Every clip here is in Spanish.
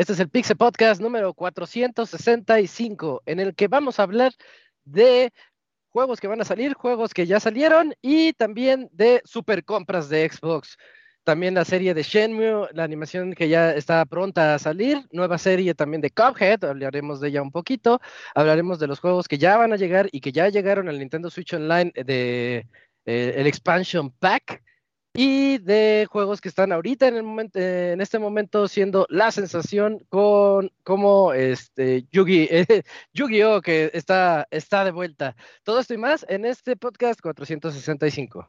Este es el Pixel Podcast número 465, en el que vamos a hablar de juegos que van a salir, juegos que ya salieron y también de super compras de Xbox. También la serie de Shenmue, la animación que ya está pronta a salir, nueva serie también de Cuphead, hablaremos de ella un poquito, hablaremos de los juegos que ya van a llegar y que ya llegaron al Nintendo Switch Online de eh, el expansion pack y de juegos que están ahorita en, el momento, en este momento siendo la sensación con como este Yugi, eh, Yu-Gi-Oh que está, está de vuelta. Todo esto y más en este podcast 465.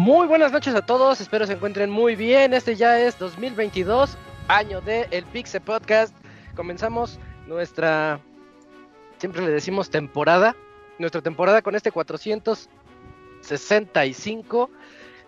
Muy buenas noches a todos, espero se encuentren muy bien. Este ya es 2022, año de El Pixel Podcast. Comenzamos nuestra, siempre le decimos temporada, nuestra temporada con este 465,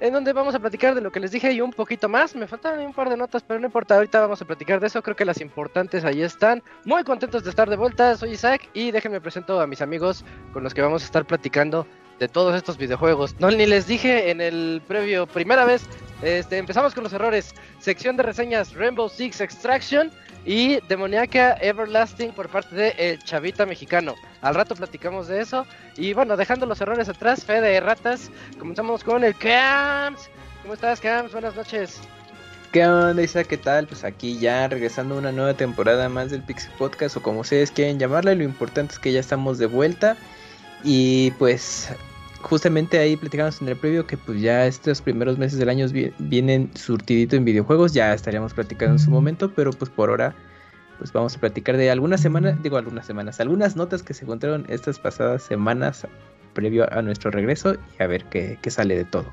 en donde vamos a platicar de lo que les dije y un poquito más. Me faltan un par de notas, pero no importa, ahorita vamos a platicar de eso. Creo que las importantes ahí están. Muy contentos de estar de vuelta, soy Isaac y déjenme presento a mis amigos con los que vamos a estar platicando de todos estos videojuegos. No, ni les dije en el previo, primera vez, este, empezamos con los errores. Sección de reseñas Rainbow Six Extraction y Demoniaca Everlasting por parte de El Chavita Mexicano. Al rato platicamos de eso. Y bueno, dejando los errores atrás, fe de ratas, comenzamos con el Camps. ¿Cómo estás, Camps? Buenas noches. ¿Qué onda, Isa? ¿Qué tal? Pues aquí ya regresando a una nueva temporada más del Pixel Podcast o como ustedes quieren llamarla. Lo importante es que ya estamos de vuelta. Y pues justamente ahí platicamos en el previo que pues ya estos primeros meses del año vienen surtidito en videojuegos, ya estaríamos platicando en su momento, pero pues por ahora pues vamos a platicar de algunas semanas, digo algunas semanas, algunas notas que se encontraron estas pasadas semanas previo a nuestro regreso y a ver qué, qué sale de todo.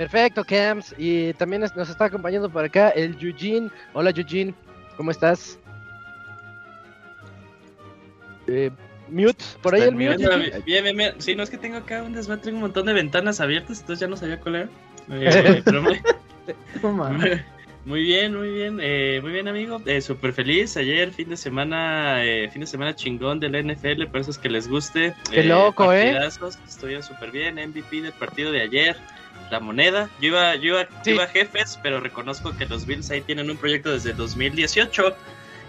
Perfecto, Cams. Y también nos está acompañando por acá el Eugene. Hola, Eugene. ¿Cómo estás? Eh, Mute, por ahí el mute. Bien, bien, bien, Sí, no es que tengo acá un desmadre, tengo un montón de ventanas abiertas, entonces ya no sabía cuál era. Eh, pero muy, muy, bien, muy bien, eh, muy bien, amigo. Eh, Súper feliz. Ayer, fin de semana, eh, fin de semana chingón del NFL, por eso es que les guste. Qué loco, eh. Estuvieron súper bien. MVP del partido de ayer. La moneda. Yo iba, yo iba, yo iba jefes, pero reconozco que los Bills ahí tienen un proyecto desde 2018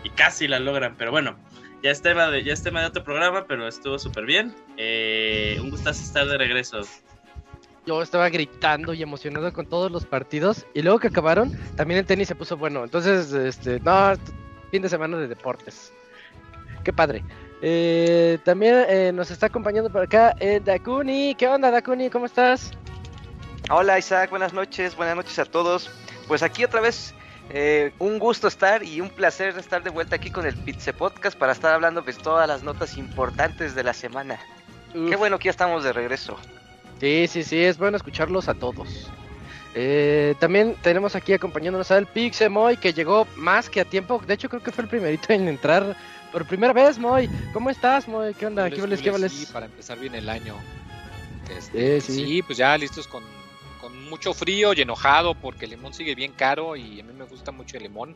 y casi la logran. Pero bueno, ya es tema de, ya es tema de otro programa, pero estuvo súper bien. Eh, un gustazo estar de regreso. Yo estaba gritando y emocionado con todos los partidos y luego que acabaron, también el tenis se puso bueno. Entonces, este, no, fin de semana de deportes. Qué padre. Eh, también eh, nos está acompañando por acá eh, Dakuni. ¿Qué onda, Dakuni? ¿Cómo estás? Hola, Isaac. Buenas noches. Buenas noches a todos. Pues aquí otra vez eh, un gusto estar y un placer estar de vuelta aquí con el Pizze Podcast para estar hablando de pues, todas las notas importantes de la semana. Qué bueno que ya estamos de regreso. Sí, sí, sí, es bueno escucharlos a todos. Eh, también tenemos aquí acompañándonos al Pixe Moy, que llegó más que a tiempo. De hecho, creo que fue el primerito en entrar por primera vez, Moy. ¿Cómo estás, Moy? ¿Qué onda? ¿Qué vales? ¿Qué vales? Sí, para empezar bien el año. Este, sí, sí, pues ya listos con mucho frío y enojado porque el limón sigue bien caro y a mí me gusta mucho el limón.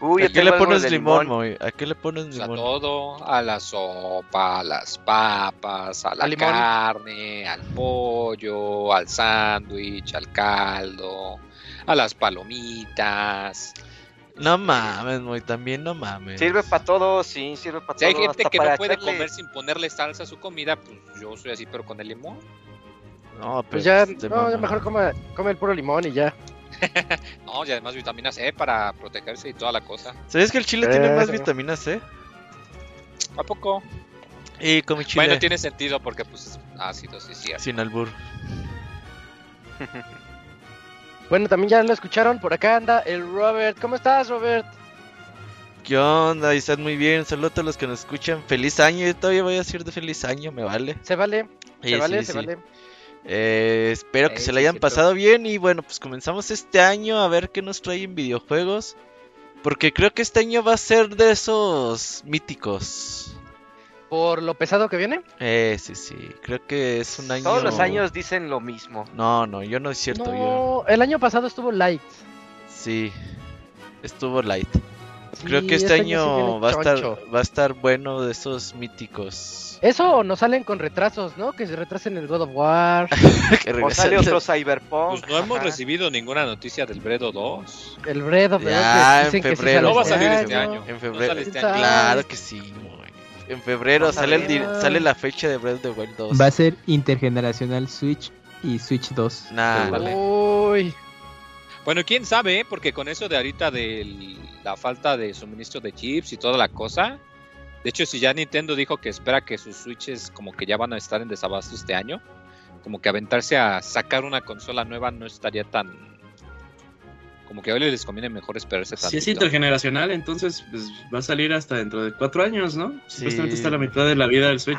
Uy, ¿a qué le pones limón, ¿A qué le pones pues limón? A todo, a la sopa, a las papas, a la carne, al pollo, al sándwich, al caldo, a las palomitas. No mames, muy también no mames. Sirve para todo, sí, sirve para todo. Si hay gente que no puede comer sin ponerle salsa a su comida, pues yo soy así, pero con el limón. No, Pues pero ya, no, ya mejor come, come el puro limón y ya. No, y además vitamina C para protegerse y toda la cosa. ¿Sabes que el chile tiene más Eso. vitamina C? ¿A poco? Y come chile Bueno, tiene sentido porque pues es ácido, sí, sí. sin albur. Bueno, también ya lo escucharon, por acá anda el Robert. ¿Cómo estás, Robert? ¿Qué onda? Están muy bien. Saludos a todos los que nos escuchan. Feliz año. Yo todavía voy a decir de feliz año, me vale. ¿Se vale? Sí, ¿Se vale? sí, ¿Se sí. vale? Eh, espero que Eh, se le sí, hayan pasado bien y bueno, pues comenzamos este año a ver qué nos trae en videojuegos. Porque creo que este año va a ser de esos míticos. ¿Por lo pesado que viene? Eh, sí, sí. Creo que es un año... Todos los años dicen lo mismo. No, no, yo no es cierto. Yo... El año pasado estuvo light. Sí. Estuvo light. Creo Sí, que este, sí año viene va a estar va a estar bueno de esos míticos. Eso o nos salen con retrasos, ¿no? Que se retrasen el God of War, Que O sale otro Cyberpunk. Pues no hemos Ajá. recibido ninguna noticia del Bredo 2. el Breath of the Ya, en dicen que sí febrero. No va a salir este año. En No febrero. sale este ¿Quién año. Claro que sí, güey. En febrero sale, el sale la fecha de Breath of the Wild 2. Va a ser intergeneracional Switch y Switch 2. Nah, vale. Uy, Bueno, quién sabe, ¿eh? porque con eso de ahorita de la falta de suministro de chips y toda la cosa. De hecho, si ya Nintendo dijo que espera que sus Switches como que ya van a estar en desabasto este año, como que aventarse a sacar una consola nueva no estaría tan... Como que hoy les conviene mejor esperarse Si es intergeneracional, entonces pues, va a salir hasta dentro de cuatro años, ¿no? Sí. Supuestamente está a la mitad de la vida del Switch.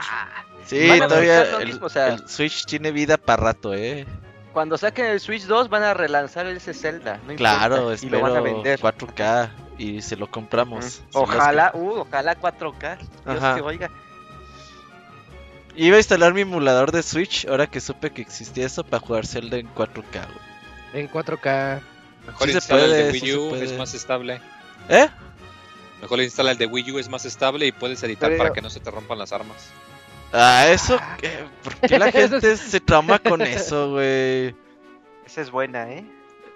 Sí, Van a todavía el, mismo, o sea- el Switch tiene vida para rato, eh. Cuando saquen el Switch 2 van a relanzar ese Zelda. No Claro, importa, y lo van a vender. 4K y se lo compramos. Mm. Ojalá, uh, ojalá 4K. Dios Ajá. te oiga. Iba a instalar mi emulador de Switch ahora que supe que existía eso para jugar Zelda en 4K, güey. en 4K. Mejor Sí se instala el de Wii U, es más estable. ¿Eh? Mejor instala el de Wii U, es más estable y puedes editar Pero- para que no se te rompan las armas. Ah, eso. ¿Por qué la gente se trauma con eso, güey? Esa es buena, ¿eh?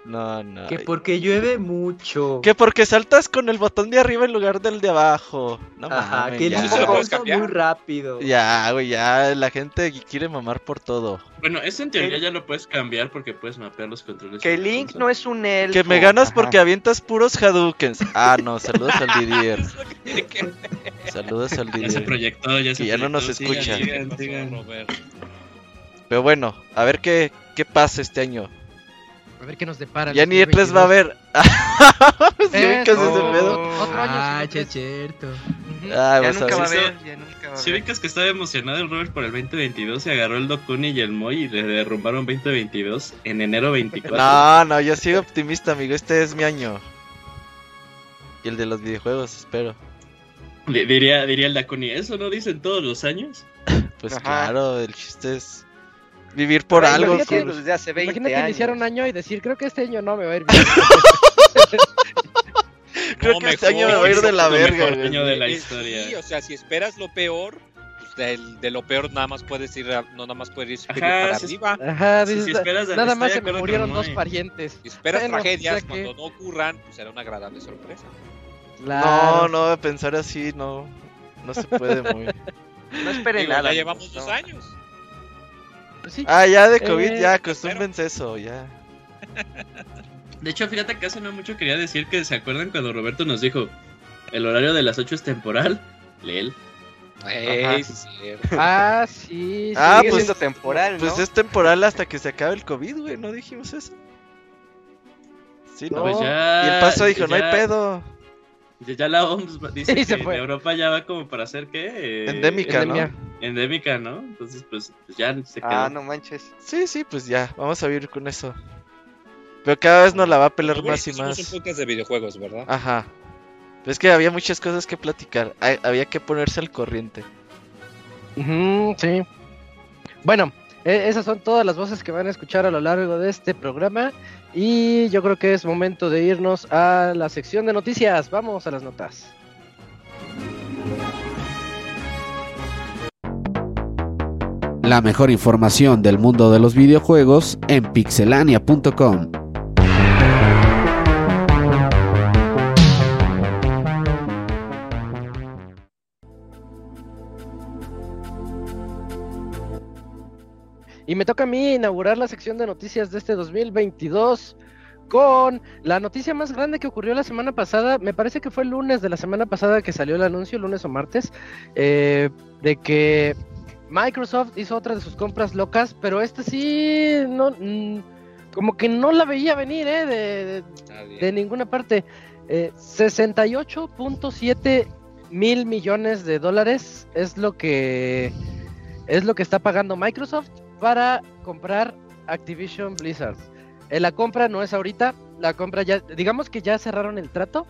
No, no. Que porque llueve mucho. Que porque saltas con el botón de arriba en lugar del de abajo. No Ajá, mames, que el muy rápido. Ya, güey, ya la gente quiere mamar por todo. Bueno, eso en teoría El- ya lo puedes cambiar porque puedes mapear los controles. Que Link no es un elfo. Que me ganas Ajá. porque avientas puros Hadoukens. Ah, no, saludos al Didier. Saludos al Ya se Didier. proyectó, ya se Que ya no nos proyectó, sigan, escucha. sigan, sigan. Robert? Pero bueno, a ver qué, qué pasa este año. A ver qué nos depara. Ya ni E3 va a 2022. haber. ¿Sí Eh, ubicas ese no. pedo? Otro año, Ah, che, cierto. Ah, Ya nunca va a ver. haber, ya nunca va a Si ubicas que estaba emocionado el Robert por el 2022 y agarró el Dokuni y el Moy y le derrumbaron 2022 en enero 24. No, no, yo sigo optimista, amigo. Este es mi año. Y el de los videojuegos, espero. Di- Diría, diría el Dakuni, ¿eso no dicen todos los años? Pues Ajá. claro, el chiste es vivir por Pero algo. imagínate- güey. desde hace 20 Imagínate años. iniciar un año y decir, creo que este año no me va a ir bien. Creo No, que este año me mejor, va a ir de la verga, mejor año de la historia. Sí, o sea, si esperas lo peor, pues del- de, lo peor nada más puedes ir, a- no nada más puedes ir Ajá, para si- arriba. Ajá, dices, si esperas de- nada más de se me murieron dos parientes. Si esperas Bueno, tragedias o sea que- cuando no ocurran, pues será una agradable sorpresa. No, Claro. no, pensar así no, no se puede muy. No esperen Digo, nada. ya llevamos dos no. años. Pues sí. Ah, ya de COVID, Eh, ya, acostúmbrense eso, ya. De hecho, fíjate que hace no mucho quería decir que se acuerdan cuando Roberto nos dijo el horario de las 8 es temporal. Leel. Ey, sí, es cierto. Ah, sí. Ah, Sigue pues- siendo temporal, Pues ¿no? es temporal hasta que se acabe el COVID, güey, ¿no dijimos eso? Sí, ¿no? Pues ya. y el paso dijo, no ya- hay pedo. Ya, la OMS dice Sí, que en Europa ya va como para hacer qué? Eh, Endémica, ¿no? Endémica, ¿no? Entonces, pues, pues ya se quedó. Ah, no manches. Sí, sí, pues ya, vamos a vivir con eso. Pero cada vez nos la va a pelar más y más. un podcast de videojuegos, ¿verdad? Ajá. Pero es que había muchas cosas que platicar. Hay- había que ponerse al corriente. Sí. Bueno, e- esas son todas las voces que van a escuchar a lo largo de este programa. Y yo creo que es momento de irnos a la sección de noticias. Vamos a las notas. La mejor información del mundo de los videojuegos en pixelania.com. Y me toca a mí inaugurar la sección de noticias de este 2022 con la noticia más grande que ocurrió la semana pasada. Me parece que fue el lunes de la semana pasada que salió el anuncio, lunes o martes, eh, de que Microsoft hizo otra de sus compras locas, pero esta sí, no, mm, como que no la veía venir, ¿eh? De, de- de ninguna parte. Eh, 68.7 mil millones de dólares es lo que es lo que está pagando Microsoft para comprar Activision Blizzard. Eh, la compra no es ahorita, la compra ya, digamos que ya cerraron el trato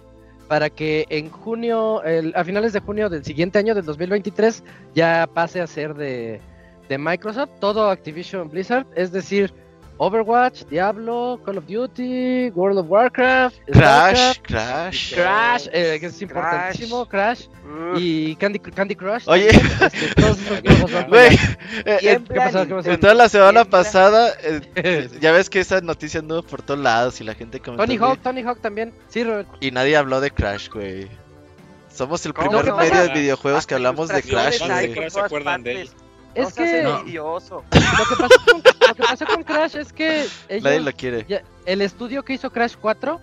para que en junio, el- a finales de junio del siguiente año, del 2023, ya pase a ser de, de Microsoft, todo Activision Blizzard, es decir, Overwatch, Diablo, Call of Duty, World of Warcraft, Crash, StarCraft, Crash. Crash, eh, que es importantísimo, Crash, y Candy, Candy Crush. Oye. este, todos esos juegos van Güey, eh, eh, ¿Qué pasó? ¿Qué pasó? en toda la semana Tiembla. pasada, eh, ya ves que esa noticia anduvo por todos lados y la gente comentó. Tony Hawk, Tony Hawk también. Sí, Robert. Y nadie habló de Crash, güey. Somos el ¿Cómo primer no? medio de videojuegos que hablamos de Crash, hay güey. por ¿No se acuerdan de partes. Es No que No. lo que, pasó con, lo que pasó con Crash es que ellos, Nadie lo quiere. ya- el estudio que hizo Crash 4,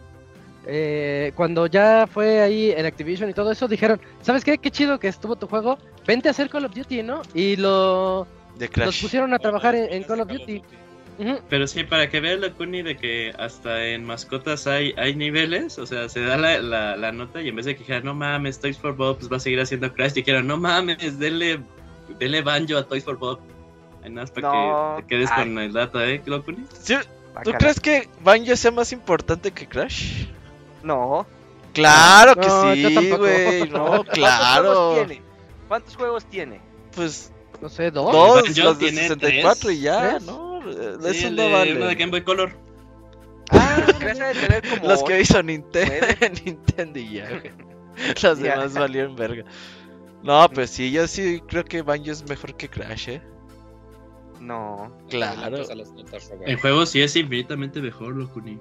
eh, cuando ya fue ahí en Activision y todo eso, dijeron, ¿sabes qué? Qué chido que estuvo tu juego. Vente a hacer Call of Duty, ¿no? Y lo, De los pusieron a trabajar en, en Call of Duty. Pero sí, para que vean la Kuni de que hasta en mascotas hay, hay niveles, o sea, se da la, la, la nota y en vez de que dijeran, no mames, Toys for Bob pues va a seguir haciendo Crash, dijeron, no mames, denle, denle banjo a Toys for Bob. Nada para No. que te quedes Ay. con el dato, ¿eh, Locuni? Sí, ¿Tú Bacala. crees que Banjo sea más importante que Crash? No. Claro que No, yo sí, tampoco. güey. No, ¿Cuántos claro. juegos tiene? ¿Cuántos juegos tiene? Pues No sé, dos. dos, Banjo los de tiene 64 y ya, ¿Tres? ¿no? Sí, Eso el no vale. uno de Game Boy Color. Ah, Crash ha de tener como Los que hizo Nintendo. Nintendo y ya, güey. Los demás valieron verga. No, pues sí, yo sí creo que Banjo es mejor que Crash, ¿eh? No, Claro. En juegos sí es infinitamente mejor, Locuni.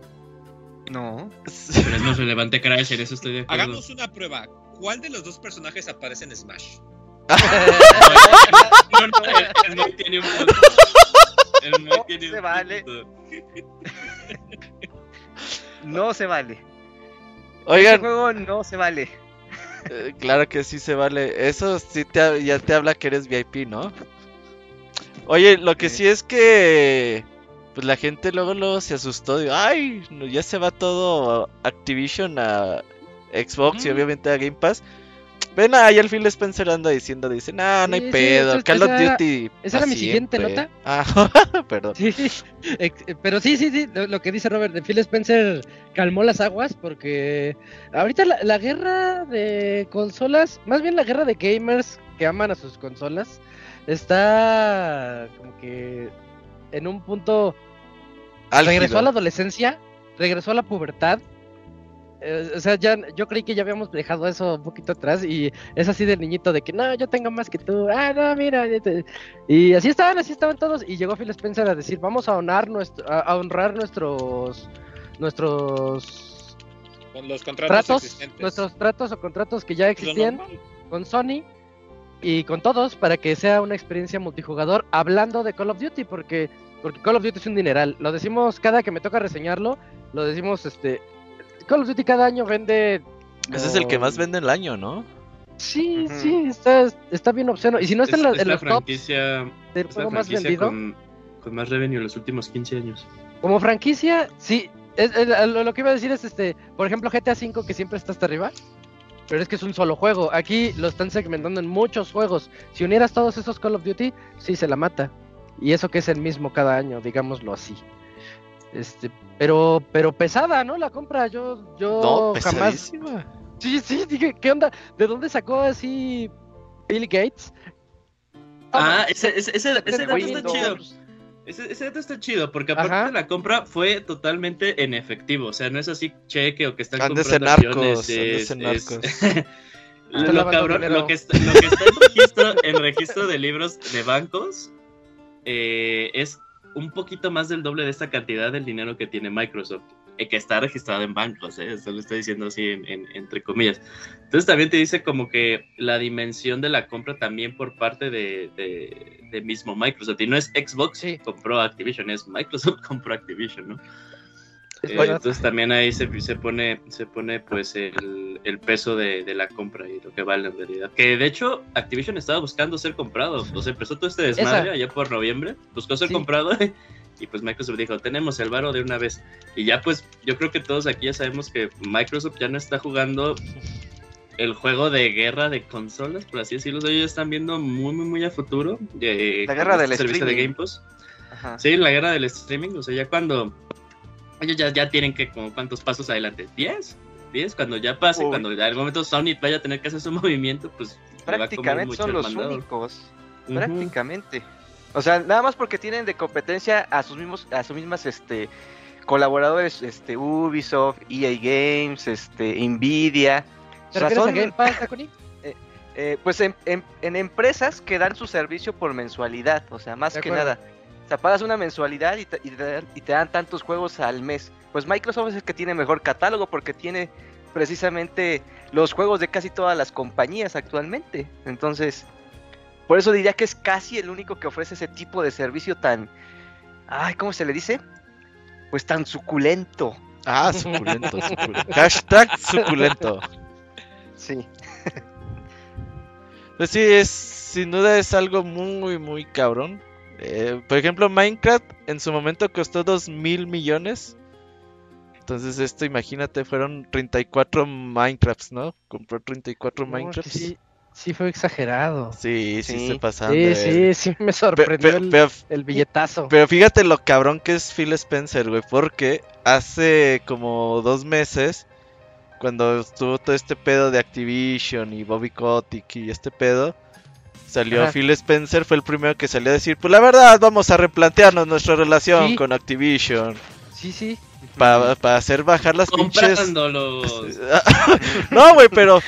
no. Pero es más relevante Crash, en eso estoy de acuerdo. Hagamos una prueba. ¿Cuál de los dos personajes aparece en Smash? No, no, el, el Moy tiene un punto. El No tiene se un vale. punto. No se vale. Este Oigan, juego no se vale. Eh, claro que sí se vale. Eso sí te, ya te habla que eres VIP, ¿no? Oye, lo que Sí. es que pues la gente luego luego se asustó. de, Ay, ya se va todo Activision a Xbox y obviamente a Game Pass. Ven ahí al Phil Spencer anda diciendo, dice, nah, no Sí, hay sí, pedo, esa- Call of Duty. esa era mi siguiente siempre". nota. Ah, perdón. Sí, ex- pero sí, sí, sí, lo, lo que dice Robert, de Phil Spencer calmó las aguas porque ahorita la, la guerra de consolas, más bien la guerra de gamers que aman a sus consolas, está como que en un punto... Regresó a la adolescencia, regresó a la pubertad. Eh, o sea, ya yo creí que ya habíamos dejado eso un poquito atrás y es así del niñito de que no, yo tengo más que tú. Ah, no, mira. ya te-". Y así estaban, así estaban todos y llegó Phil Spencer a decir, "Vamos a honrar nuestro a, honrar nuestros nuestros Con los contratos tratos, existentes. nuestros tratos o contratos que ya Lo existían con Sony y con todos para que sea una experiencia multijugador hablando de Call of Duty porque porque Call of Duty es un dineral lo decimos cada que me toca reseñarlo lo decimos este Call of Duty cada año vende Ese es el que más como- vende el año, ¿no? sí sí está está bien obsceno y si no está en, la- Es- es en la los tops franquicia, del es la juego más vendido con, con más revenue en los últimos 15 años. como franquicia sí es- es- lo, lo que iba a decir es este por ejemplo GTA V que siempre está hasta arriba pero es que es un solo juego. Aquí lo están segmentando en muchos juegos. Si unieras todos esos Call of Duty, sí se la mata. Y eso que es el mismo cada año, digámoslo así. Este, pero, pero pesada, ¿no? La compra, yo, yo No, jamás. pesadísima. Sí, sí, dije, ¿qué onda? ¿De dónde sacó así Bill Gates? Ah, ese, ese, ese, ese dato está chido. Ese, ese dato está chido, porque aparte Ajá. de la compra fue totalmente en efectivo. O sea, no es así cheque o que están Andes en comprando narcos, en es- narcos. Está lo, cabrón, lo, que está, lo que está en, registro, en registro de libros de bancos eh, es un poquito más del doble de esta cantidad del dinero que tiene Microsoft. eh, que está registrado en bancos, ¿eh? esto lo estoy diciendo así en- en- entre comillas. Entonces también te dice como que la dimensión de la compra también por parte de, de- de mismo Microsoft. Y no es Xbox Sí. compró Activision, es Microsoft compró Activision, ¿no? Eh, entonces también ahí se, se pone se pone pues el, el peso de, de la compra y lo que vale en realidad. Que de hecho Activision estaba buscando ser comprado. O sea, empezó todo este desmadre Esa. allá por noviembre. Buscó ser Sí. comprado y pues Microsoft dijo, tenemos el varo de una vez. Y ya pues yo creo que todos aquí ya sabemos que Microsoft ya no está jugando el juego de guerra de consolas, por así decirlo. Ellos están viendo muy, muy, muy a futuro. De, La guerra del servicio de streaming. Game Pass. Ajá. Sí, la guerra del streaming, o sea, ya cuando ellos ya, ya tienen que como cuántos pasos adelante, 10, 10, cuando ya pase, Uy. cuando en algún momento Sony vaya a tener que hacer su movimiento, pues a Prácticamente son los únicos. Prácticamente. O sea, nada más porque tienen de competencia a sus mismos, a sus mismas este colaboradores, este, Ubisoft, EA Games, este, Nvidia. O ¿Te sea, refieres a son, Game Pass, Takuni? eh, pues en, en- en empresas que dan su servicio por mensualidad, o sea, más De que acuerdo. nada. O sea, pagas una mensualidad y te, y te dan, y te dan tantos juegos al mes. Pues Microsoft es el que tiene mejor catálogo porque tiene precisamente los juegos de casi todas las compañías actualmente. Entonces, por eso diría que es casi el único que ofrece ese tipo de servicio tan... Ay, ¿cómo se le dice? Pues tan suculento. Ah, suculento, suculento. Hashtag suculento. Sí. Pues sí, es sin duda es algo muy, muy cabrón. Eh, por ejemplo, Minecraft en su momento costó 2 mil millones. Entonces esto, imagínate, fueron 34 Minecrafts, ¿no? Compró 34 No, Minecrafts. sí, sí fue exagerado. Sí, sí, Sí. se pasaron. Sí, de sí, sí me sorprendió pe- el, pero, el billetazo. pero fíjate lo cabrón que es Phil Spencer, güey, porque hace como dos meses, cuando estuvo todo este pedo de Activision y Bobby Kotick y este pedo, salió Ajá. Phil Spencer, fue el primero que salió a decir, pues la verdad, vamos a replantearnos nuestra relación Sí. con Activision, Sí, sí. para hacer bajar las pinches... No, güey, pero...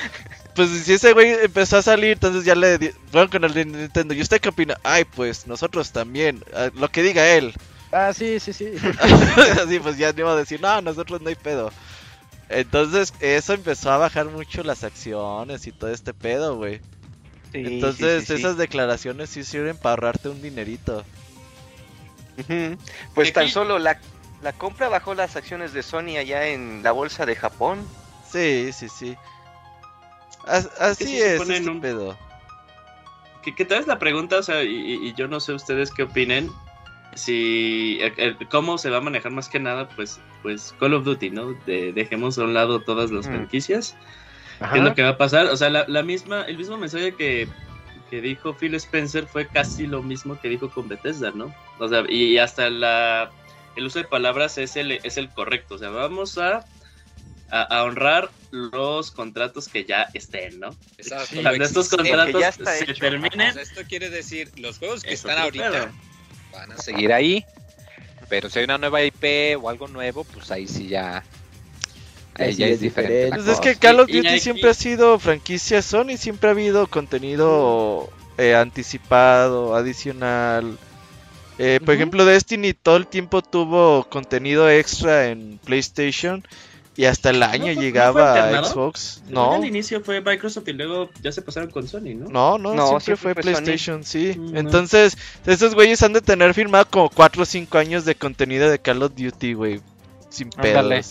Pues si ese güey empezó a salir, entonces ya le fueron con el de Nintendo. ¿Y usted qué opina? Ay, pues nosotros también. ah, Lo que diga él. Ah, sí, sí, sí. Así pues ya no iba a decir, no, nosotros no hay pedo. Entonces eso empezó a bajar mucho las acciones y todo este pedo, güey. Sí, Entonces sí, sí, sí. esas declaraciones sí sirven para ahorrarte un dinerito. Pues tan aquí- solo la, la compra bajó las acciones de Sony allá en la bolsa de Japón. Sí, sí, sí. As- así es, este un- pedo. que, que tal vez la pregunta, o sea, y, y- y yo no sé ustedes qué opinen, si el- el- cómo se va a manejar más que nada, pues, pues Call of Duty, ¿no? De- dejemos a un lado todas las Mm. franquicias. Ajá. ¿Qué es lo que va a pasar? O sea, la, la misma, el mismo mensaje que, que dijo Phil Spencer fue casi lo mismo que dijo con Bethesda, ¿no? O sea, y hasta la, el uso de palabras es el, es el correcto. O sea, vamos a, a, a honrar los contratos que ya estén, ¿no? Exacto, Sí. Cuando estos contratos se hecho. O terminen, sea, esto quiere decir, los juegos que están ahorita pedo. van a seguir ahí. Pero si hay una nueva IP o algo nuevo, pues ahí sí ya. Ahí Ahí sí ya es diferente. Pues es que. Call of Y- y Duty aquí- siempre ha sido franquicia Sony, siempre ha habido contenido eh, anticipado, adicional. Eh, por ejemplo, Destiny todo el tiempo tuvo contenido extra en PlayStation y hasta el año no llegaba a? Xbox. No, Al inicio fue Microsoft y luego ya se pasaron con Sony, ¿no? no, no, No, siempre siempre fue fue Sony. PlayStation, sí. Mm, no. Entonces, esos güeyes han de tener firmado como 4 o 5 años de contenido de Call of Duty, güey. Sin Ándale.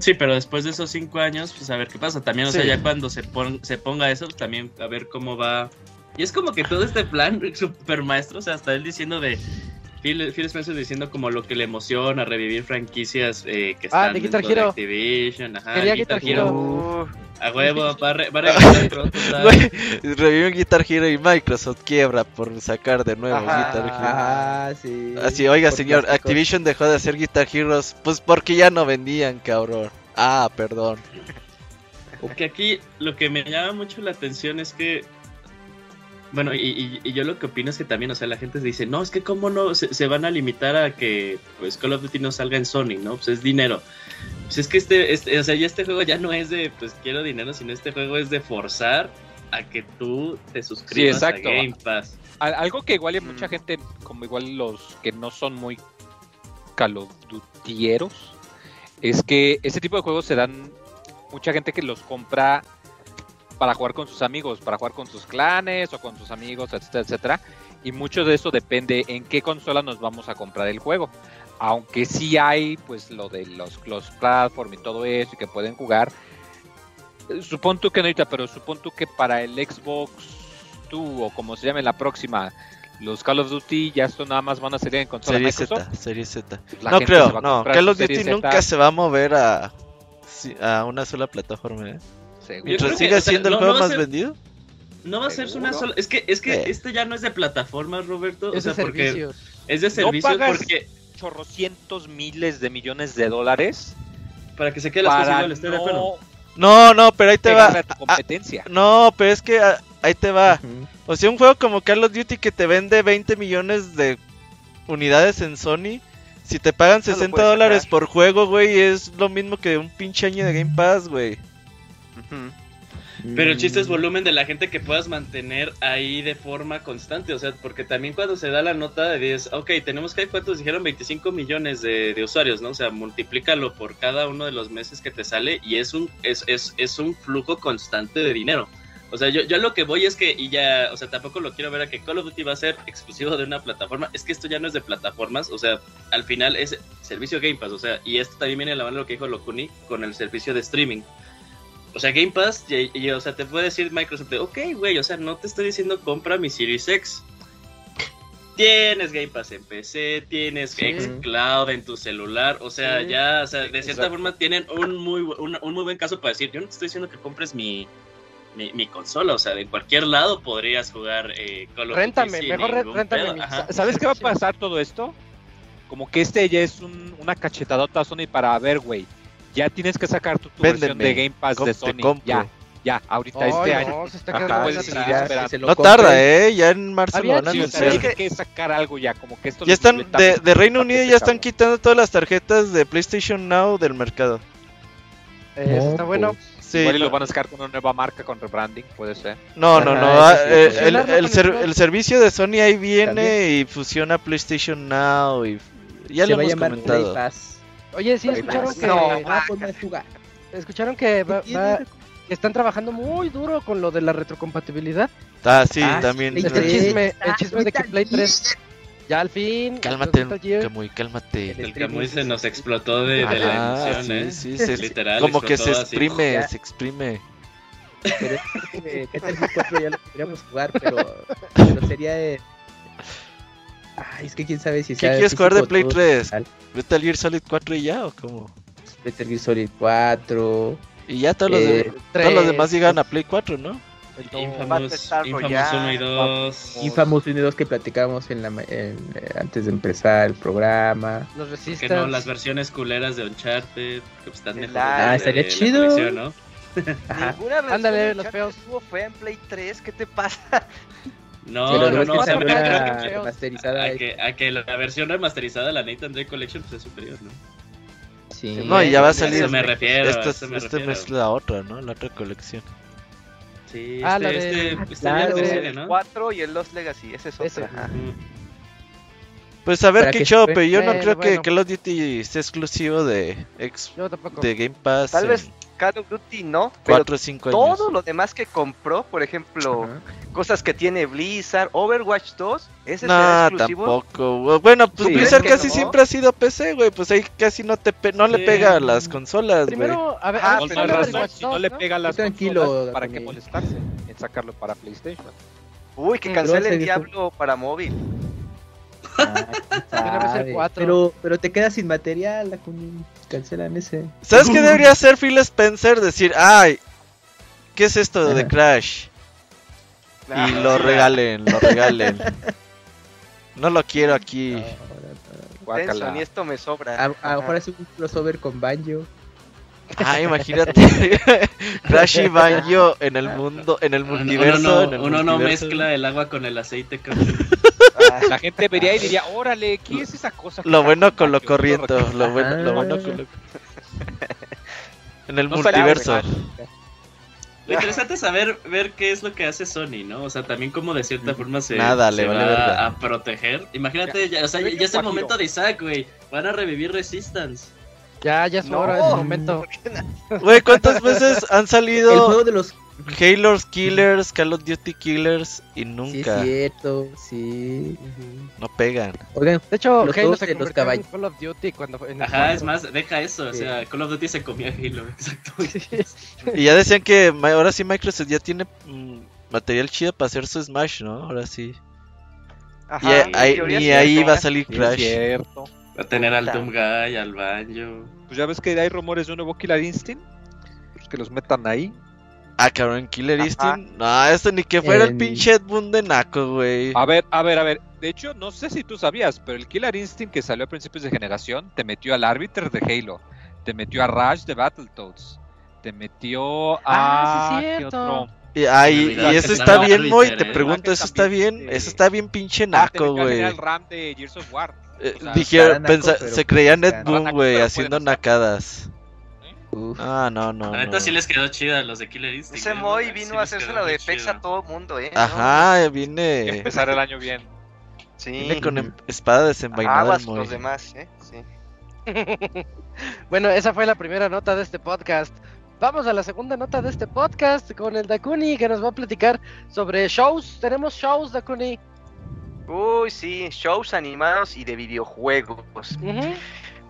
Sí, pero después de esos cinco años, pues a ver qué pasa. También, o sea, ya cuando se, pon- se ponga eso, pues, también a ver cómo va. Y es como que todo este plan super maestro, o sea, hasta él diciendo de. Phil, Phil Spencer diciendo como lo que le emociona, revivir franquicias eh, que Ah, están de Guitar dentro de Hero. Activision, ajá, Quería Guitar, Guitar Hero. A huevo, va a, re- va a reviven Guitar Hero y Microsoft quiebra por sacar de nuevo Ajá. Guitar Hero. Ah, sí. Así, oiga Por señor. Activision dejó de hacer Guitar Heroes, pues porque ya no vendían, cabrón. Ah, perdón. Que aquí lo que me llama mucho la atención es que. Bueno, y, y- y yo lo que opino es que también, o sea, la gente dice, no, es que cómo no se, se van a limitar a que pues Call of Duty no salga en Sony, ¿no? Pues es dinero. Pues es que este, este, o sea, ya este juego ya no es de, pues quiero dinero, sino este juego es de forzar a que tú te suscribas a exacto. Game Pass. Al- Algo que igual hay mucha Mm. gente, como igual los que no son muy Call of Dutieros, es que ese tipo de juegos se dan mucha gente que los compra para jugar con sus amigos, para jugar con sus clanes o con sus amigos, etcétera, etcétera. Y mucho de eso depende en qué consola nos vamos a comprar el juego. Aunque sí hay, pues, lo de los, los platform y todo eso, y que pueden jugar. Supón tú que no ahorita, pero supón tú que para el Xbox 2 o como se llame la próxima, los Call of Duty ya esto nada más van a salir en consola Serie. Z, Serie Z. La no creo, no. Call of Duty nunca se va a mover a, a una sola plataforma. ¿eh? Mientras siga o sea, siendo el no- juego no va a más ser- vendido. No va a ser una sola. Es que, es que Eh. este ya no es de plataformas, Roberto. Es o de sea, porque servicios. es de No servicios pagas- porque chorrocientos miles de millones de dólares para que se quede las cosas para igual, estoy de acuerdo. no No, no, pero ahí te va. a tu competencia. No, pero es que ah, ahí te va. O sea, un juego como Call of Duty que te vende 20 millones de unidades en Sony. Si te pagan No lo 60 puedes dólares sacar. por juego, güey, es lo mismo que un pinche año de Game Pass, güey. Pero el chiste es Mm. volumen de la gente que puedas mantener ahí de forma constante. O sea, porque también cuando se da la nota de 10, ok, tenemos que, ¿cuántos dijeron? 25 millones de, de usuarios, ¿no? O sea, multiplícalo por cada uno de los meses que te sale y es un, es, es, es un flujo constante de dinero. O sea, yo, yo lo que voy es que, y ya, o sea, tampoco lo quiero ver a que Call of Duty va a ser exclusivo de una plataforma. Es que esto ya no es de plataformas, o sea, al final es servicio Game Pass, o sea, y esto también viene de la mano de lo que dijo Locuni con el servicio de streaming. O sea, Game Pass, y, y, o sea, te puede decir Microsoft, de, ok, güey, o sea, no te estoy diciendo compra mi Series X. Tienes Game Pass en PC, tienes Sí. xCloud en tu celular, o sea, Sí. ya, o sea, de cierta Exacto. forma tienen un muy, un, un muy buen caso para decir, yo no te estoy diciendo que compres mi, mi, mi consola, o sea, de cualquier lado podrías jugar eh, Call of Duty mejor. ¿Sabes qué va a pasar todo esto? Como que este ya es un- una cachetadota a Sony para ver, güey. Ya tienes que sacar tu, tu versión de Game Pass Com- de Sony. Ya, ya, ahorita Ay, este no, año. se está Ajá, puedes seguir esperando. se lo No compren. tarda, ¿eh? Ya en marzo Había lo van a Sí, anunciar. que- sacar algo ya, como que esto Ya están, de, de Reino Unido ya están quitando todas las tarjetas de PlayStation Now del mercado. Eh, eso está No, bueno. pues, Sí, Igual y no, lo van a sacar con una nueva marca con rebranding, puede ser. no, no, no, ah, eh, el, fusionarlo el con ser- el el servicio de Sony ahí viene También. y fusiona PlayStation Now y ya se lo va a hemos llamar comentado. Play Pass. Oye, sí, escucharon que, No, Ah, escucharon que va- ¿Qué va- están trabajando muy duro con lo de la retrocompatibilidad. Ah, sí, Ah, también. Está el chisme, el Ah, chisme de que Play Gear. 3 ya al fin. Cálmate, Camuy, cálmate. El El Camuy se nos explotó de, de Ajá, la emoción, sí, ¿eh? sí, se- Literal, como que se así. exprime, se exprime. Pero es que Metal Gear 4 ya lo podríamos jugar, pero, pero sería de... Ay, es que quién sabe si ¿Qué sea quieres jugar de Play todo 3? digital. ¿Metal Gear Solid 4 y ya o cómo? Metal Gear Solid 4. Y ya todos, los, Eh, de- todos los demás llegan a Play 4, ¿no? Infamous, Infamous Royale. 1 y 2. Infamous 1 y 2 que platicábamos en la, ma- en, eh, antes de empezar el programa. Los Que resistas. no, las versiones culeras de Uncharted, que pues están mejor. Ah, de- estaría de chido. ¿no? Ninguna versión Ándale, de los feos. estuvo fea en Play 3, ¿qué te pasa? No, pero no, no, que o sea, salió me refiero la a que- remasterizada. a que, a que la versión remasterizada, la Nathan Drake Collection, pues es superior, ¿no? Sí. No, y ya va a salir. eso me refiero, a Esta, eso me esta refiero. es la otra, ¿no? La otra colección. Sí, Ah, este, la de- este, este claro. es de serie, ¿no? 4 y el Lost Legacy, ese es. Ujú. Pues a ver qué que show, pero yo no Bueno, creo que bueno. Call of Duty sea exclusivo de, ex, Yo tampoco. de Game Pass. Tal en vez Call of Duty no, pero 4 o 5 años. todo lo demás que compró, por ejemplo, Ajá. cosas que tiene Blizzard, Overwatch 2, ese será No, exclusivo. tampoco. Bueno, pues Sí, Blizzard ¿crees que casi no? siempre ha sido PC, güey. Pues ahí casi no te pe- no le Sí. pega a las consolas, güey. Primero, a ver, Ah, a ver, Con pero razón, Overwatch si no 2, le pega a las tranquilo, consolas, ¿para qué molestarse en sacarlo para PlayStation? Uy, que cancele el Diablo para móvil. Ah. Pero, pero te quedas sin material, la cancelan ese. ¿Sabes qué debería hacer Phil Spencer? Decir, ay, ¿qué es esto de. Crash? Ah, Y lo sí, regalen, lo regalen. No lo quiero aquí. Guácala. Tenson, y esto me sobra. A, lo mejor es un crossover con Banjo. Ah, imagínate. Crash y Banjo en el mundo, en el Uno- multiverso. Uno, en el no, uno no multiverso. mezcla el agua con el aceite, cabrón. Ah, La gente vería y diría, órale, ¿qué es esa cosa? Lo bueno con lo Mario? corriente. Lo bueno, lo Ah. bueno con lo... En el No multiverso. Lo interesante es saber ver qué es lo que hace Sony, ¿no? O sea, también como de cierta forma se, Nada, se le vale va verga. a proteger. Imagínate, ya, o sea, ya, ya es el Guajiro. momento de Isaac, güey. Van a revivir Resistance. Ya, ya es No. hora, es el momento. Güey, ¿cuántas veces han El salido juego de los. Halo Killers, Call of Duty Killers y Sí, es nunca cierto, sí. no pegan? Oigan, De hecho, Los Halo se de los convirtió en caballos. Call of Duty cuando en Ajá, es más, deja eso. O Sí. sea, Call of Duty se comió a Halo, exacto. Y ya decían que ahora sí Microsoft ya tiene mm, material chido para hacer su Smash, ¿no? Ahora sí. Ajá, y ahí- ni sí, va a salir Sí, es Crash. cierto. Va a tener al Puta. Doom Guy, al Banjo. Pues ya ves que hay rumores de un nuevo Killer Instinct. Pues que los metan ahí. Ah, cabrón, Killer. Instinct. No, esto ni que fuera el En- pinche Ed Boon de Naco, güey. A ver, a ver, a ver. De hecho, no sé si tú sabías, pero el Killer Instinct que salió a principios de generación te metió al Arbiter de Halo, te metió a Rush de Battletoads, te metió a. Ah, sí, ¿qué cierto. otro? Y, ay, y que eso está bien, Moy. eh. Te pregunto, ¿eso está bien? eh. Eso está bien pinche Ah, Naco, güey. General Ram de Gears of War. Eh, O sea, dijeron, naco, se creían Ed güey, haciendo nacadas. Uf. Ah, no, no. La neta no. sí les quedó chida a los de Killer Instinct. Ese ¿eh? Moy vino a hacerse lo de Pex a todo mundo, ¿eh? ¿no? Ajá, vine, Empezar el año bien. Sí. vine con em- espada desenvainada. Aguas con los demás, ¿eh? Sí. Bueno, esa fue la primera nota de este podcast. Vamos a la segunda nota de este podcast con el Dakuni que nos va a platicar sobre shows. Tenemos shows, Dakuni. Uy, sí, shows animados y de videojuegos. Ujú.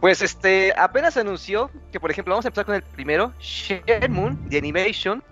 Pues este, apenas se anunció que, por ejemplo, vamos a empezar con el primero, Shenmue de Animation.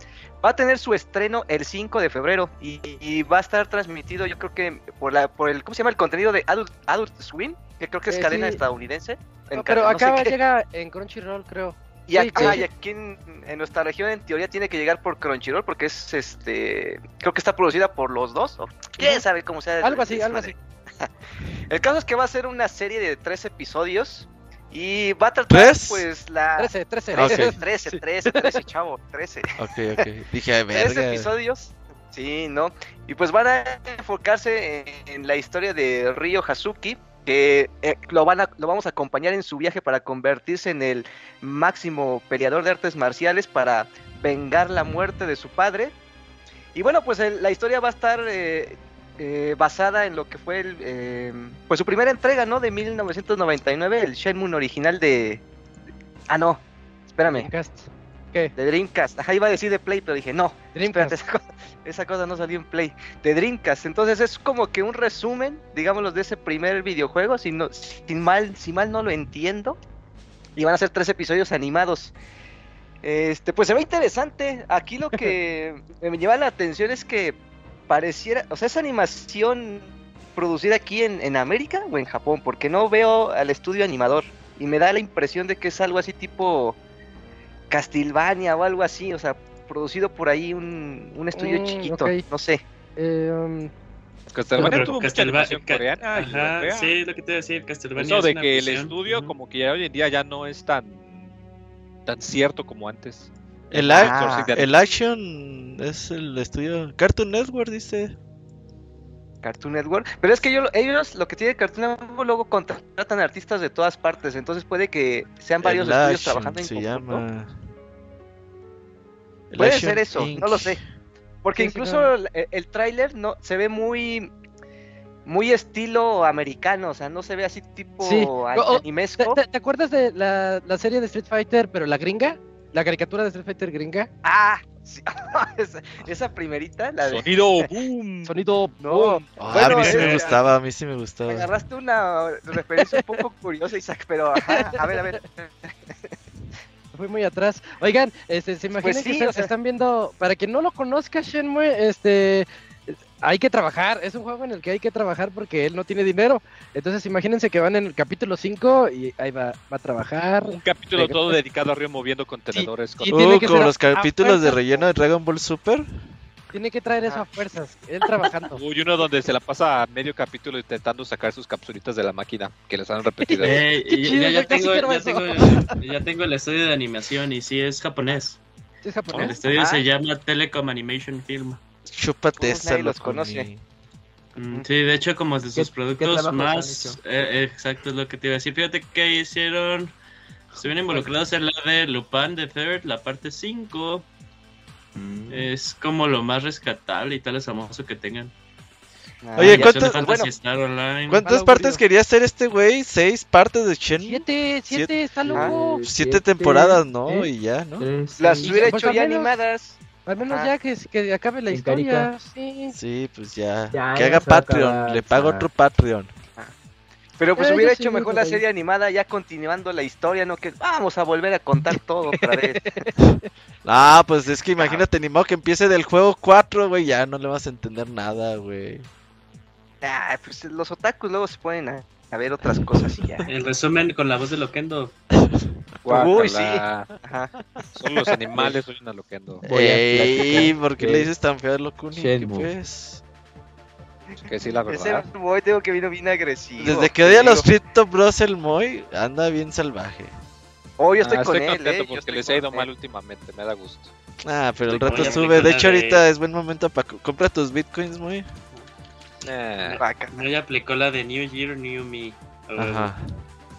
Va a tener su estreno el 5 de febrero y, y va a estar transmitido, yo creo que por la por el ¿cómo se llama? el contenido de Adult, Adult Swim, que creo que es Eh, cadena sí. estadounidense. En No, ca- pero no acá llega en Crunchyroll, creo. Y, Sí, acá, sí. y aquí en, en nuestra región en teoría tiene que llegar por Crunchyroll porque es este creo que está producida por los dos o quién sabe cómo sea. Algo así, algo desmadre. El caso es que va a ser una serie de tres episodios y va a tratar ¿Tres? pues la 13, 13. 13, Ok. 13, 13, 13, chavo, 13. Ok, ok. Dije, verga. episodios. Sí, ¿no? Y pues van a enfocarse en, en la historia de Ryo Hazuki, que eh, lo, van a, lo vamos a acompañar en su viaje para convertirse en el máximo peleador de artes marciales para vengar la muerte de su padre. Y bueno, pues el- la historia va a estar eh, eh, basada en lo que fue el, eh, pues su primera entrega, ¿no? De 1999, el Shenmue original de... Ah, no, espérame. Dreamcast. ¿Qué? De Dreamcast. Ajá, iba a decir de Play, pero dije, no, Dreamcast. espérate, esa cosa, esa cosa no salió en Play. De Dreamcast. Entonces es como que un resumen, digámoslo, de ese primer videojuego, si, no, sin mal, si mal no lo entiendo. Y van a ser tres episodios animados. Este, pues se ve interesante. Aquí lo que me lleva la atención es que pareciera, o sea, esa animación producida aquí en, en América o en Japón, porque no veo al estudio animador. Y me da la impresión de que es algo así tipo Castlevania o algo así, o sea, producido por ahí un, un estudio Mm, chiquito, no sé. Eh, um, Castlevania tuvo mucha Castelva- coreana Ajá, europea. sí, lo que te iba a decir, Castlevania. Eso es de una que el estudio como que ya hoy en día ya no es tan tan cierto como antes. El, Ah, el Action es el estudio. Cartoon Network dice. Cartoon Network. Pero es que yo, ellos lo que tiene Cartoon Network luego contratan artistas de todas partes, entonces puede que sean varios el estudios Action trabajando en se conjunto. llama. El Puede Action ser eso, Inc. no lo sé. Porque Sí, sí, incluso el, el tráiler no se ve muy muy estilo americano, o sea, no se ve así tipo Sí. a- O- o- ¿Te, animesco. te- te acuerdas de la, la serie de Street Fighter, pero la gringa? La caricatura de Street Fighter gringa. Ah, sí. esa, esa primerita, la de Sonido boom. Sonido. No. Ah, Bueno, a mí sí me eh, gustaba, a mí sí me Me gustaba. agarraste una referencia un poco curiosa, Isaac, pero ajá, a ver, a ver. Fui muy atrás. Oigan, este, se imaginan Pues sí, que están, o sea- están viendo, para quien no lo conozca, Shenmue, este, hay que trabajar, es un juego en el que hay que trabajar porque él no tiene dinero. Entonces imagínense que van en el capítulo 5 y ahí va, va a trabajar. Un capítulo todo dedicado a Río moviendo contenedores. con- y tiene Uh, que como ser los a- a capítulos de relleno de Dragon Ball Super. Tiene que traer eso a fuerzas, él trabajando. Uy, uno donde se la pasa medio capítulo intentando sacar sus capsulitas de la máquina que les han repetido. Eh, ya, tengo, quiero ya, eso. tengo, ya tengo el estudio de animación y sí es japonés. ¿Sí ¿Es El japonés? estudio Ah. se llama Telecom Animation Film. Chúpate Pues nadie los conoce. Mm, Sí, de hecho, como de sus productos más. eh, exacto, es lo que te iba a decir. Fíjate que hicieron. Estuvieron involucrados en la de Lupin the Third, la parte 5. Mm. Es como lo más rescatable y tal es famoso que tengan. Ah, Oye, ¿cuántas- bueno, Fantasy Star Online. ¿Cuántas partes aburrido. quería hacer este güey? ¿Seis partes de Shenmue? Siete, siete, está loco. Siete temporadas, ¿no? ¿eh? Y ya, ¿no? Tres, las hubiera pues, hecho ya menos- animadas. Al menos Ah. ya que, que acabe la historia. Sí. Sí, pues ya. Ya, que ya haga Patreon. acabar, Le pago ya. otro Patreon. Pero pues Eh, hubiera hecho mejor la ahí. serie animada ya continuando la historia, no que vamos a volver a contar todo otra vez. Ah, pues es que imagínate, ni modo que empiece del juego 4, güey. Ya no le vas a entender nada, güey. Ah, pues los otakus luego se ponen a, a ver otras cosas y ya. El resumen con la voz de Loquendo. Uy, sí. Guácala. Ajá. Son los animales, soy una loquendo. Voy a Ey, ¿por qué le dices tan feo a Locuni? ¿Qué pues? Que sí, la Ese verdad. boy tengo que vino bien agresivo. Desde que odia a los. Crypto Bros el Moy, anda bien salvaje. Oh, yo estoy Ah, con estoy él, contento eh. porque les ha ido con mal él. últimamente, me da gusto. Ah, pero el Estoy rato con sube. De hecho, de- ahorita es buen momento para comprar tus bitcoins, Moy. Eh, Vaca. No, ya aplicó la de New Year, New Me. Ajá.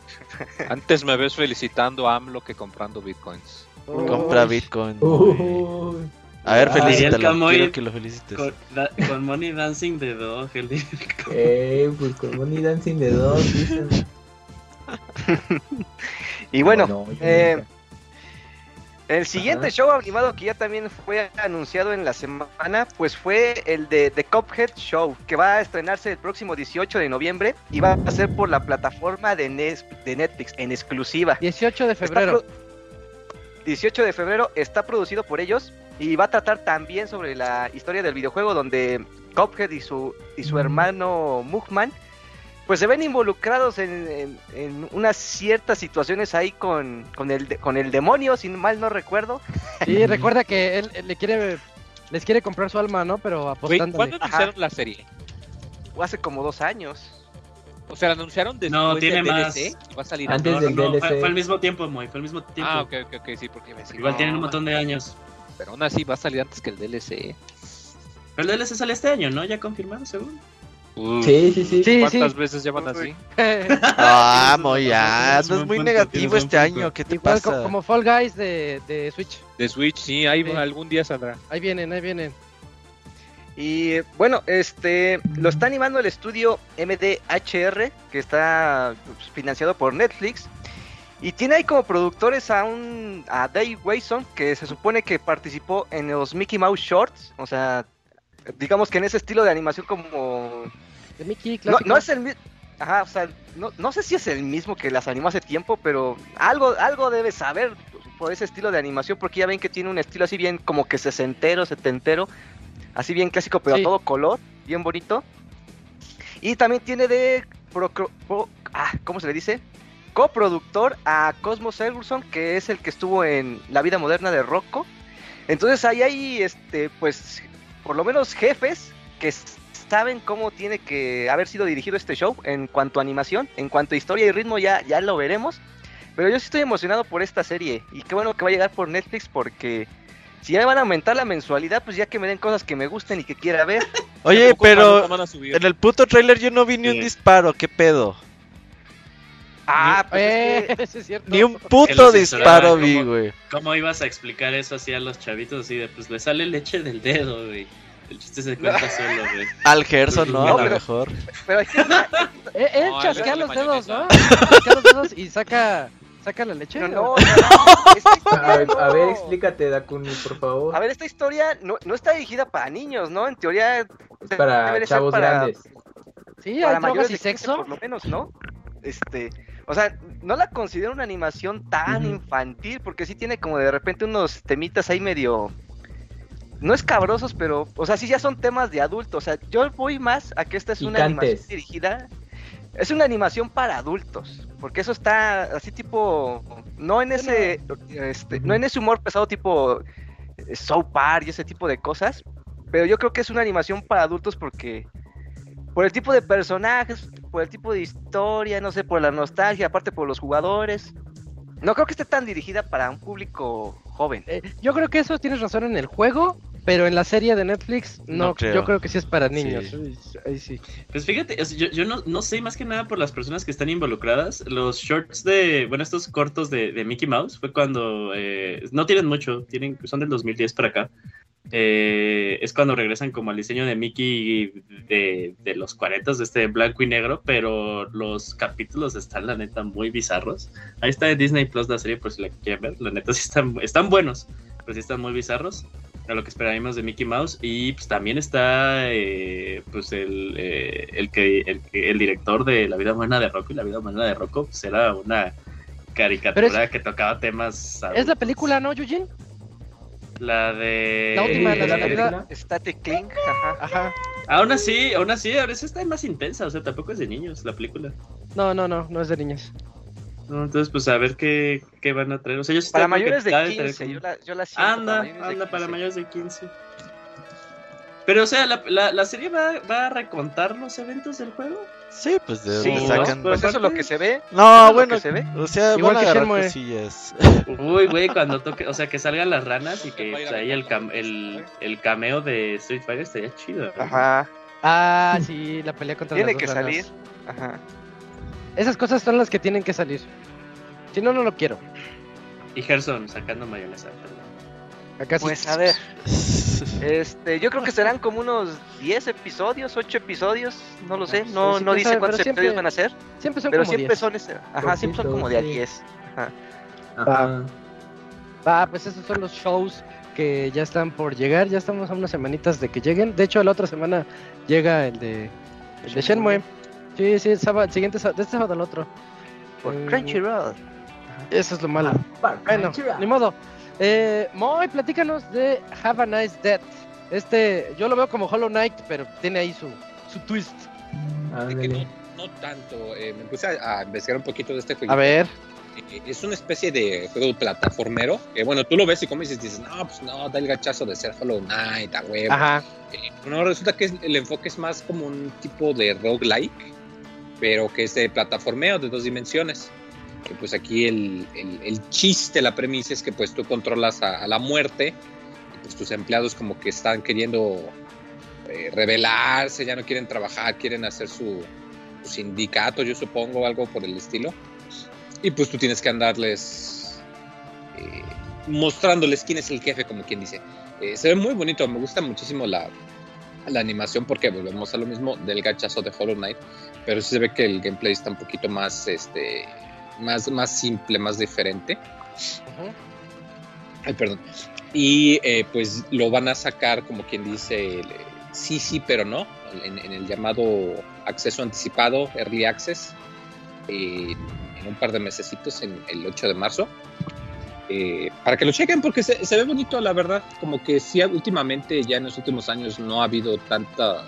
antes me ves felicitando a AMLO que comprando bitcoins. Compra bitcoin. Uy. A ver, Ah, felicítalo. Camoy- Quiero que lo felicites. Con, da- con Money Dancing de Dog, el Eh, pues con Money Dancing de dos, dicen. Y bueno, No, eh, nunca. El siguiente Ajá. show animado que ya también fue anunciado en la semana, pues fue el de The Cuphead Show, que va a estrenarse el próximo 18 de noviembre y va a ser por la plataforma de, Nes- de Netflix en exclusiva. 18 de febrero. pro- 18 de febrero está producido por ellos y va a tratar también sobre la historia del videojuego donde Cuphead y su, y su hermano Mugman pues se ven involucrados en, en- en unas ciertas situaciones ahí con, con, el, con el demonio, si mal no recuerdo. Sí, recuerda que él, él le quiere, les quiere comprar su alma, ¿no? Pero Güey, apostándole. ¿Cuándo Ajá. anunciaron la serie? Hace como dos años. O sea, la anunciaron después No, tiene del más. DLC. Va a salir Antes No, del no, fue, DLC. fue al mismo tiempo, Moy, fue al mismo tiempo. Ah, ok, ok, ok, sí, porque me decía, Igual no, tienen un montón de años. Pero aún así va a salir antes que el DLC. Pero el DLC sale este año, ¿no? Ya confirmado, según. Sí, sí, sí. Sí, ¿Cuántas sí. veces llevan así? Ah, es ya. un No es buen muy punto, negativo este año. ¿Qué te Igual pasa? como Fall Guys de, de Switch. De Switch, sí, ahí Sí. algún día saldrá. Ahí vienen, ahí vienen. Y bueno, este lo está animando el estudio MDHR, que está pues, financiado por Netflix. Y tiene ahí como productores a un a Dave Wayson, que se supone que participó en los Mickey Mouse Shorts. O sea, digamos que en ese estilo de animación como... De Mickey, No, no es el mismo... Ajá, o sea, no, no sé si es el mismo que las animó hace tiempo, pero algo, algo debe saber por ese estilo de animación, porque ya ven que tiene un estilo así bien como que sesentero, setentero, así bien clásico, pero a todo color, bien bonito. Y también tiene de pro- ah, ¿cómo se le dice? Coproductor a Cosmos Ferguson, que es el que estuvo en La vida moderna de Rocco. Entonces ahí hay este pues por lo menos jefes que saben cómo tiene que haber sido dirigido este show en cuanto a animación, en cuanto a historia y ritmo ya ya lo veremos. Pero yo sí estoy emocionado por esta serie y qué bueno que va a llegar por Netflix porque si ya me van a aumentar la mensualidad, pues ya que me den cosas que me gusten y que quiera ver. Oye, pero no van a subir. en el puto trailer yo no vi ni un disparo. ¿Qué pedo? Ah, pues es que- ese es cierto. Ni un puto disparo vi, como- güey. ¿Cómo ibas a explicar eso así a los chavitos? Así de, pues le sale leche del dedo, güey. El chiste se cuenta solo, güey. Al Gerson, no, No, a lo mejor. pero Eh, él No, chasquea él los le dedos, ¿no? Chasquea los dedos y saca, saca la leche. no, no, no, esta historia A ver, a ver, explícate, Dakuni, por favor. A ver, esta historia no, no está dirigida para niños, ¿no? En teoría Es para chavos para- grandes. Sí, para hay drogas mayores y de 15 sexo. por lo menos, ¿no? Este, o sea, no la considero una animación tan infantil porque sí tiene como de repente unos temitas ahí medio no escabrosos, pero o sea, sí ya son temas de adultos, o sea, yo voy más a que esta es una animación dirigida es una animación para adultos, porque eso está así tipo no en ese este, no en ese humor pesado tipo eh, South Park y ese tipo de cosas, pero yo creo que es una animación para adultos porque por el tipo de personajes, por el tipo de historia, no sé, por la nostalgia, aparte por los jugadores. No creo que esté tan dirigida para un público joven. Eh, yo creo que eso tienes razón en el juego, pero en la serie de Netflix no, No creo. yo creo que sí es para niños. Uy, Ahí sí. Pues fíjate, yo, yo no, no sé más que nada por las personas que están involucradas. Los shorts de, bueno, estos cortos de, de Mickey Mouse fue cuando, eh, no tienen mucho, tienen, son del 2010 para acá. eh, es cuando regresan como al diseño de Mickey de, de los 40 de este blanco y negro, pero los capítulos están la neta muy bizarros. Ahí está de Disney Plus la serie por si la quieren ver, la neta sí están, están buenos, pero sí están muy bizarros a lo que esperábamos de Mickey Mouse y pues también está eh, pues el, eh, el, que, el, director de La vida buena de Rocco y La vida buena de Rocco pues era una caricatura es- que tocaba temas Es la película, ¿no, Eugene? la de La última, la de la. Static Cling, ajá. Ajá. aún así aún así ahora sí está más intensa o sea tampoco es de niños la película No, no, no, no es de niños. No, entonces pues a ver qué, qué van a traer o sea ellos Para mayores de tratan traer 15, como- yo la, yo la siento Anda, de anda, para 15. mayores de 15. Pero, o sea, ¿la, la, la serie va, va a recontar los eventos del juego? Sí, pues de Sí, dónde ¿no? sacan. Pues eso es lo que se ve. No, bueno, se ve. o sea, Igual van a que agarrar cosillas. Uy, güey, cuando toque, o sea, que salgan las ranas y que ir pues, ahí el, cam- el, el cameo de Street Fighter estaría chido. Ajá. Ah, sí, la pelea contra Tiene las que ranas. salir. Ajá. Esas cosas son las que tienen que salir. Si no, no lo quiero. Y Gerson sacando mayonesa. perdón. Acá sí. Pues a ver, este, yo creo que serán como unos 10 episodios, 8 episodios, no lo sé, Pues no, no dice cuántos siempre- episodios van a ser, Siempre son pero como siempre 10. son, ese- ajá, siempre son como de a Poquito, sí. 10. Ajá. Ah, Ah, pues esos son los shows que ya están por llegar. Ya estamos a unas semanitas de que lleguen. De hecho, la otra semana llega el de, el de Shenmue. Sí, sí, el, sábado, el siguiente sábado, de este sábado al otro. Por Mm, Crunchyroll. Eso es lo malo. Bueno, ni modo. Eh, Moy, platícanos de Have a Nice Death. Este, yo lo veo como Hollow Knight, pero tiene ahí su, su twist. Que no, no tanto. eh, me puse a, a investigar un poquito de este juego. A ver. Eh, Es una especie de juego plataformero. Que bueno, tú lo ves y como dices, dices, no, pues no, da el gachazo de ser Hollow Knight, a huevo. Ajá. Eh, no, resulta que es- el enfoque es más como un tipo de roguelike, pero que es de plataformeo de dos dimensiones. Que pues aquí el, el- el chiste, la premisa es que pues tú controlas a, a la muerte y pues tus empleados como que están queriendo eh, rebelarse, ya no quieren trabajar, quieren hacer su, su sindicato, yo supongo, algo por el estilo. Y pues tú tienes que andarles eh, mostrándoles quién es el jefe, como quien dice. Eh, se ve muy bonito, me gusta muchísimo la, la animación porque volvemos a lo mismo del gachazo de Hollow Knight, pero sí se ve que el gameplay está un poquito más, este, más, más simple, más diferente. Ujú. Ay, perdón. Y eh, pues lo van a sacar, como quien dice, el, eh, sí, sí, pero no, en, en el llamado acceso anticipado, Early Access, eh, en un par de mesecitos, en el 8 de marzo. Eh, para que lo chequen, porque se, se ve bonito, la verdad. Como que sí, últimamente, ya en los últimos años, no ha habido tanta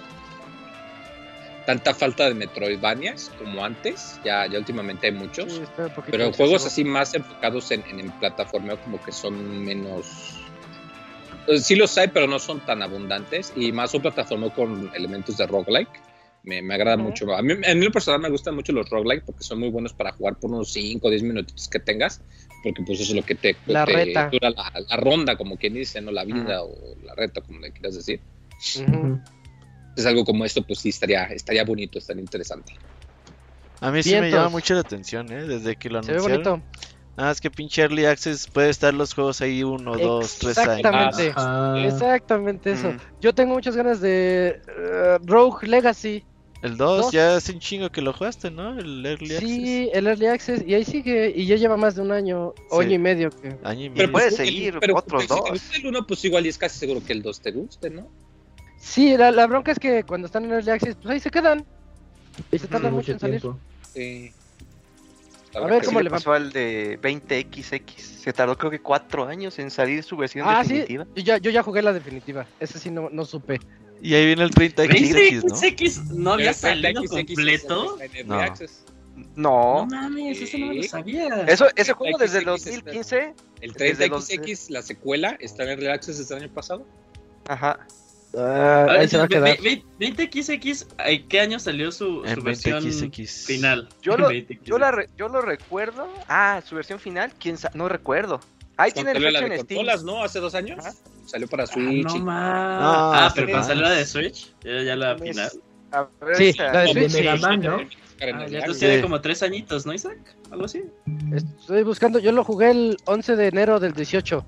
tanta falta de Metroidvanias como antes. Ya, ya últimamente hay muchos. Sí, Pero juegos así más enfocados en, en, en plataformeo como que son menos... eh, Sí los hay, pero no son tan abundantes. Y más un plataformeo con elementos de roguelike. Me, me agrada Ujú. mucho. A mí, a mí en lo personal me gustan mucho los roguelike porque son muy buenos para jugar por unos 5 o 10 minutitos que tengas. Porque pues eso es lo que te, La te reta. dura la, la ronda, como quien dice, no la vida o la reta, como le quieras decir. Ujú. Es algo como esto, pues sí, estaría, estaría bonito, estaría interesante. A mí sí me Vientos. llama mucho la atención, ¿eh? Desde que lo Se ve anunciaron. bonito. Nada más que pinche Early Access puede estar los juegos ahí uno, dos, tres años. Exactamente. Ajá. Exactamente eso. Mm. Yo tengo muchas ganas de eh, Rogue Legacy. El 2 Dos. ya hace un chingo que lo jugaste, ¿no? El Early Access. Sí, el Early Access. Y ahí sigue. Y ya lleva más de un año, o Sí. año y medio. Que... Año y Pero medio. puede pues, seguir el- pero, otros si te dos. gusta el uno, pues igual y es casi seguro que el 2 te guste, ¿no? Sí, la, la bronca es que cuando están en Early Access, pues ahí se quedan. Y se tardan Sí, mucho en salir. tiempo. Sí. A ver, ¿cómo le le va? pasó al de 20XX. Se tardó creo que cuatro años en salir su versión Ah, sí. definitiva. Yo ya, yo ya jugué la definitiva. Ese sí no, no supe. Y ahí viene el 30XX, ¿no? XX no había salido completo. No. No, No mames, eso no me lo Sí. sabía. eso, ese juego desde el XX está- 2015. El Desde los- 30XX, la secuela, está en Early Access desde el año pasado. Ajá. Ah, A ver, ahí se va a ve- quedar. ve- ve- 20XX, ¿en qué año salió su, su En versión 20XX. final? Yo lo, 20XX. yo, la re- yo lo recuerdo. Ah, su versión final, quién sa- no recuerdo. Ahí tiene el fecha de en Steam. ¿no? Hace dos años. Ajá. Salió para Ah, Switch. no y- más. No, ah, pero cuando más. salió la de Switch, ya, ya la Pues, final. A ver, Sí, esta- la de de Switch. sí. Mega Man, ¿no? Ah, ya tiene como tres añitos, ¿no, Isaac? Algo así. Estoy buscando. Yo lo jugué el 11 de enero del 18.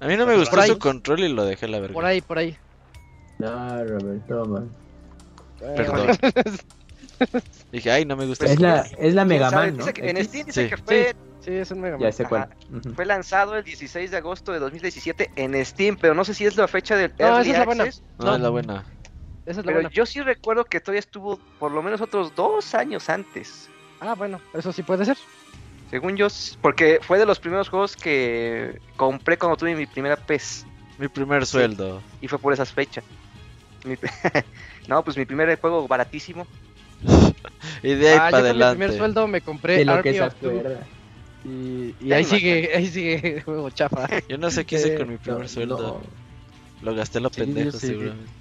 A mí no me gustó su control y lo dejé la verga. Por ahí, por ahí. No, Robert, toma. Perdón. Dije, ay, no me gusta. Es su la, control. es la Mega ¿Sabe? Man, ¿no? Dice que- en. Steam dice Sí. que fue, Sí, es un Mega Man. Ya sé cuál. Fue lanzado el 16 de agosto de 2017 en Steam, pero no sé si es la fecha del No, Early esa es la buena. Access, No, No. es la buena. Esa es la Pero buena. yo sí recuerdo que todavía estuvo por lo menos otros dos años antes. Ah, bueno, eso sí puede ser. Según yo, porque fue de los primeros juegos que compré cuando tuve mi primera PES. Mi primer sueldo. Y fue por esas fechas. Mi- no, pues mi primer juego baratísimo. Y de ahí ah, para yo con mi adelante. primer sueldo me compré De lo que Army of. Y, y ahí sigue, ahí sigue el juego chafa. Yo no sé qué hice Eh, con mi primer No, sueldo. Lo gasté lo Sí, pendejo, sí, sí. seguramente.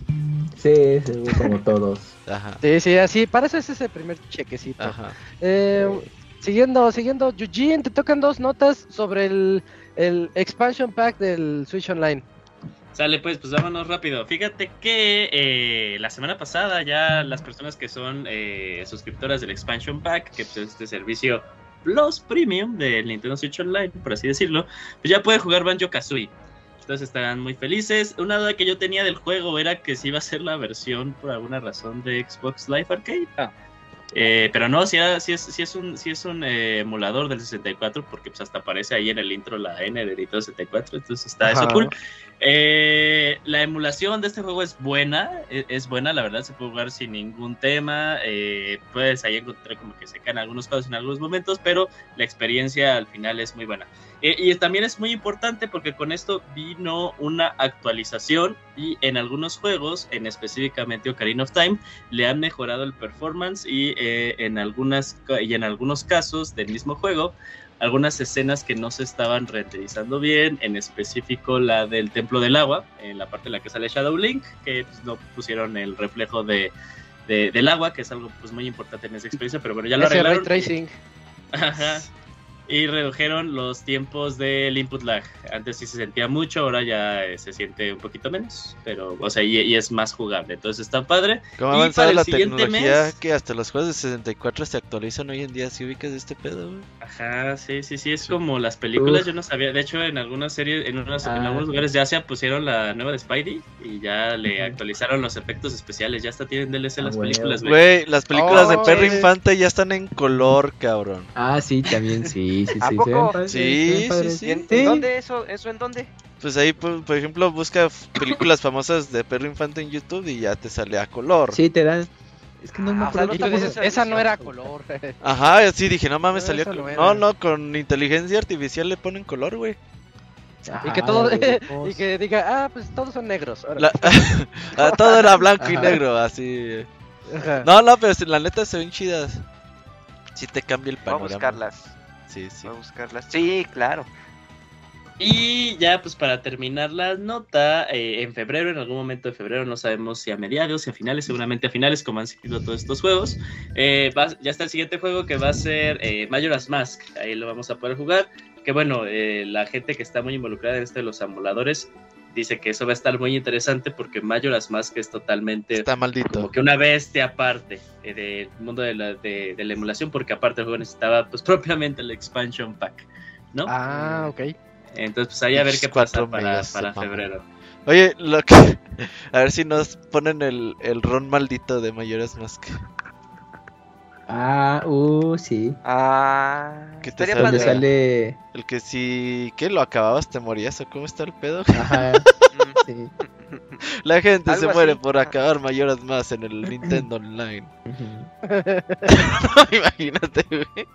Sí, como todos. Ajá. Sí, sí, así, para eso es ese primer chequecito. Ajá. Eh, siguiendo, siguiendo, Eugene, te tocan dos notas sobre el, el expansion pack del Switch Online. Sale pues, pues vámonos rápido. Fíjate que eh, la semana pasada ya las personas que son eh, suscriptoras del Expansion Pack, que pues, es este servicio Plus Premium del Nintendo Switch Online, por así decirlo, pues ya pueden jugar Banjo Kazooie. Entonces estarán muy felices. Una duda que yo tenía del juego era que si iba a ser la versión por alguna razón de Xbox Live Arcade. Ah. Eh, pero no, si, era- si es, si es un, si es un eh, emulador del 64, porque pues hasta aparece ahí en el intro la N de Nintendo 64, entonces está eso Ajá. cool. Eh, la emulación de este juego es buena, e- es, buena, la verdad, se puede jugar sin ningún tema. eh, puedes ahí encontrar como que se caen algunos cosas en algunos momentos, pero la experiencia al final es muy buena. Eh, y también es muy importante porque con esto vino una actualización y en algunos juegos, en específicamente Ocarina of Time, le han mejorado el performance y eh, en algunas y en algunos casos del mismo juego algunas escenas que no se estaban renderizando bien, en específico la del Templo del Agua, en la parte en la que sale Shadow Link, que pues, no pusieron el reflejo de, de- del agua, que es algo pues muy importante en esa experiencia, pero bueno, ya lo Ese ray arreglaron. tracing. Ajá. Y redujeron los tiempos del input lag. Antes sí se sentía mucho, ahora ya eh, se siente un poquito menos. Pero, o sea, y, y es más jugable. Entonces está padre. ¿Cómo ha Y avanzado para el la tecnología mes- que hasta los juegos de 64 se actualizan hoy en día? Si ubicas de este pedo, güey? Ajá, sí, sí, sí, es Sí. como las películas, Uf. yo no sabía, de hecho en algunas series, en, unas- en Ah, algunos sí. lugares ya se pusieron la nueva de Spidey y ya le Ujú. actualizaron los efectos especiales, ya hasta tienen DLC Ah, las huevo. películas, güey. Las películas de Oh, Perro sí. Infante ya están en color, cabrón. Ah, sí, también, sí, sí, sí. ¿A en, Sí. en dónde eso? ¿Eso en dónde? Pues ahí, por, por ejemplo, busca películas famosas de Perro Infante en YouTube y ya te sale a color. Sí, te dan. Es que no me Ah, o sea, acuerdo. no dices, esa no era color. Ajá, sí, dije, no mames, No, salió. eso co- no No, con inteligencia artificial le ponen color, güey. y que todo, los y que diga, ah, pues todos son negros. La- Ah, todo era blanco y negro, así. Ajá. No, no, pero si- la neta se ven chidas. Sí te cambia el Voy a panorama. buscarlas. Sí, sí. Voy a buscarlas. Sí, claro. Y ya, pues para terminar la nota, eh, en febrero, en algún momento de febrero, no sabemos si a mediados, si a finales, seguramente a finales, como han sido todos estos juegos, eh, va- ya está el siguiente juego que va a ser eh, Majora's Mask. Ahí lo vamos a poder jugar. Que bueno, eh, la gente que está muy involucrada en esto de los emuladores dice que eso va a estar muy interesante porque Majora's Mask es totalmente Está maldito. como que una bestia aparte eh, del mundo de la, de, de la emulación, porque aparte el juego necesitaba pues propiamente el expansion pack, ¿no? Ah, ok. Entonces, pues ahí a ver qué Cuatro pasa para, para febrero. Oye, lo que... a ver si nos ponen el, el ron maldito de Mayoras Mask. Ah, uh, sí. Ah, ¿Qué te sale? Padre. sale. El que si... ¿Qué? ¿Lo acababas? ¿Te morías o cómo está el pedo? Ajá, sí. La gente se muere así. por acabar Mayoras Mask en el Nintendo Online. Imagínate, güey.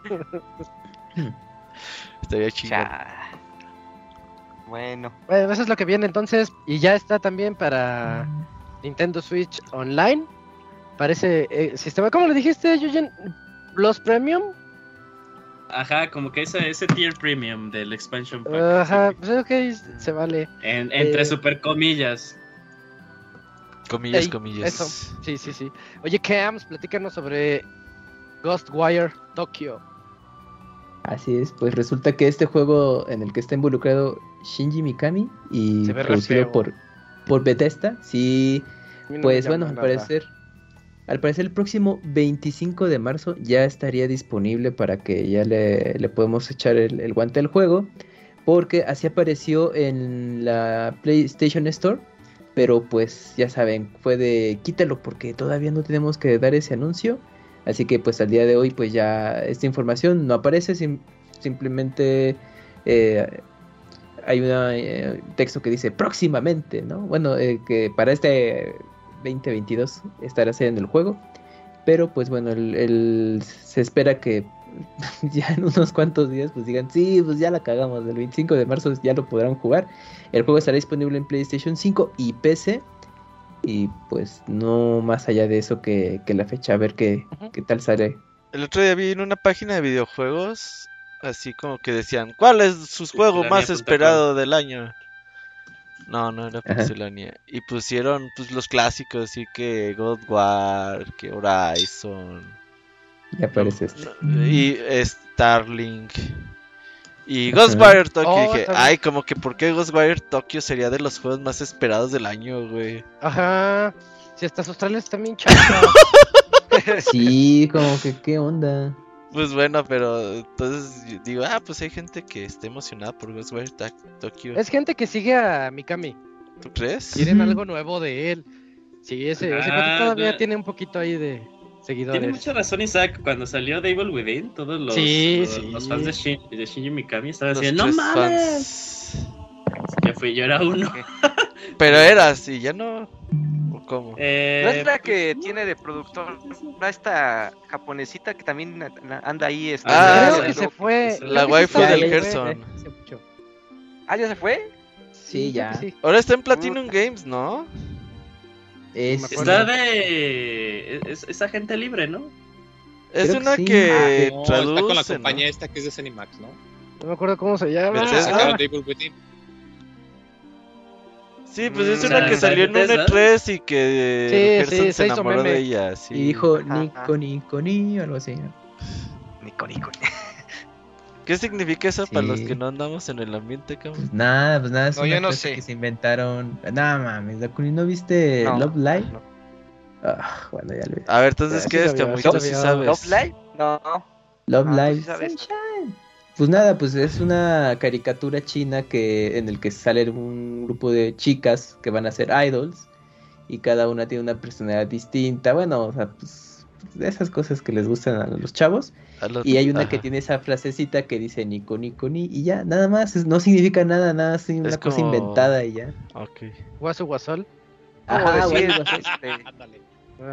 Estaría chido. Bueno, Bueno, eso es lo que viene entonces. Y ya está también para Nintendo Switch Online. Parece eh, sistema. ¿Cómo le dijiste, Yuyen? ¿Los Premium? Ajá, como que ese, ese tier premium del expansion pack. Ajá, pues ok, se vale. En- entre Eh, super comillas. Comillas, Ey, comillas. Eso, sí, sí, sí. Oye, Cams, platícanos sobre Ghostwire Tokyo. Así es, pues resulta que este juego en el que está involucrado Shinji Mikami y producido por, por Bethesda, sí, no pues bueno, al parecer, al parecer el próximo 25 de marzo ya estaría disponible para que ya le, le podemos echar el, guante al juego. porque así apareció en la PlayStation Store, pero pues ya saben, fue de quítalo porque todavía no tenemos que dar ese anuncio, así que pues al día de hoy pues ya esta información no aparece, sim- simplemente eh, hay un texto que dice próximamente, ¿no? Bueno, eh, que para este 2022 estará en el juego. Pero pues bueno, el, el- se espera que ya en unos cuantos días pues digan, sí, pues ya la cagamos, el 25 de marzo ya lo podrán jugar. El juego estará disponible en PlayStation 5 y PC. Y pues no más allá de eso que, que la fecha, a ver qué, qué tal sale. El otro día vi en una página de videojuegos, así como que decían, ¿cuál es su juego más esperado del año? No, no era Ajá. Pixelania. Y pusieron pues los clásicos, así que God War, que Horizon, Ya aparece este. y Starlink. Y Ajá. Ghostwire Tokyo. Oh, dije, está ay, como que ¿por qué Ghostwire Tokyo sería de los juegos más esperados del año, güey? Ajá. Si hasta sus trailers también. Sí, como que qué onda. Pues bueno, pero entonces yo digo, ah, pues hay gente que está emocionada por Ghostwire Tokyo. es gente que sigue a Mikami. ¿Tú crees? Quieren algo nuevo de él. Sí, ese, Ah, todavía no. tiene un poquito ahí de Tiene seguidores. mucha razón Isaac, cuando salió The Evil Within, todos los, Sí, los, sí. los fans de, Shin- de Shinji Mikami estaban diciendo, no mames. fans. Ya fui, yo era uno. Pero eras, y ya no. ¿O cómo? Eh, ¿No es la que tiene de productor ¿no esta japonesita que también anda ahí? Este, Ah, Creo que se fue. La waifu del Gerson. mucho. ¿Ah, ya se fue? Sí, ya. sí. Ahora está en Platinum Games, ¿no? Es- Está de... Es, es agente libre, ¿no? Es Creo que una sí. que No, traduce. está con la ¿no? compañía esta que es de Cenimax, ¿no? No me acuerdo cómo se llama. Bethesda. Sí, pues es Mm, una que salió en un Bethesda. E3 y que Sí, sí, se enamoró de ella. Sí. Y dijo Nico. Nico, ni, algo así. ¿no? Nico, Nico. ¿Qué significa eso para los que no andamos en el ambiente, cabrón? Pues nada, pues nada, es No, una yo no sé. que se inventaron. Nada mames, Dakuni, ¿no viste No, Love Live? no. Ah, bueno, ya lo vi. A ver, entonces, Ah, ¿qué es, Camuy? sí Tú sí sabes. ¿Love Live? No. Love Ah, tú Live. sí sabes. Sunshine. Pues nada, pues es una caricatura china que en el que sale un grupo de chicas que van a ser idols y cada una tiene una personalidad distinta. Bueno, o sea, pues de esas cosas que les gustan a los chavos. A los- Y hay una que tiene esa frasecita que dice Nico, Nico, ni y ya, nada más, es- no significa nada, nada, es una Es cosa como- inventada y ya. Ok. Guasu Guasol. Ajá, decir, este, Ándale.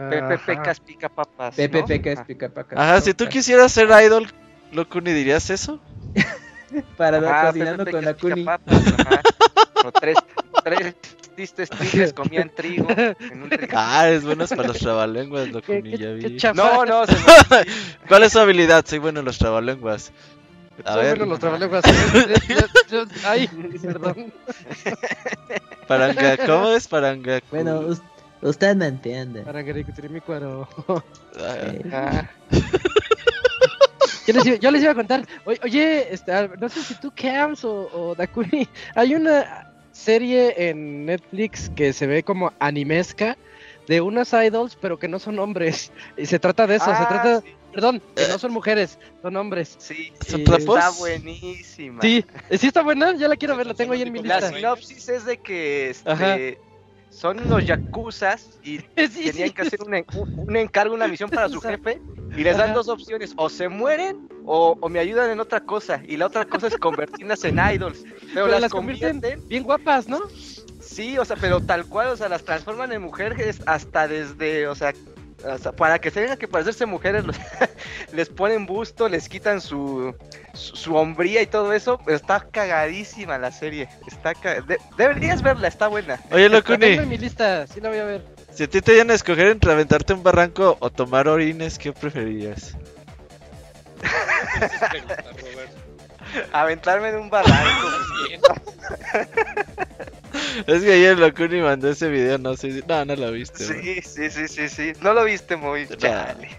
Pepe. Pecas pica papas. Pepe ¿no? Pecas pica paca. Ajá, si tú quisieras ser idol, Locuni, ¿dirías eso? Para andar coordinando Pepe con la Kuni. papas, ajá. O tres, tres tristes tigres comían trigo en un trigo. Ah, es bueno para los trabalenguas, ¿Qué, Locuni, ya qué vi. No, no, se me- ¿Cuál es su habilidad? Soy bueno en los trabalenguas. A Son ver, buenos los trabalenguas. Ay, perdón. paranga, ¿cómo es paranga? Bueno, us- usted me entiende. Arangaricutirimícuaro. Ah, Eh, Ah, Yo les, iba, yo les iba a contar, oye, este, Al- no sé si tú Cams o, o Dakuni, hay una serie en Netflix que se ve como animesca de unas idols, pero que no son hombres. Y se trata de eso, se ah, trata, sí, perdón, que no son mujeres, son hombres. Sí, está buenísima. Sí, ¿sí está buena? Ya la quiero ver, la tengo ahí en mi La lista. sinopsis es de que este, Ajá. Son unos yakuzas y Sí, tenían sí. que hacer un, un- encargo, una misión para su jefe y les dan dos opciones, o se mueren o, o me ayudan en otra cosa y la otra cosa es convertirlas en idols, pero, Pero las, las convierten convierten, bien guapas, ¿no? sí, o sea, pero tal cual, o sea, las transforman en mujeres hasta desde, o sea, hasta para que tengan que parecerse mujeres, los- les ponen busto, les quitan su, su, su hombría y todo eso, pero está cagadísima la serie, está ca- de- deberías verla, está buena. Oye, tengo en Locuni, mi lista, sí la voy a ver. si a ti te dieran a escoger entre aventarte un barranco o tomar orines, ¿qué preferirías? Aventarme en un barranco. Es que ayer Locuni mandó ese video, no sé si... No, no lo viste. Sí, sí, sí, sí, sí. No lo viste muy. No. Chale.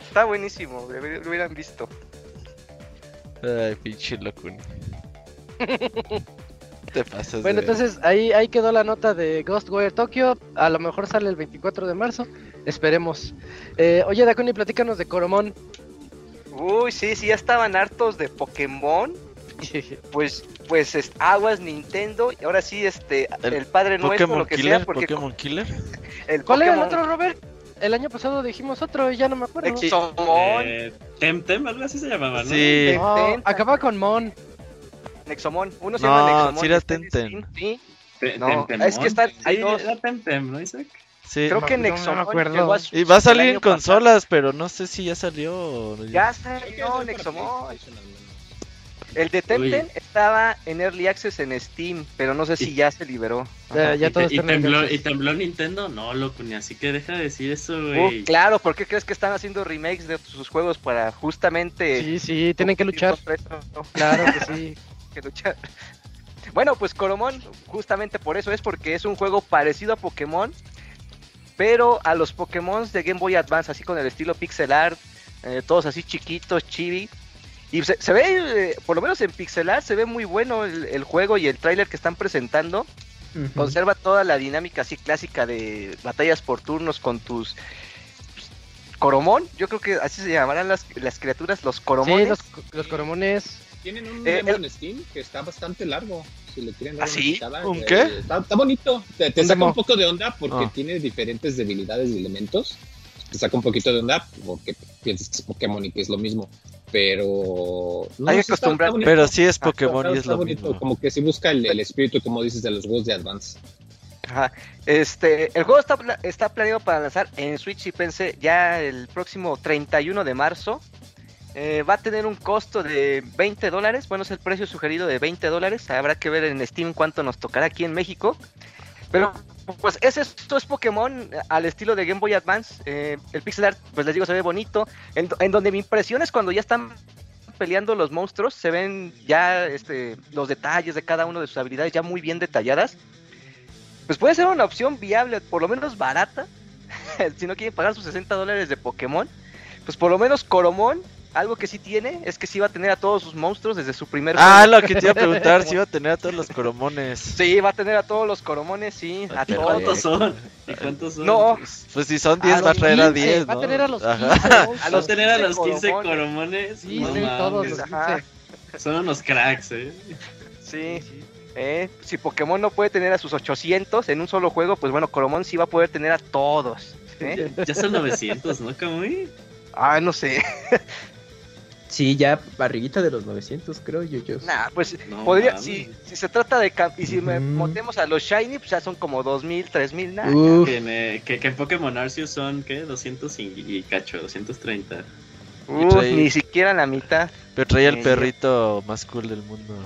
Está buenísimo, lo hubi- lo hubieran visto. Ay, pinche Locuni. Te pasas Bueno, de- entonces ahí, ahí quedó la nota de Ghostwire Tokyo. A lo mejor sale el 24 de marzo. Esperemos. Eh, oye, Dakuni, platícanos de Coromón. Uy, sí, sí, ya estaban hartos de Pokémon. Pues pues es, aguas Nintendo y ahora sí este El el, padre nuestro Pokémon lo que Killer, sea porque Pokémon Killer. el ¿Cuál era el otro, Robert? El año pasado dijimos otro y ya no me acuerdo. Nexomon, Eh, Temtem, algo así se llamaba, ¿no? Sí. No, acaba con Mon. Nexomon, uno se No, llama Nexomon. sí era Temtem. Sí, No, es que está- hay Sí, dos. era Temtem, ¿no, Isaac? Sí. creo que no me Nexomon a Y va a salir en pasado. consolas, pero no sé si ya salió. Ya salió Nexomon. El de Temtem estaba en Early Access en Steam, pero no sé si Y- ya se liberó. Ya, ya y, y tembló, Xbox. y tembló Nintendo, no, loco, ni así que deja de decir eso, Uh, güey. claro, ¿por qué crees que están haciendo remakes de sus juegos para justamente... Sí, sí, tienen que luchar. Claro que sí. que luchar. Bueno, pues Coromon, justamente por eso es porque es un juego parecido a Pokémon, pero a los Pokémon de Game Boy Advance, así con el estilo pixel art, eh, todos así chiquitos, chibi. Y se, se ve, eh, por lo menos en pixel art, se ve muy bueno el, el juego y el tráiler que están presentando. Conserva toda la dinámica así clásica de batallas por turnos con tus pues, Coromon. Yo creo que así se llamarán las, las criaturas, los Coromones. Sí, los, los coromones. Tienen un Eh, demo el- en Steam que está bastante largo. Si le quieren dar ¿Ah, sí? ¿Un eh, qué? Está, está bonito. Te, te Un saca demo. un poco de onda porque Ah. tiene diferentes debilidades y elementos. Te saca un poquito de onda porque piensas que es Pokémon y que es lo mismo. Pero. no, Hay que sí acostumbrar-. Pero sí es Pokémon y es lo bonito, mismo. Como que si busca el, el espíritu, como dices, de los juegos de Advance. Ajá. Este, el juego está, pla- está planeado para lanzar en Switch y pensé ya el próximo 31 de marzo. Eh, va a tener un costo de 20 dólares. Bueno, es el precio sugerido de 20 dólares. Habrá que ver en Steam cuánto nos tocará aquí en México. Pero, pues, es esto es Pokémon eh, al estilo de Game Boy Advance. Eh, el pixel art, pues les digo, se ve bonito. En, en donde mi impresión es cuando ya están peleando los monstruos, se ven ya este, los detalles de cada uno de sus habilidades ya muy bien detalladas pues puede ser una opción viable, por lo menos barata. si no quieren pagar sus 60 dólares de Pokémon, pues por lo menos Coromon, algo que sí tiene, es que sí va a tener a todos sus monstruos desde su primer Ah, juego. lo que te iba a preguntar, si iba a tener a todos los Coromones. Sí, va a tener a todos los Coromones, sí, a ¿Y ¿Y todos. cuántos son? ¿Y cuántos son? No, Pues si son 10 A va a traer a 15, 10, Va a ¿no? tener a los 15 Ajá. a. ¿Va los tener a 15 los 15 Coromones. Sí, No sí, todos los mames, Ajá. 15. Son unos cracks, eh. sí. Eh, si Pokémon no puede tener a sus 800 en un solo juego, pues bueno, Coromon sí va a poder tener a todos. ¿eh? Ya son 900, ¿no, Kamui? Ah, no sé. Sí, ya barriguita de los 900, creo yo. yo. Nah, pues No podría, si, si se trata de y si me Ujú. montemos a los Shiny, pues ya son como 2000, 3000, nada. Que, en, eh, que, que en Pokémon Arceus son, ¿qué? 200 y, y cacho, 230. Uf, trae- ni siquiera la mitad. Pero trae el perrito más cool del mundo.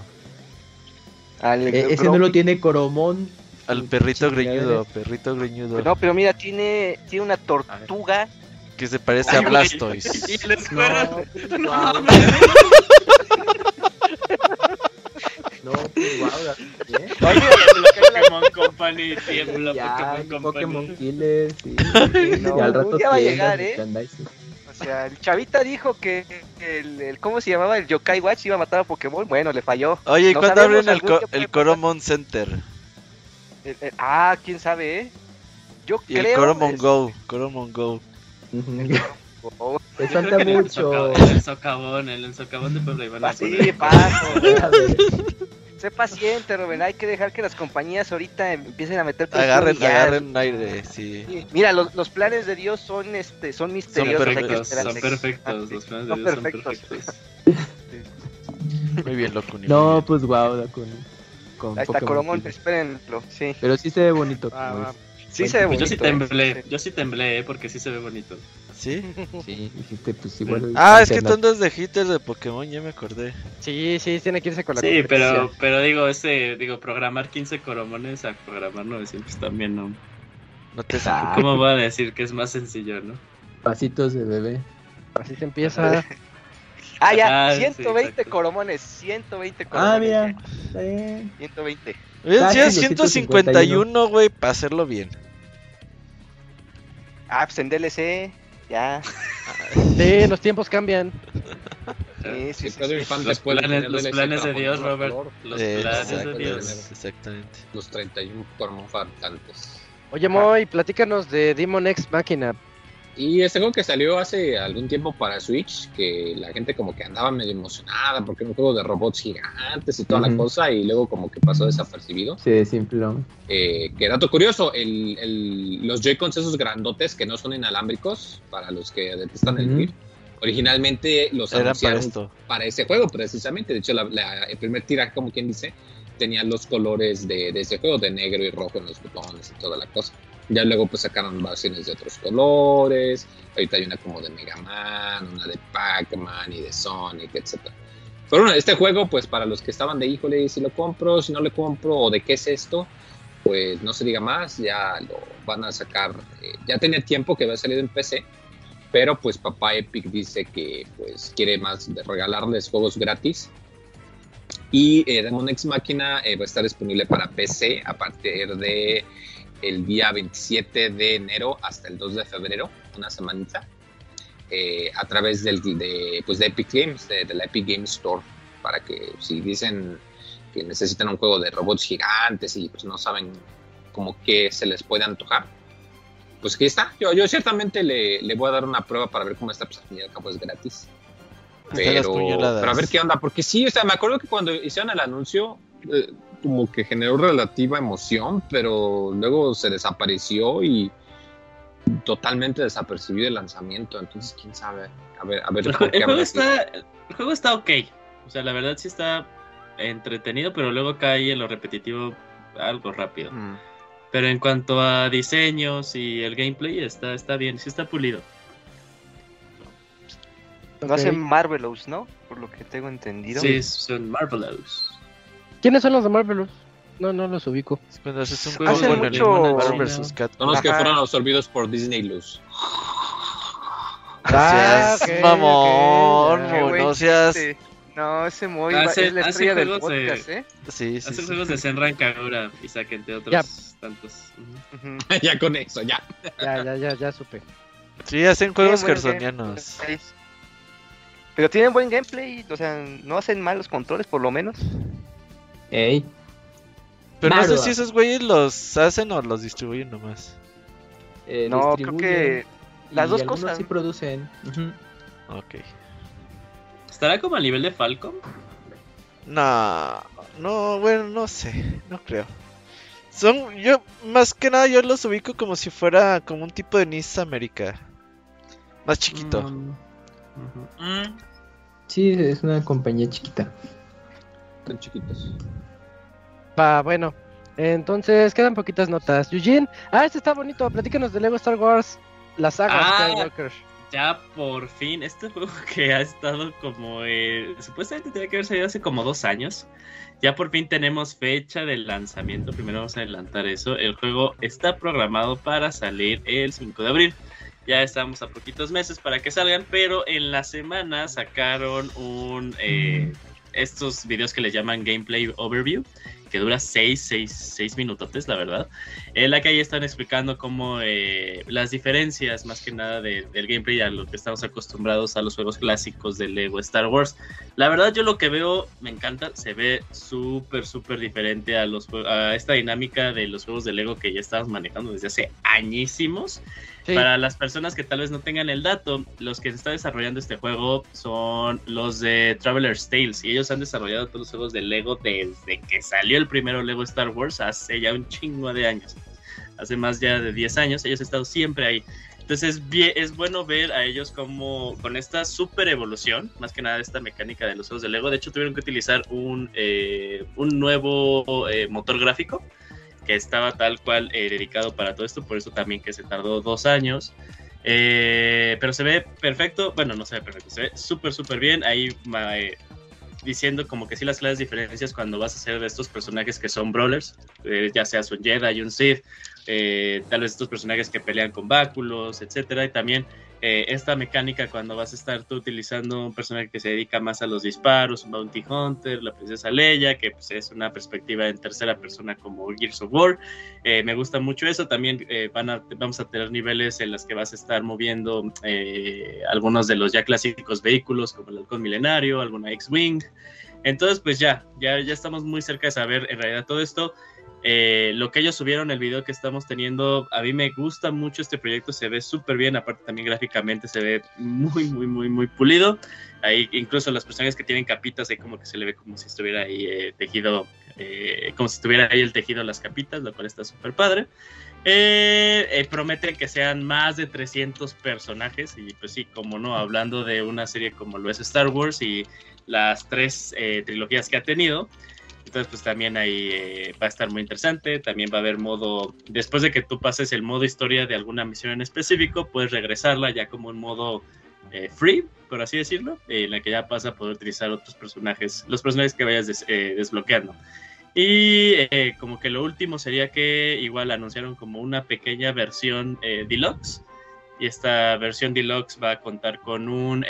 Al- e- ese no lo tiene Coromón. Al perrito Chingadera. greñudo, perrito greñudo. No, pero mira, tiene, tiene una tortuga. Que se parece Ay, a. Blastoise. Y el Squirtle. No, No. No, pues guau, ¿eh? Oye, lo- lo que es la- Pokémon Company, tiembla Ya, Pokémon Pokémon Company. Killer, sí. No, y al rato día va a llegar, ¿eh? O sea, el chavita dijo que el, el- ¿cómo se llamaba? El Yokai Watch iba a matar a Pokémon. Bueno, le falló. Oye, ¿y No cuándo abren el, co- el pasar. Coromon Center? El- el- ah, quién sabe, ¿eh? Yo Y el creo. Coromon es- Go. Coromon Go. Oh, Yo falta mucho. el socavón, el socavón de Puebla iban a así, poner. paso. Sé paciente, Rubén. Hay que dejar que las compañías ahorita empiecen a meter Agarren, agarren aire, sí. Sí, Mira, los, los planes de Dios son este son Son misteriosos. que perfectos, son perfectos, los planes de Son Dios son perfectos. perfectos. Muy bien, loco. No, pues guau, con, con Ahí está Pokémon Coromon, Killer. espérenlo. Sí, Pero sí se ve bonito. Ah, como. Sí Bueno, se ve Pues bonito. yo sí ¿eh? temblé, yo sí temblé, eh, porque sí se ve bonito. ¿Sí? Sí, dijiste, pues igual. Ah, es que tú andas de hitters de Pokémon, ya me acordé. Sí, sí, tiene que irse con la Sí, pero, pero digo, ese, digo, programar 15 coromones a programar 900 también, ¿no? No te Ah, ¿Cómo voy a decir que es más sencillo, no? Pasitos de bebé. Así se empieza. Ah, ya, Ah, sí, 120 exacto. Coromones, 120 Coromones. Ah, mira. ya, Está bien. 120. Hubieran sido Casi 151, güey, para hacerlo bien. Ah, pues en DLC, ya. Sí, los tiempos cambian. Sí, sí, sí. Infante Los planes, los DLC planes de Dios, Robert. Los Eh, planes de Dios. Exactamente. Los 31 Cormon faltantes. Oye, Moy, platícanos de Demon X Máquina. Y este juego que salió hace algún tiempo para Switch, que la gente como que andaba medio emocionada porque era un juego de robots gigantes y toda la cosa, y luego como que pasó desapercibido. Se desinfló. Eh, que dato curioso, el, el- los Joy-Cons esos grandotes que no son inalámbricos, para los que detestan el Ujú. Wii, originalmente los para anunciaron esto. para ese juego precisamente. De hecho, la- la- el primer tiraje, como quien dice, tenía los colores de, de ese juego, de negro y rojo en los botones y toda la cosa. Ya luego pues sacaron versiones de otros colores. Ahorita hay una como de Mega Man, una de Pac-Man y de Sonic, etc. Pero bueno, este juego, pues para los que estaban de híjole, si lo compro, si no lo compro, o de qué es esto, pues no se diga más, ya lo van a sacar. eh, ya tenía tiempo que había salido en PC, pero pues papá Epic dice que pues quiere más regalarles juegos gratis. Y eh, Demon X Máquina eh, va a estar disponible para PC a partir de el día 27 de enero hasta el 2 de febrero, una semanita, eh, a través del, de, pues de Epic Games, de, de la Epic Games Store, para que si dicen que necesitan un juego de robots gigantes y pues no saben como que se les puede antojar, pues aquí está. Yo, yo ciertamente le, le voy a dar una prueba para ver cómo está, pues al fin y al cabo es gratis. Pero, pero a ver qué onda, porque sí, o sea, me acuerdo que cuando hicieron el anuncio, eh, como que generó relativa emoción, pero luego se desapareció y totalmente desapercibido el lanzamiento, entonces quién sabe, a ver, a ver El, el juego está, el juego está ok. O sea, la verdad sí está entretenido, pero luego cae en lo repetitivo algo rápido. Mm. Pero en cuanto a diseños y el gameplay, está, está bien, sí está pulido. Lo Ok. hacen Marvelous, ¿no? Por lo que tengo entendido. Sí, son Marvelous. ¿Quiénes son los de Marvelous? No, no los ubico. Cuando haces un Hacen juego con el mucho- Marvel vs. Son los que fueron absorbidos por Disney Luz. Ah, seas ok, mamón, no seas. chiste. No, ese Hace- es la hace estrella del juegos de- podcast, ¿eh? Sí, sí, Hacen sí. juegos de Senran Kagura y saquen de otros Ya. tantos. Ya con eso, ya. Ya, ya, ya, ya supe. Sí, hacen juegos gameplay. Pero tienen buen gameplay, o sea, no hacen mal los controles por lo menos. Ey. Pero no sé si esos güeyes los hacen o los distribuyen nomás. eh, no, creo que las dos cosas. sí producen. Ujú. Ok. ¿Estará como al nivel de Falcon? No, no, bueno, no sé, no creo. Son, yo, más que nada, yo los ubico como si fuera como un tipo de Nice América. Más chiquito. Mm, Mm, Sí, es una compañía chiquita. Tan chiquitos. Va, bueno. Entonces, quedan poquitas notas. Eugene, ah, este está bonito. Platícanos de Lego Star Wars, la saga Ah. Skywalker. ya por fin, este juego que ha estado como. eh, supuestamente tenía que haber salido hace como dos años. Ya por fin tenemos fecha de lanzamiento. Primero vamos a adelantar eso. El juego está programado para salir el 5 de abril. Ya estamos a poquitos meses para que salgan, pero en la semana sacaron un eh, estos videos que les llaman gameplay overview, que dura 6, 6, 6 minutotes, la verdad. En la que ahí están explicando cómo eh, las diferencias, más que nada, de- del gameplay a lo que estamos acostumbrados a los juegos clásicos de Lego Star Wars. La verdad, yo lo que veo me encanta, se ve súper, súper diferente a, los, a esta dinámica de los juegos de Lego que ya estamos manejando desde hace añísimos. Sí. Para las personas que tal vez no tengan el dato, los que se está desarrollando este juego son los de Traveler's Tales y ellos han desarrollado todos los juegos de Lego desde que salió el primero Lego Star Wars hace ya un chingo de años. Hace más ya de 10 años, ellos han estado siempre ahí. Entonces es, bueno ver a ellos como con esta super evolución, más que nada esta mecánica de los juegos de Lego. De hecho tuvieron que utilizar un, eh, un nuevo eh, motor gráfico que estaba tal cual eh, dedicado para todo esto, por eso también que se tardó dos años. Eh, pero se ve perfecto, bueno, no se ve perfecto, se ve súper, súper bien. Ahí eh, diciendo como que sí las claras diferencias cuando vas a hacer de estos personajes que son brawlers, eh, ya seas un Jedi, un Sith, eh, tal vez estos personajes que pelean con báculos, etcétera, y también eh, esta mecánica cuando vas a estar tú utilizando un personaje que se dedica más a los disparos, un Bounty Hunter, la princesa Leia, que pues, es una perspectiva en tercera persona como Gears of War. Eh, me gusta mucho eso. También eh, van a, vamos a tener niveles en los que vas a estar moviendo algunos de los ya clásicos vehículos, como el halcón milenario, alguna X-Wing. Entonces, pues ya, ya, ya estamos muy cerca de saber en realidad todo esto. Eh, lo que ellos subieron, el video que estamos teniendo, a mí me gusta mucho este proyecto, se ve súper bien, aparte también gráficamente se ve muy, muy, muy, muy pulido. Ahí incluso las personas que tienen capitas, ahí como que se le ve como si estuviera ahí eh, tejido, eh, como si estuviera ahí el tejido las capitas, lo cual está súper padre. Eh, eh, prometen que sean más de 300 personajes y pues sí, como no, hablando de una serie como lo es Star Wars y las tres trilogías que ha tenido, entonces pues también ahí eh, va a estar muy interesante, también va a haber modo, después de que tú pases el modo historia de alguna misión en específico, puedes regresarla ya como un modo eh, free, por así decirlo, eh, en la que ya vas a poder utilizar otros personajes, los personajes que vayas des- desbloqueando. Y como que lo último sería que igual anunciaron como una pequeña versión deluxe. Y esta versión deluxe va a contar con un,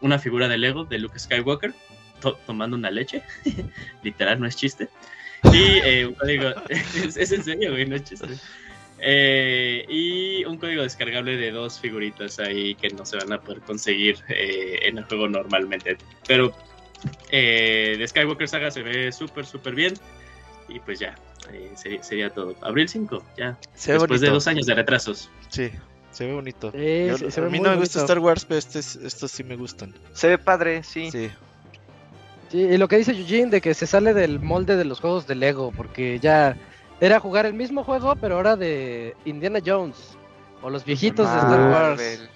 una figura de Lego de Luke Skywalker to- tomando una leche. Literal, no es chiste. Y eh, un código. es, es en serio, güey, no es chiste. Eh, y un código descargable de dos figuritas ahí que no se van a poder conseguir eh, en el juego normalmente. Pero eh, de Skywalker Saga se ve súper, súper bien. Y pues ya, eh, sería, sería todo. Abril 5, ya. Se Después de dos años de retrasos. Sí, se ve bonito. Sí, Yo- sí, se a ve mí no me gusta. Star Wars, pero este es- estos sí me gustan. Se ve padre, sí. Sí. Sí, y lo que dice Eugene de que se sale del molde de los juegos de Lego, porque ya era jugar el mismo juego, pero ahora de Indiana Jones, o los viejitos de Star Wars,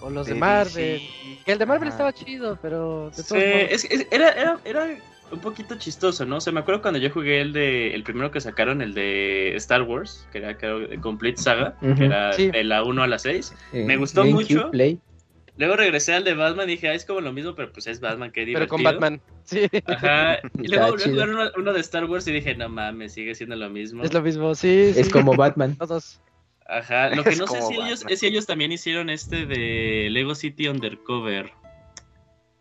o los de de Marvel. Que el de Marvel Ajá. estaba chido, pero de todos Sí, modos- es- es- era, era, era un poquito chistoso, ¿no? O sea, me acuerdo cuando yo jugué el de el primero que sacaron, el de Star Wars, que era creo, Complete Saga, que era Sí. de la 1 a la 6. Eh, Me gustó mucho. Play. Luego regresé al de Batman y dije, ah, es como lo mismo, pero pues es Batman, qué pero divertido. con Batman. Sí, Ajá. Y luego volví a chido. jugar uno, uno de Star Wars y dije, no mames, sigue siendo lo mismo. es lo mismo, sí. Es como Batman. Todos. Ajá. Lo que Es no sé si ellos, es si ellos también hicieron este de Lego City Undercover.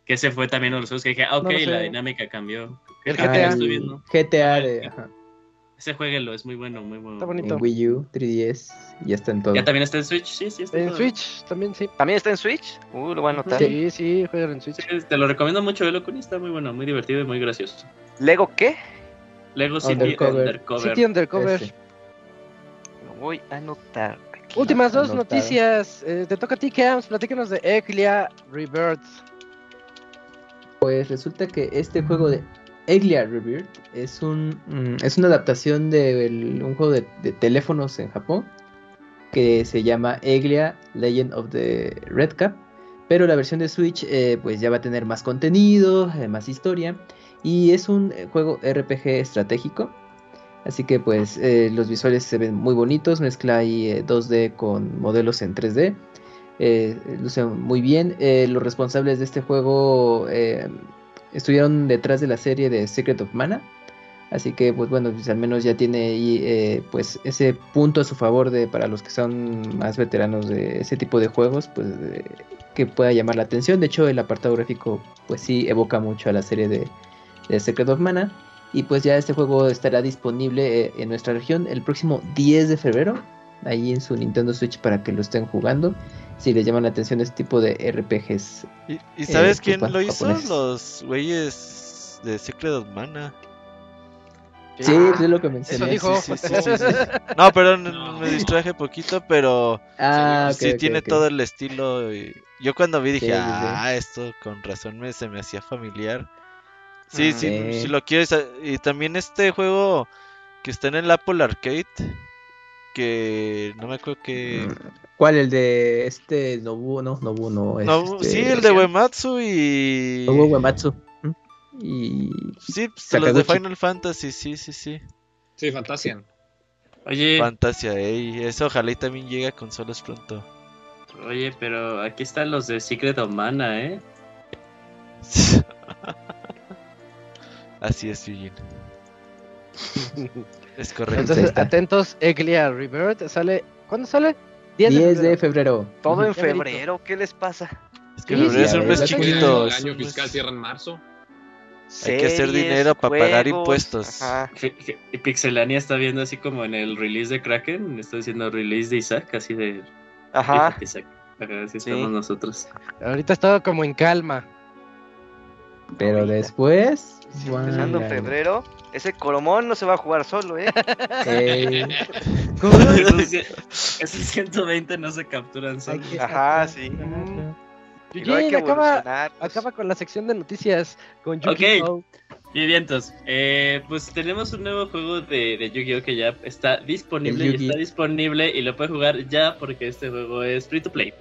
Que ese fue también uno de los juegos que dije, ah, ok, No la dinámica cambió. El GTA. estoy viendo. GTA de, ajá, Ese jueguenlo, es muy bueno, muy bueno. Está bonito. en Wii U, 3DS, ya está en todo. Ya también está en Switch, sí, sí, está En todo. Switch también, sí. ¿También está en Switch? Uh, lo voy a anotar. Sí, sí, juegan en Switch. Sí, te lo recomiendo mucho, velo con está muy bueno, muy divertido y muy gracioso. ¿Lego qué? Lego City Undercover. Undercover. City Undercover. Ese. Lo voy a anotar. aquí. Últimas dos Anotado. noticias. Eh, te toca a ti, Cams. Platícanos de Eglia Rebirth. Pues resulta que este juego de Eglia Rebirth es un mm, es una adaptación de un juego de, teléfonos en Japón que se llama Eglia Legend of the Red Cap, pero la versión de Switch eh, pues ya va a tener más contenido, eh, más historia y es un eh, juego RPG estratégico. Así que pues los visuales se ven muy bonitos, mezcla ahí eh, 2D con modelos en 3D. Eh, luce muy bien. Los responsables de este juego estuvieron detrás de la serie de Secret of Mana. Así que, pues bueno, pues, al menos ya tiene ahí eh, pues ese punto a su favor de para los que son más veteranos de ese tipo de juegos, pues que pueda llamar la atención. De hecho, el apartado gráfico, pues sí evoca mucho a la serie de, de Secret of Mana. Y pues ya este juego estará disponible eh, en nuestra región el próximo 10 de febrero, ahí en su Nintendo Switch para que lo estén jugando. Si les llaman la atención este tipo de RPGs. ¿Y, y sabes Eh, quién pues, lo hizo? japoneses. Los güeyes de Secret of Mana. Sí, pues es lo que mencioné. Eso dijo. Sí, sí, sí, sí, sí. No, perdón, No. me distraje poquito, pero Ah, sí ok, tiene todo el estilo. y- Yo cuando vi dije, Sí, sí, sí. ah, esto con razón me, se me hacía familiar. Sí, Ujú. sí, Sí. si lo quieres. ah, Y también este juego que está en el Apple Arcade, que no me acuerdo que... ¿Cuál? El de este Nobu, no, Nobu no. es No, este, sí, el de Uematsu y... Nobuo Uematsu. ¿Mm? Y Sí, pues, los de. Final Fantasy, sí, sí, sí. Sí, Fantasian. Oye, Fantasia, ey, eso ojalá y también llegue a consolas pronto. oye, pero aquí están los de Secret of Mana, ¿eh? Así es, Eugene. Es correcto. Entonces, atentos, Eglia Rebirth. Sale. ¿Cuándo sale? 10 de febrero. Todo en febrero, ¿qué les pasa? Es que Sí, febrero sí, es un mes chiquito. El es año fiscal cierra en marzo. Hay que hacer dinero para pagar impuestos. ajá. Pixelania está viendo así como en el release de Kraken, está diciendo release de Isaac, así de... Ajá. Isaac. Así Sí. estamos nosotros. Ahorita estaba como en calma. Pero Ahorita. después. Empezando en febrero, ese Coromón no se va a jugar solo, ¿eh? Eh, Esos, cien- esos 120 no se capturan que Ajá, sí. Ajá. Y luego hay que Eugene, acaba, pues. acaba con la sección de noticias con Ok. Yu-Gi-Oh! Bien, vientos. Eh, pues tenemos un nuevo juego de, de Yu-Gi-Oh! que ya está disponible y está disponible y lo puede jugar ya porque este juego es free to play.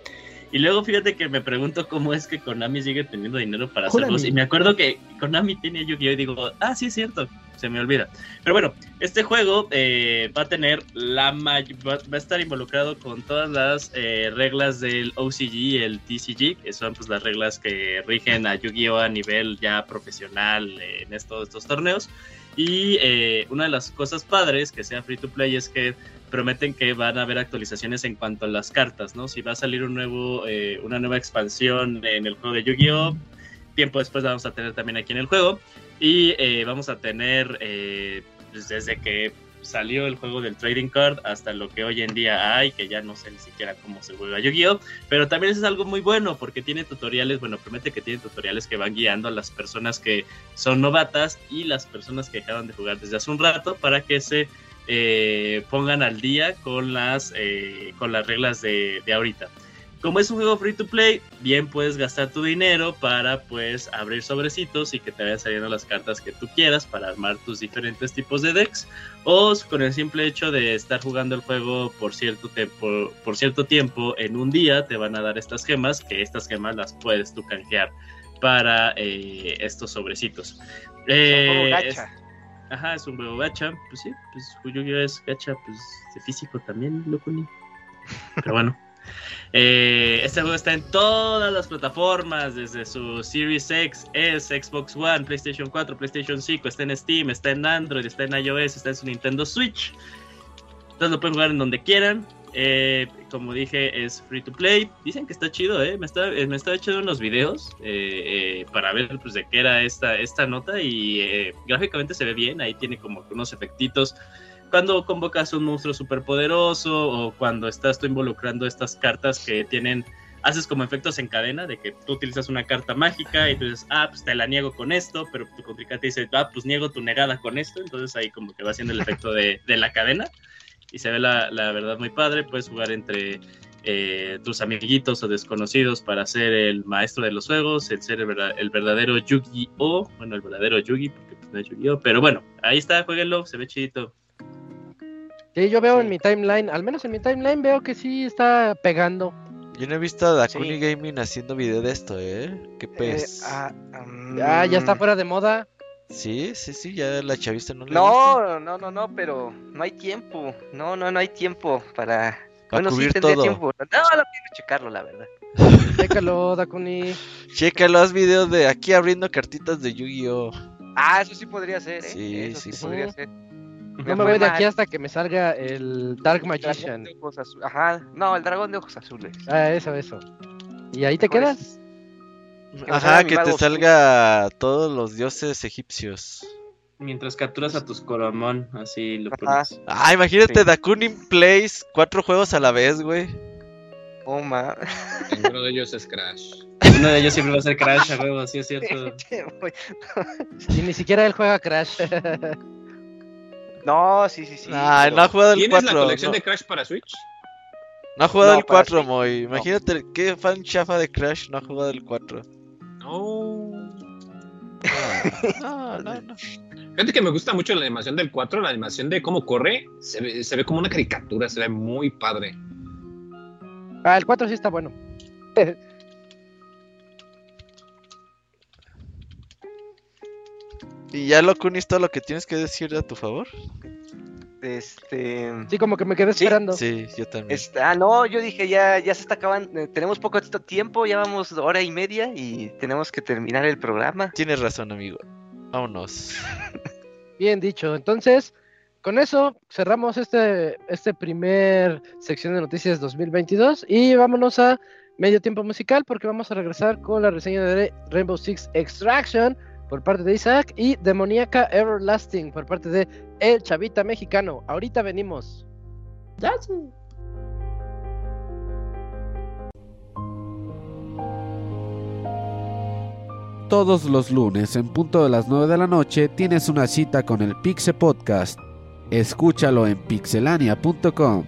Y luego fíjate que me pregunto cómo es que Konami sigue teniendo dinero para Konami. juegos. Y me acuerdo que Konami tiene Yu-Gi-Oh! y digo, ah, sí es cierto, se me olvida. Pero bueno, este juego eh, va a tener la may- va, va a estar involucrado con todas las eh, reglas del OCG y el TCG, que son pues las reglas que rigen a Yu-Gi-Oh! a nivel ya profesional eh, en estos, estos torneos. Y eh, una de las cosas padres que sea free to play es que prometen que van a haber actualizaciones en cuanto a las cartas, ¿no? Si va a salir un nuevo, eh, una nueva expansión en el juego de Yu-Gi-Oh! Tiempo después la vamos a tener también aquí en el juego. Y eh, vamos a tener, eh, pues, desde que salió el juego del trading card hasta lo que hoy en día hay, que ya no sé ni siquiera cómo se juega Yu-Gi-Oh! Pero también eso es algo muy bueno porque tiene tutoriales, bueno, promete que tiene tutoriales que van guiando a las personas que son novatas y las personas que dejaron de jugar desde hace un rato para que se eh, pongan al día con las, eh, con las reglas de, de ahorita. Como es un juego free to play, bien puedes gastar tu dinero para pues abrir sobrecitos y que te vayan saliendo las cartas que tú quieras para armar tus diferentes tipos de decks. O con el simple hecho de estar jugando el juego por cierto, tiempo, por cierto tiempo en un día, te van a dar estas gemas, que estas gemas las puedes tú canjear para eh, estos sobrecitos. Son como es- gacha. Ajá, es un juego gacha. Pues sí, pues Yu-Gi-Oh! es gacha, pues de físico también, loco. ni. Pero bueno. Eh, este juego está en todas las plataformas, desde su Series X, S, Xbox One, PlayStation 4, PlayStation 5, está en Steam, está en Android, está en iOS, está en su Nintendo Switch. Entonces lo pueden jugar en donde quieran. Eh, como dije, es free to play. Dicen que está chido, ¿eh? Me eh, me estaba echando unos videos eh, eh, para ver pues, de qué era esta, esta nota y eh, gráficamente se ve bien. Ahí tiene como unos efectitos. Cuando convocas un monstruo súper poderoso o cuando estás tú involucrando estas cartas que tienen, haces como efectos en cadena, de que tú utilizas una carta mágica y tú dices, ah, pues te la niego con esto, pero tu contrincante dice, ah, pues niego tu negada con esto. Entonces ahí como que va haciendo el efecto de, de la cadena y se ve la, la verdad muy padre. Puedes jugar entre eh, tus amiguitos o desconocidos para ser el maestro de los juegos, el ser el, verda- el verdadero Yu-Gi-Oh! Bueno, el verdadero Yugi, porque pues, no es Yu-Gi-Oh! Pero bueno, ahí está, jueguenlo, se ve chidito. Sí, yo veo Sí. en mi timeline, al menos en mi timeline veo que sí está pegando. Yo no he visto a Dakuni Sí. Gaming haciendo video de esto, ¿eh? ¿Qué Eh, pez? ah, mm, Ah, ya está fuera de moda. Sí, sí, sí, ya la chavista no le gusta. No, no, no, no, pero no hay tiempo. No, no, no hay tiempo para. Para bueno, sí tendría todo. tiempo. No, no quiero checarlo, la verdad. Chécalo, Dakuni. Chécalo, haz videos de aquí abriendo cartitas de Yu-Gi-Oh! Ah, eso sí podría ser, ¿eh? Sí, eso sí, sí, sí. podría ser. No me voy de aquí hasta que me salga el Dark Dragón Magician. de ojos Ajá, no, el dragón de ojos azules. Ah, eso, eso. ¿Y ahí te Mejor quedas? es- Ajá, que te salga todos los dioses egipcios. Mientras capturas a tus Coromon, así lo pones. Ah, imagínate, Sí. Dakuni plays cuatro juegos a la vez, güey. Oh, ma. Ninguno de ellos es Crash. Uno de ellos siempre va a ser Crash, a huevo, sí es cierto. Y ni siquiera él juega Crash. no, sí, sí, sí. Pero- no ha jugado el ¿Tienes 4. la colección no, de Crash para Switch? no ha jugado No, el para 4, Switch, Moy. no. Imagínate, qué fan chafa de Crash no ha jugado el 4. No. No, no, no. Fíjate que me gusta mucho la animación del 4, la animación de cómo corre. Se ve, se ve como una caricatura, se ve muy padre. Ah, el 4 sí está bueno. ¿Y ya lo Kunis todo lo que tienes que decir a tu favor? Este. Sí, como que me quedé Sí, esperando. Sí, yo también. este, ah, no, yo dije ya, ya se está acabando. eh, tenemos poco tiempo, ya vamos hora y media y tenemos que terminar el programa. Tienes razón, amigo. Vámonos. Bien dicho. Entonces, con eso cerramos este, este primer sección de noticias 2022 y vámonos a medio tiempo musical porque vamos a regresar con la reseña de Rainbow Six Extraction por parte de Isaac y Demoníaca Everlasting por parte de El Chavita Mexicano. Ahorita venimos. todos los lunes en punto de las 9 de la noche tienes una cita con el Pixe Podcast. Escúchalo en pixelania.com.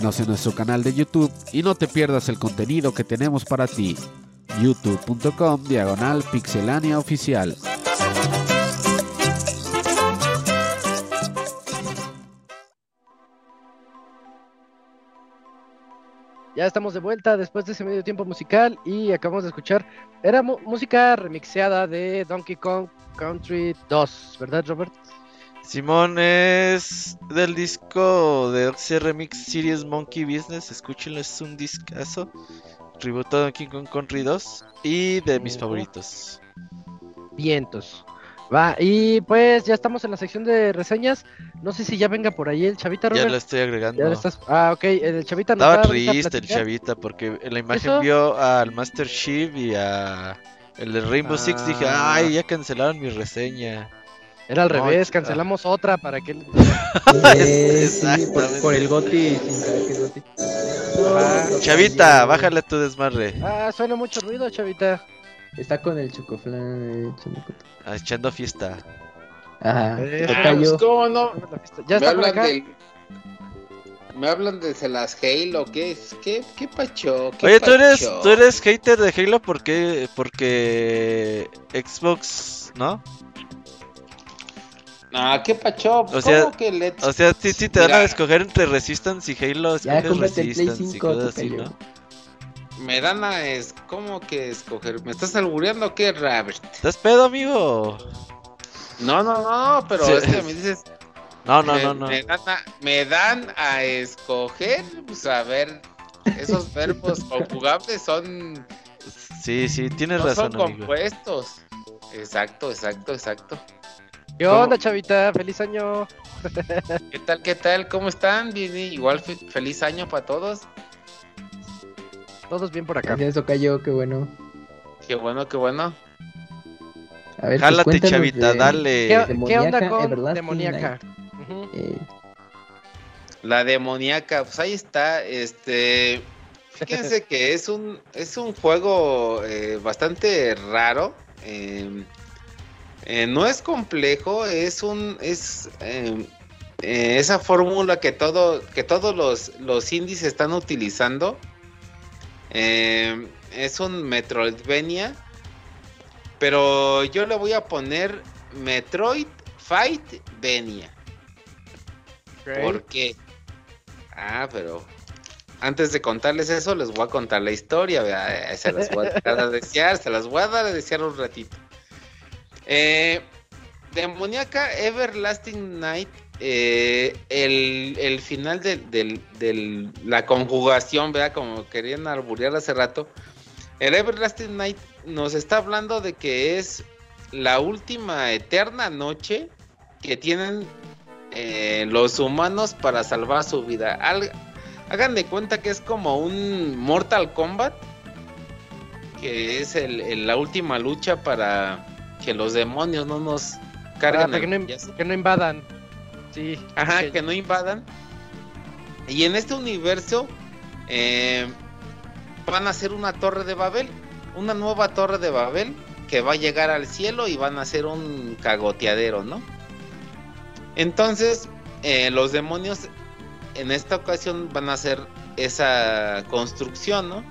Síguenos en nuestro canal de YouTube y no te pierdas el contenido que tenemos para ti. youtube.com diagonal pixelania oficial. Ya estamos de vuelta después de ese medio tiempo musical y acabamos de escuchar, era música remixeada de Donkey Kong Country 2, ¿verdad Robert? Simón es del disco de Oxy Remix Series Monkey Business. Escúchenlo, es un discazo. Tributo a Donkey Kong Country 2 y de mis favoritos. Vientos. Va, y pues ya estamos en la sección de reseñas. No sé si ya venga por ahí el chavita, Ya Robert. lo estoy agregando. Ya estás- Ah, ok, el chavita nos Estaba triste el chavita porque en la imagen ¿Eso? vio al Master Chief y a el de Rainbow Six. Dije, Ah. ay, ya cancelaron mi reseña. Era al No, revés, cancelamos otra para que... Eh, sí, por, el Goti sin saber que es Goti. Ah, Chavita, bájale tu desmadre. Ah, suena mucho ruido, chavita. Está con el chocoflan. eh. Ah, Echando fiesta. Ajá. Eh, Ah, pues, ¿cómo no? Ya me está por hablan acá. del- Me hablan de las Halo, ¿qué es? ¿Qué, qué pacho? ¿Qué Oye, ¿tú eres, tú eres hater de Halo porque, porque Xbox, ¿no? Ah, ¿qué pacho? O sea- ¿Cómo que Let's... O sea, si te dan a Mira. escoger entre Resistance y Halo, Ya cómprate el Play Resistance y 5, cosas así, Tocayo. ¿no? Me dan a... Es... ¿Cómo que escoger? ¿Me estás albureando o qué, Robert? ¿Estás pedo, amigo? No, no, no, pero Sí. es que me dices... No, no, me, no, no. Me dan, a, me dan a escoger, pues a ver... Esos verbos conjugables son... Sí, sí, tienes No razón, son amigo. compuestos. Exacto, exacto, exacto. ¿Qué ¿Cómo? onda, chavita? Feliz año. ¿Qué tal, qué tal? ¿Cómo están? Bien, igual fe- feliz año para todos. Todos bien por acá. Gracias, Tocayo, qué bueno. Qué bueno, qué bueno. A ver, pues Jálate, chavita, de- dale. ¿Qué, qué onda con Everlasting demoníaca? Eh, La demoníaca, pues ahí está. Este, fíjense que es un es un juego eh, bastante raro. eh, eh, no es complejo, es un es eh, eh, esa fórmula que todo que todos los los indies están utilizando. Eh, es un Metroidvania, pero yo le voy a poner Metroid Fightvania. Ok. ¿Por qué? Ah, pero antes de contarles eso, les voy a contar la historia. Eh, Se las voy a a desear, se las voy a dar a desear un ratito. Eh, Demoníaca Everlasting Night, eh, el, el final de del- del- la conjugación, ¿verdad? Como querían arburear hace rato. El Everlasting Night nos está hablando de que es la última eterna noche que tienen eh, los humanos para salvar su vida. Al- hagan de cuenta que es como un Mortal Kombat, que es la última lucha para que los demonios no nos. Para que, no, que no invadan. Sí. Ajá, que no invadan. Y en este universo eh, van a hacer una torre de Babel, una nueva torre de Babel que va a llegar al cielo y van a hacer un cagoteadero, ¿no? Entonces, eh, los demonios en esta ocasión van a hacer esa construcción, ¿no?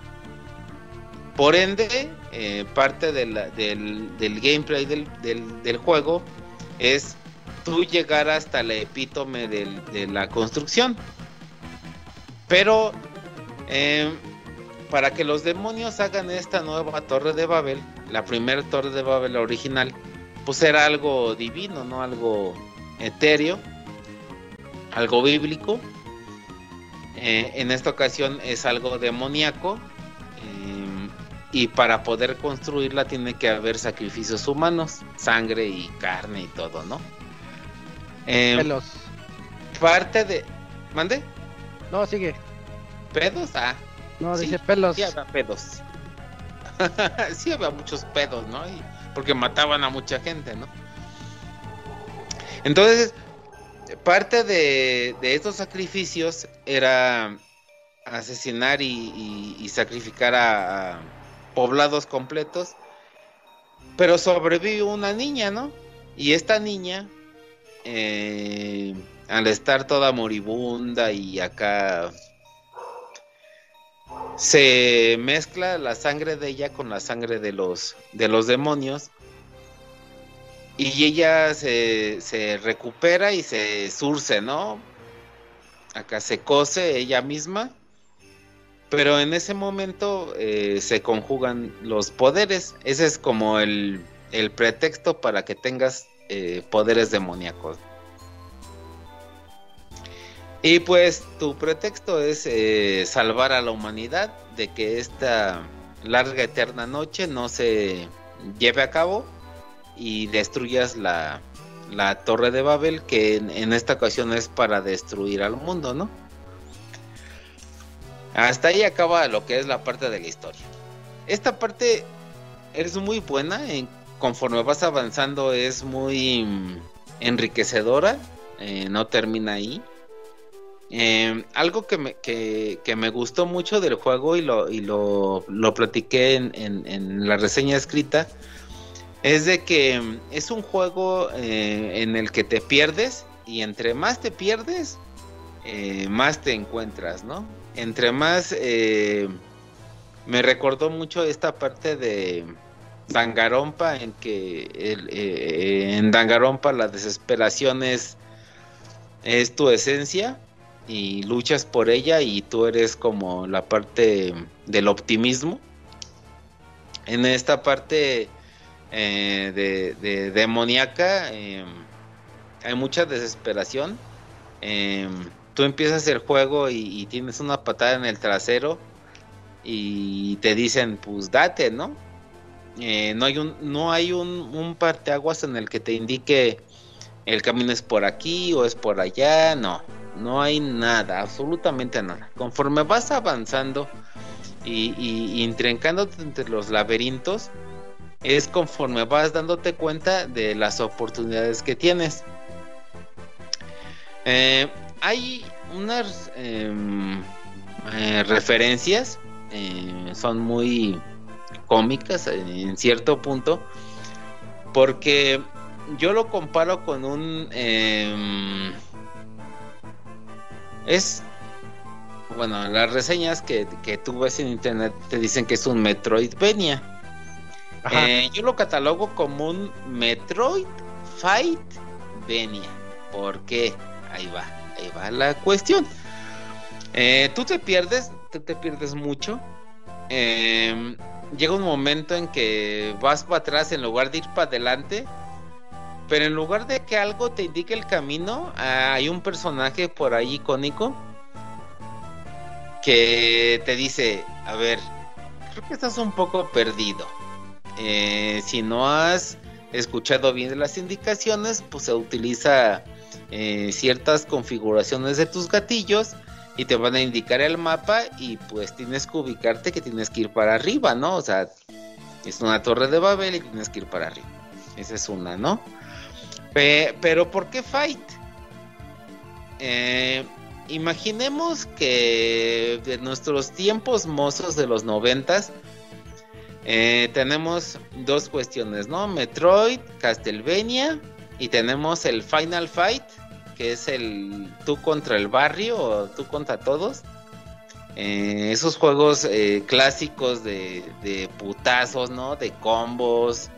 Por ende, eh, parte del, del gameplay del, del- juego es tú llegar hasta la epítome de la construcción. Pero eh, para que los demonios hagan esta nueva torre de Babel, la primera torre de Babel original, pues era algo divino, no algo etéreo, algo bíblico. Eh, en esta ocasión es algo demoníaco. Y para poder construirla tiene que haber sacrificios humanos, sangre y carne y todo, ¿no? Eh, Pelos. parte de. ¿Mande? No, sigue. ¿Pedos? Ah, No, Sí, dice pelos. sí había pedos. sí había muchos pedos, ¿no? Y- porque mataban a mucha gente, ¿no? Entonces, parte de, de estos sacrificios era asesinar y, y- y sacrificar a, a poblados completos. Pero sobrevive una niña, ¿no? Y esta niña, eh, al estar toda moribunda y acá se mezcla la sangre de ella con la sangre de los, de los demonios. Y ella se, se recupera y se surce, ¿no? Acá se cose ella misma. Pero en ese momento eh, se conjugan los poderes. Ese es como el, el pretexto para que tengas eh, poderes demoníacos. Y pues tu pretexto es eh, salvar a la humanidad de que esta larga eterna noche no se lleve a cabo y destruyas la, la torre de Babel que en, en, esta ocasión es para destruir al mundo, ¿no? Hasta ahí acaba lo que es la parte de la historia. Esta parte es muy buena, en, conforme vas avanzando es muy mm, enriquecedora, eh, no termina ahí. Eh, algo que me, que, que me, gustó mucho del juego y lo, y lo, lo platiqué en, en, la reseña escrita es de que mm, es un juego eh, en el que te pierdes y entre más te pierdes, eh, más te encuentras, ¿no? Entre más... Eh, me recordó mucho esta parte de Dangarompa en que el, en Dangarompa la desesperación es, tu esencia y luchas por ella y tú eres como la parte del optimismo. En esta parte eh, de, de, demoníaca eh, hay mucha desesperación. Eh, tú empiezas el juego y, tienes una patada en el trasero y te dicen pues date, ¿no? no hay un no hay un, parteaguas en el que te indique el camino es por aquí o es por allá, no no hay nada, absolutamente nada. Conforme vas avanzando y, y, entre los laberintos, es conforme vas dándote cuenta de las oportunidades que tienes. Eh, hay unas eh, eh, referencias, eh, son muy cómicas en cierto punto, porque yo lo comparo con un em, es bueno, las reseñas que, que, tú ves en internet te dicen que es un Metroidvania. Eh, yo lo catalogo como un Metroid Fight Venia. ¿Por qué? Ahí va, ahí va la cuestión. Eh, tú te pierdes, tú te pierdes mucho. Eh, llega un momento en que vas para atrás en lugar de ir para adelante pero en lugar de que algo te indique el camino, hay un personaje por ahí icónico que te dice, a ver, creo que estás un poco perdido. Eh, si no has escuchado bien las indicaciones, pues se utiliza eh, ciertas configuraciones de tus gatillos y te van a indicar el mapa y pues tienes que ubicarte que tienes que ir para arriba, ¿no? O sea, es una torre de Babel y tienes que ir para arriba. Esa es una, ¿no? pero ¿por qué Fight? Eh, imaginemos que de nuestros tiempos mozos de los noventas eh, tenemos dos cuestiones, ¿no? Metroid, Castlevania y tenemos el Final Fight, que es el tú contra el barrio o tú contra todos. Eh, esos juegos eh, clásicos de, de, putazos, ¿no? De combos.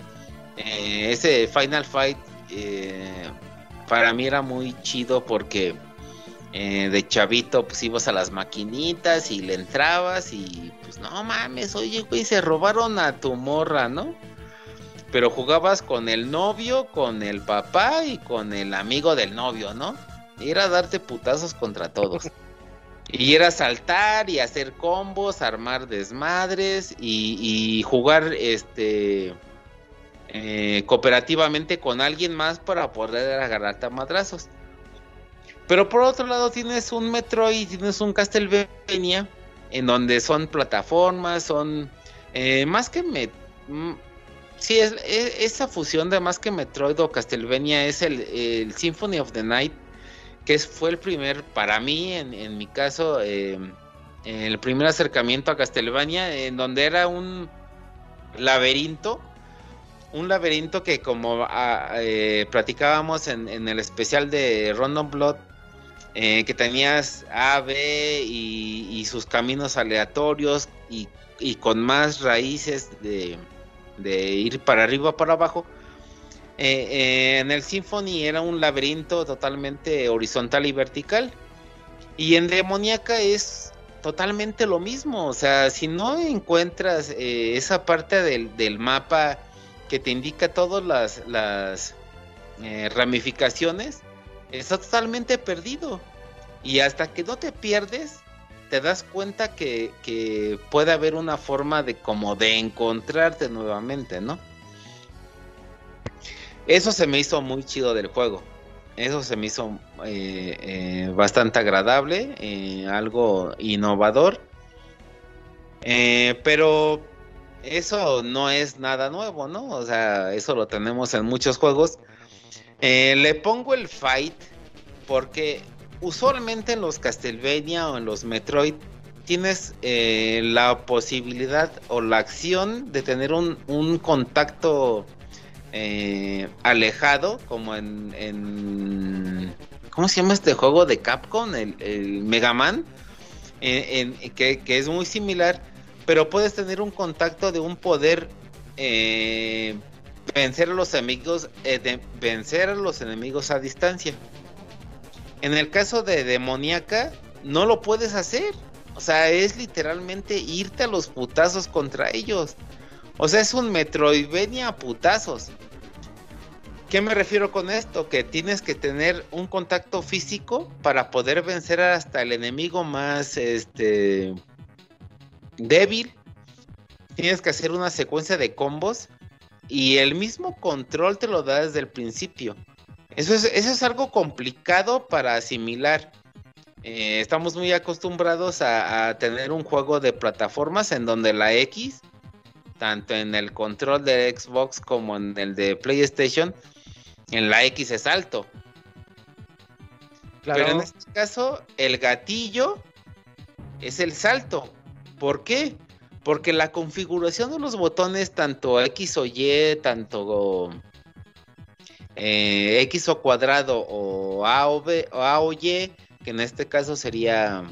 Eh, ese Final Fight para mí era muy chido porque de chavito pues ibas a las maquinitas y le entrabas y pues no mames, oye güey, se robaron a tu morra, ¿no? Pero jugabas con el novio, con el papá y con el amigo del novio, ¿no? Y era darte putazos contra todos. Y era saltar y hacer combos, armar desmadres y, y jugar este eh, cooperativamente con alguien más para poder agarrarte a madrazos. Pero por otro lado tienes un Metroid, tienes un Castlevania, en donde son plataformas, son eh, más que me... Sí, es, es, esa fusión de más que Metroid o Castlevania es el, Symphony of the Night, que fue el primer, para mí, en, en mi caso, eh, el primer acercamiento a Castlevania, en donde era un laberinto un laberinto que como ah, eh, platicábamos en, en, el especial de Random Blood, eh, que tenías A, B y, y sus caminos aleatorios y, y con más raíces de, de ir para arriba para abajo. Eh, eh, en el Symphony era un laberinto totalmente horizontal y vertical. Y en Demoníaca es totalmente lo mismo. O sea, si no encuentras eh, esa parte del, del mapa que te indica todas las, las ramificaciones, está totalmente perdido. Y hasta que no te pierdes, te das cuenta que, puede haber una forma de como de encontrarte nuevamente, ¿no? Eso se me hizo muy chido del juego. Eso se me hizo eh, eh, bastante agradable, eh, algo innovador. Pero eso no es nada nuevo, ¿no? O sea, eso lo tenemos en muchos juegos. Le pongo el fight porque usualmente en los Castlevania o en los Metroid tienes eh, la posibilidad o la acción de tener un, un contacto eh, alejado, como en, en- ¿Cómo se llama este juego de Capcom? El, el Mega Man. En- en- que, que es muy similar, pero puedes tener un contacto de un poder eh, vencer a los enemigos, eh, de- vencer a los enemigos a distancia. En el caso de Demoníaca, no lo puedes hacer. O sea, es literalmente irte a los putazos contra ellos. O sea, es un Metroidvania a putazos. ¿Qué me refiero con esto? Que tienes que tener un contacto físico para poder vencer hasta el enemigo más este débil. Tienes que hacer una secuencia de combos y el mismo control te lo da desde el principio. Eso es, eso es algo complicado para asimilar. Eh, estamos muy acostumbrados a, a tener un juego de plataformas en donde la X, tanto en el control de Xbox como en el de PlayStation, en la X es alto. Claro. Pero en este caso, el gatillo es el salto. ¿Por qué? Porque la configuración de los botones, tanto X o Y, tanto eh, X o cuadrado o A o, Y, que en este caso sería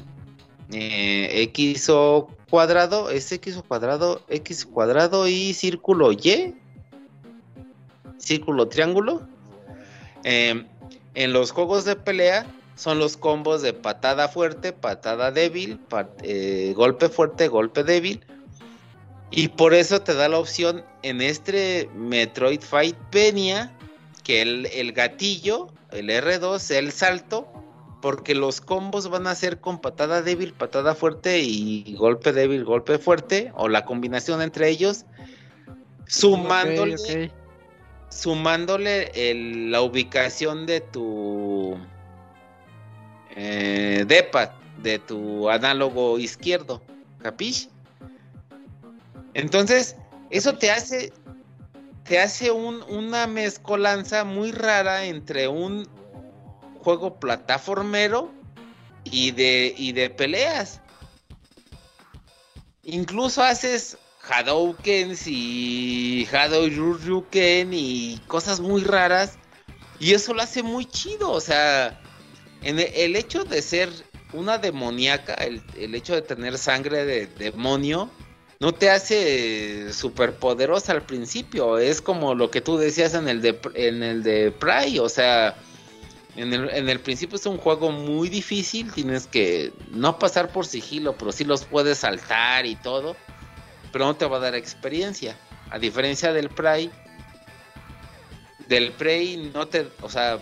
eh, X o cuadrado, es X o cuadrado, X cuadrado y círculo Y, círculo triángulo. Eh, en los juegos de pelea son los combos de patada fuerte, patada débil, eh, golpe fuerte, golpe débil. Y por eso te da la opción en este Metroid Fight Venia que el, el gatillo, el R2, el salto, porque los combos van a ser con patada débil, patada fuerte y golpe débil, golpe fuerte, o la combinación entre ellos, sumándole, sumándole el- la ubicación de tu eh, D-pad, de tu análogo izquierdo, ¿capish? Entonces, eso te hace te hace un- una mezcolanza muy rara entre un juego plataformero y de, y de peleas. Incluso haces Hadoukens y Hadouken y cosas muy raras. Y eso lo hace muy chido. O sea, en el, el hecho de ser una demoníaca, el, el hecho de tener sangre de demonio, no te hace súper poderosa al principio. Es como lo que tú decías en el de, en el de Prey. O sea, en el, en el principio es un juego muy difícil. Tienes que no pasar por sigilo, pero sí los puedes saltar y todo. Pero no te va a dar experiencia. A diferencia del Prey. Del Prey no te. O sea,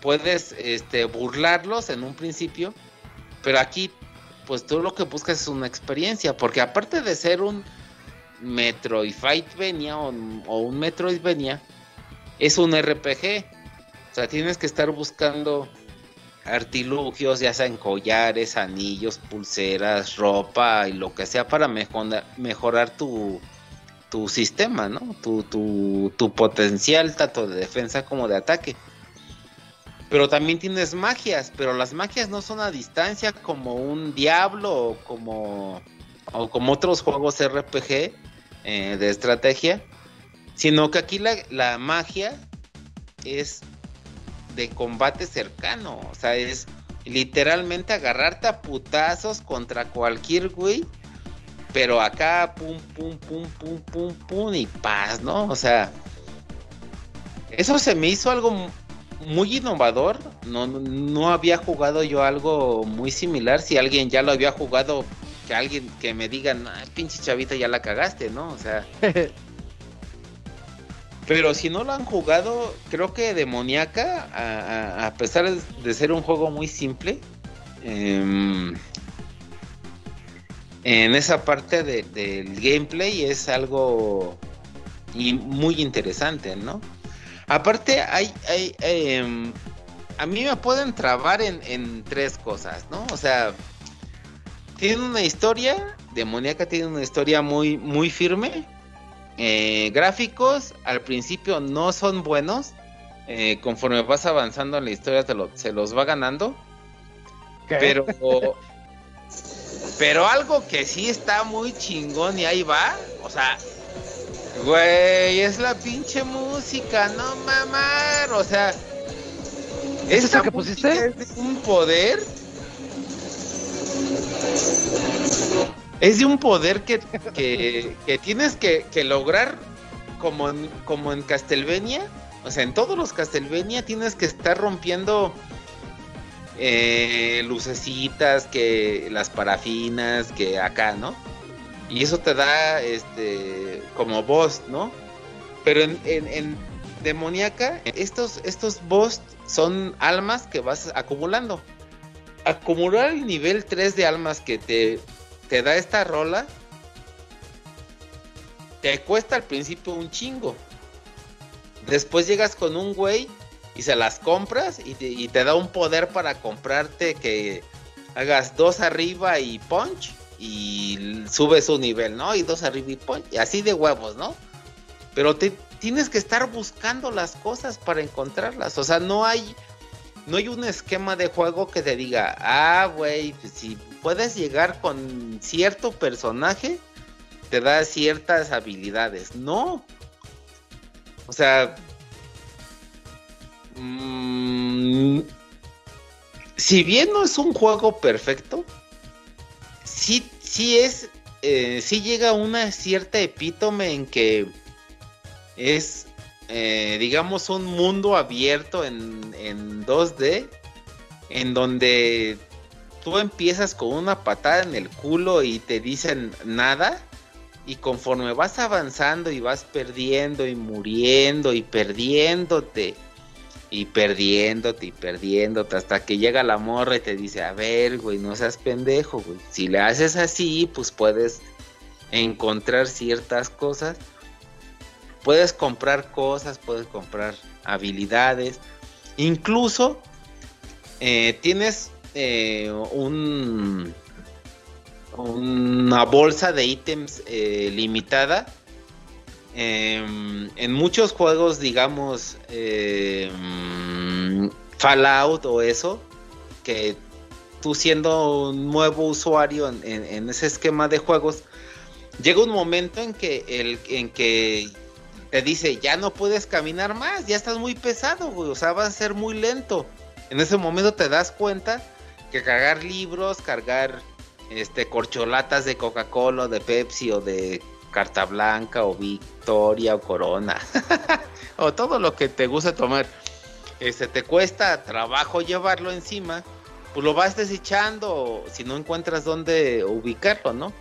puedes este, burlarlos en un principio. Pero aquí pues tú lo que buscas es una experiencia, porque aparte de ser un Metroidvania o, o un Metroidvania, es un RPG. O sea, tienes que estar buscando artilugios, ya sean collares, anillos, pulseras, ropa y lo que sea para mejora- mejorar tu, sistema, ¿no? Tu, tu potencial tanto de defensa como de ataque. Pero también tienes magias, pero las magias no son a distancia como un diablo o como, o como otros juegos RPG eh, de estrategia, sino que aquí la, la magia es de combate cercano, o sea, es literalmente agarrarte a putazos contra cualquier güey. Pero acá, pum, pum, pum, pum, pum, pum, y paz, ¿no? O sea, eso se me hizo algo muy innovador. No, no había jugado yo algo muy similar. Si alguien ya lo había jugado, que alguien que me diga, pinche chavita, ya la cagaste, ¿no? O sea. Pero si no lo han jugado, creo que Demoníaca, a, pesar de ser un juego muy simple, em, en esa parte del gameplay es algo muy interesante, ¿no? Aparte, hay, hay em, a mí me pueden trabar en, tres cosas, ¿no? O sea, tiene una historia, Demoníaca tiene una historia muy, muy firme, eh, gráficos al principio no son buenos. Eh, conforme vas avanzando en la historia te se los va ganando. Pero pero algo que sí está muy chingón y ahí va, o sea, güey, es la pinche música, no mamar, o sea, ¿Es eso que pusiste? Es un poder. Es de un poder que, que, tienes que, lograr como en, como en Castlevania. O sea, en todos los Castlevania tienes que estar rompiendo eh, lucecitas, que las parafinas, que acá, ¿no? Y eso te da este como boss, ¿no? Pero en, en, demoníaca, estos, estos boss son almas que vas acumulando. Acumular el nivel 3 de almas que te te da esta rola, te cuesta al principio un chingo. Después llegas con un güey y se las compras y te, da un poder para comprarte que hagas dos arriba y punch y subes su nivel, ¿no? Y dos arriba y punch, y así de huevos, ¿no? Pero te tienes que estar buscando las cosas para encontrarlas, o sea, no hay no hay un esquema de juego que te diga, ah, güey, pues si puedes llegar con cierto personaje, te da ciertas habilidades. No. O sea, mm, si bien no es un juego perfecto, sí, sí es, eh, sí llega una cierta epítome en que es, eh, digamos, un mundo abierto en, en 2D, en donde tú empiezas con una patada en el culo y te dicen nada. Y conforme vas avanzando y vas perdiendo y muriendo y perdiéndote y perdiéndote y perdiéndote hasta que llega la morra y te dice, a ver, güey, no seas pendejo, güey. Si le haces así, pues puedes encontrar ciertas cosas. Puedes comprar cosas, puedes comprar habilidades. Incluso eh, tienes eh, un, una bolsa de ítems eh, limitada. Em, en muchos juegos, digamos, em, Fallout o eso, que tú siendo un nuevo usuario en, ese esquema de juegos, llega un momento en que, el, en que te dice, ya no puedes caminar más, ya estás muy pesado, o sea, va a ser muy lento. En ese momento te das cuenta que cargar libros, cargar este corcholatas de Coca-Cola, de Pepsi o de Carta Blanca o Victoria o Corona o todo lo que te guste tomar. Este te cuesta trabajo llevarlo encima, pues lo vas desechando si no encuentras dónde ubicarlo, ¿no?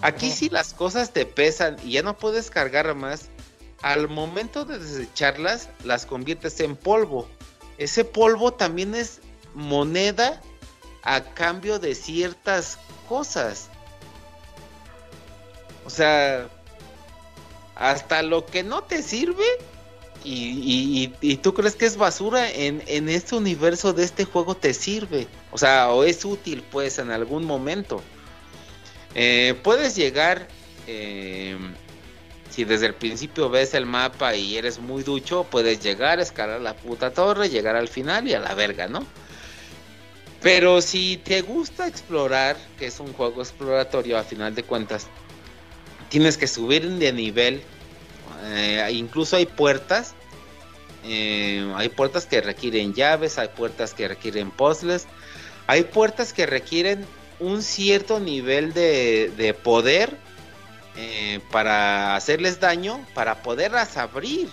Aquí si las cosas te pesan y ya no puedes cargar más, al momento de desecharlas las conviertes en polvo. Ese polvo también es moneda a cambio de ciertas cosas. O sea, hasta lo que no te sirve y, tú crees que es basura en, este universo de este juego te sirve. O sea, o es útil pues en algún momento. Eh, puedes llegar, eh, si desde el principio ves el mapa y eres muy ducho, puedes llegar, escalar la puta torre, llegar al final y a la verga, ¿no? Pero si te gusta explorar, que es un juego exploratorio a final de cuentas, tienes que subir de nivel. Eh, incluso hay puertas. Eh, hay puertas que requieren llaves, hay puertas que requieren puzzles, Hay puertas que requieren un cierto nivel de, de poder eh, para hacerles daño, para poderlas abrir.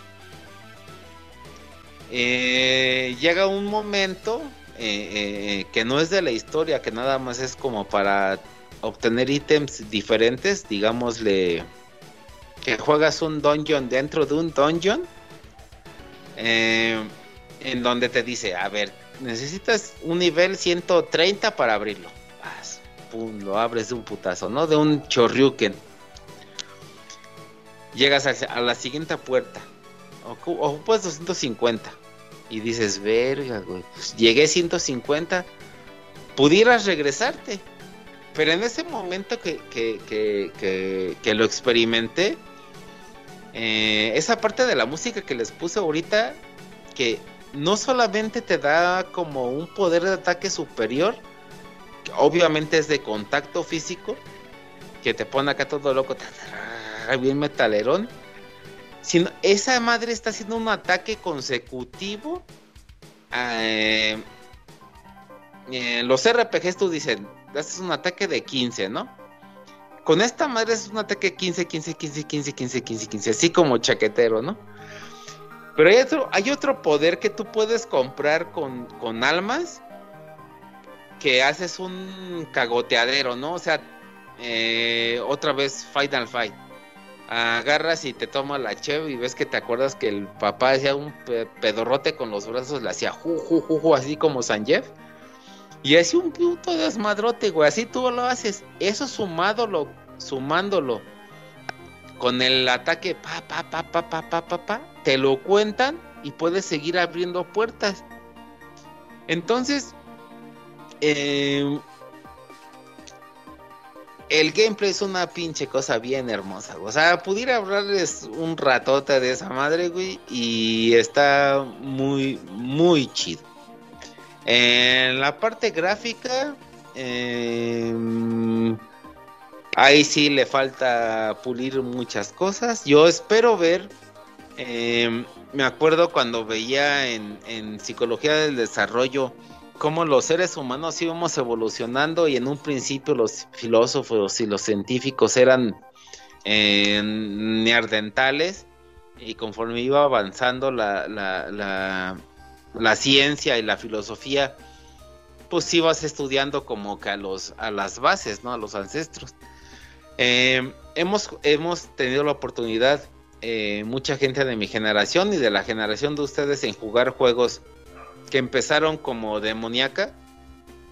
Llega un momento que no es de la historia, que nada más es como para obtener ítems diferentes, digámosle que juegas un dungeon dentro de un dungeon, eh, en donde te dice, a ver, necesitas un nivel 130 para abrirlo. Vas, pum, lo abres de un putazo, ¿no? De un chorriuken. Llegas a, la siguiente puerta. Ocu- Ocupas 250. Y dices, verga, güey. pues, llegué 150. Pudieras regresarte. Pero en ese momento que, que, que, que, lo experimenté, eh, esa parte de la música que les puse ahorita, que no solamente te da como un poder de ataque superior, que obviamente es de contacto físico, que te pone acá todo loco, bien metalerón, sino esa madre está haciendo un ataque consecutivo. eh, eh, los RPGs tú dicen, haces un ataque de 15, ¿no? Con esta madre es un ataque 15, 15, 15, 15, 15, 15, 15, así como chaquetero, ¿no? Pero hay otro, hay otro poder que tú puedes comprar con, con almas que haces un cagoteadero, ¿no? O sea, eh, otra vez Final Fight. Agarras y te tomas la cheve y ves que te acuerdas que el papá hacía un pe- pedorrote con los brazos, le hacía ju, ju, ju, ju, así como San Jeff. Y hacía un puto desmadrote, güey. Así tú lo haces. Eso sumándolo, sumándolo con el ataque pa, pa, pa, pa, pa, pa, pa, pa, te lo cuentan y puedes seguir abriendo puertas. Entonces, eh, el gameplay es una pinche cosa bien hermosa. güey. O sea, pudiera hablarles un ratote de esa madre, güey, y está muy, muy chido. En la parte gráfica, eh, ahí sí le falta pulir muchas cosas. Yo espero ver, eh, me acuerdo cuando veía en, psicología del desarrollo cómo los seres humanos íbamos evolucionando y en un principio los filósofos y los científicos eran eh, neardentales y conforme iba avanzando la, la ciencia y la filosofía, pues ibas estudiando como que a, los, a las bases, ¿no? A los ancestros. Eh, hemos, hemos tenido la oportunidad, eh, mucha gente de mi generación y de la generación de ustedes, en jugar juegos que empezaron como demoníaca,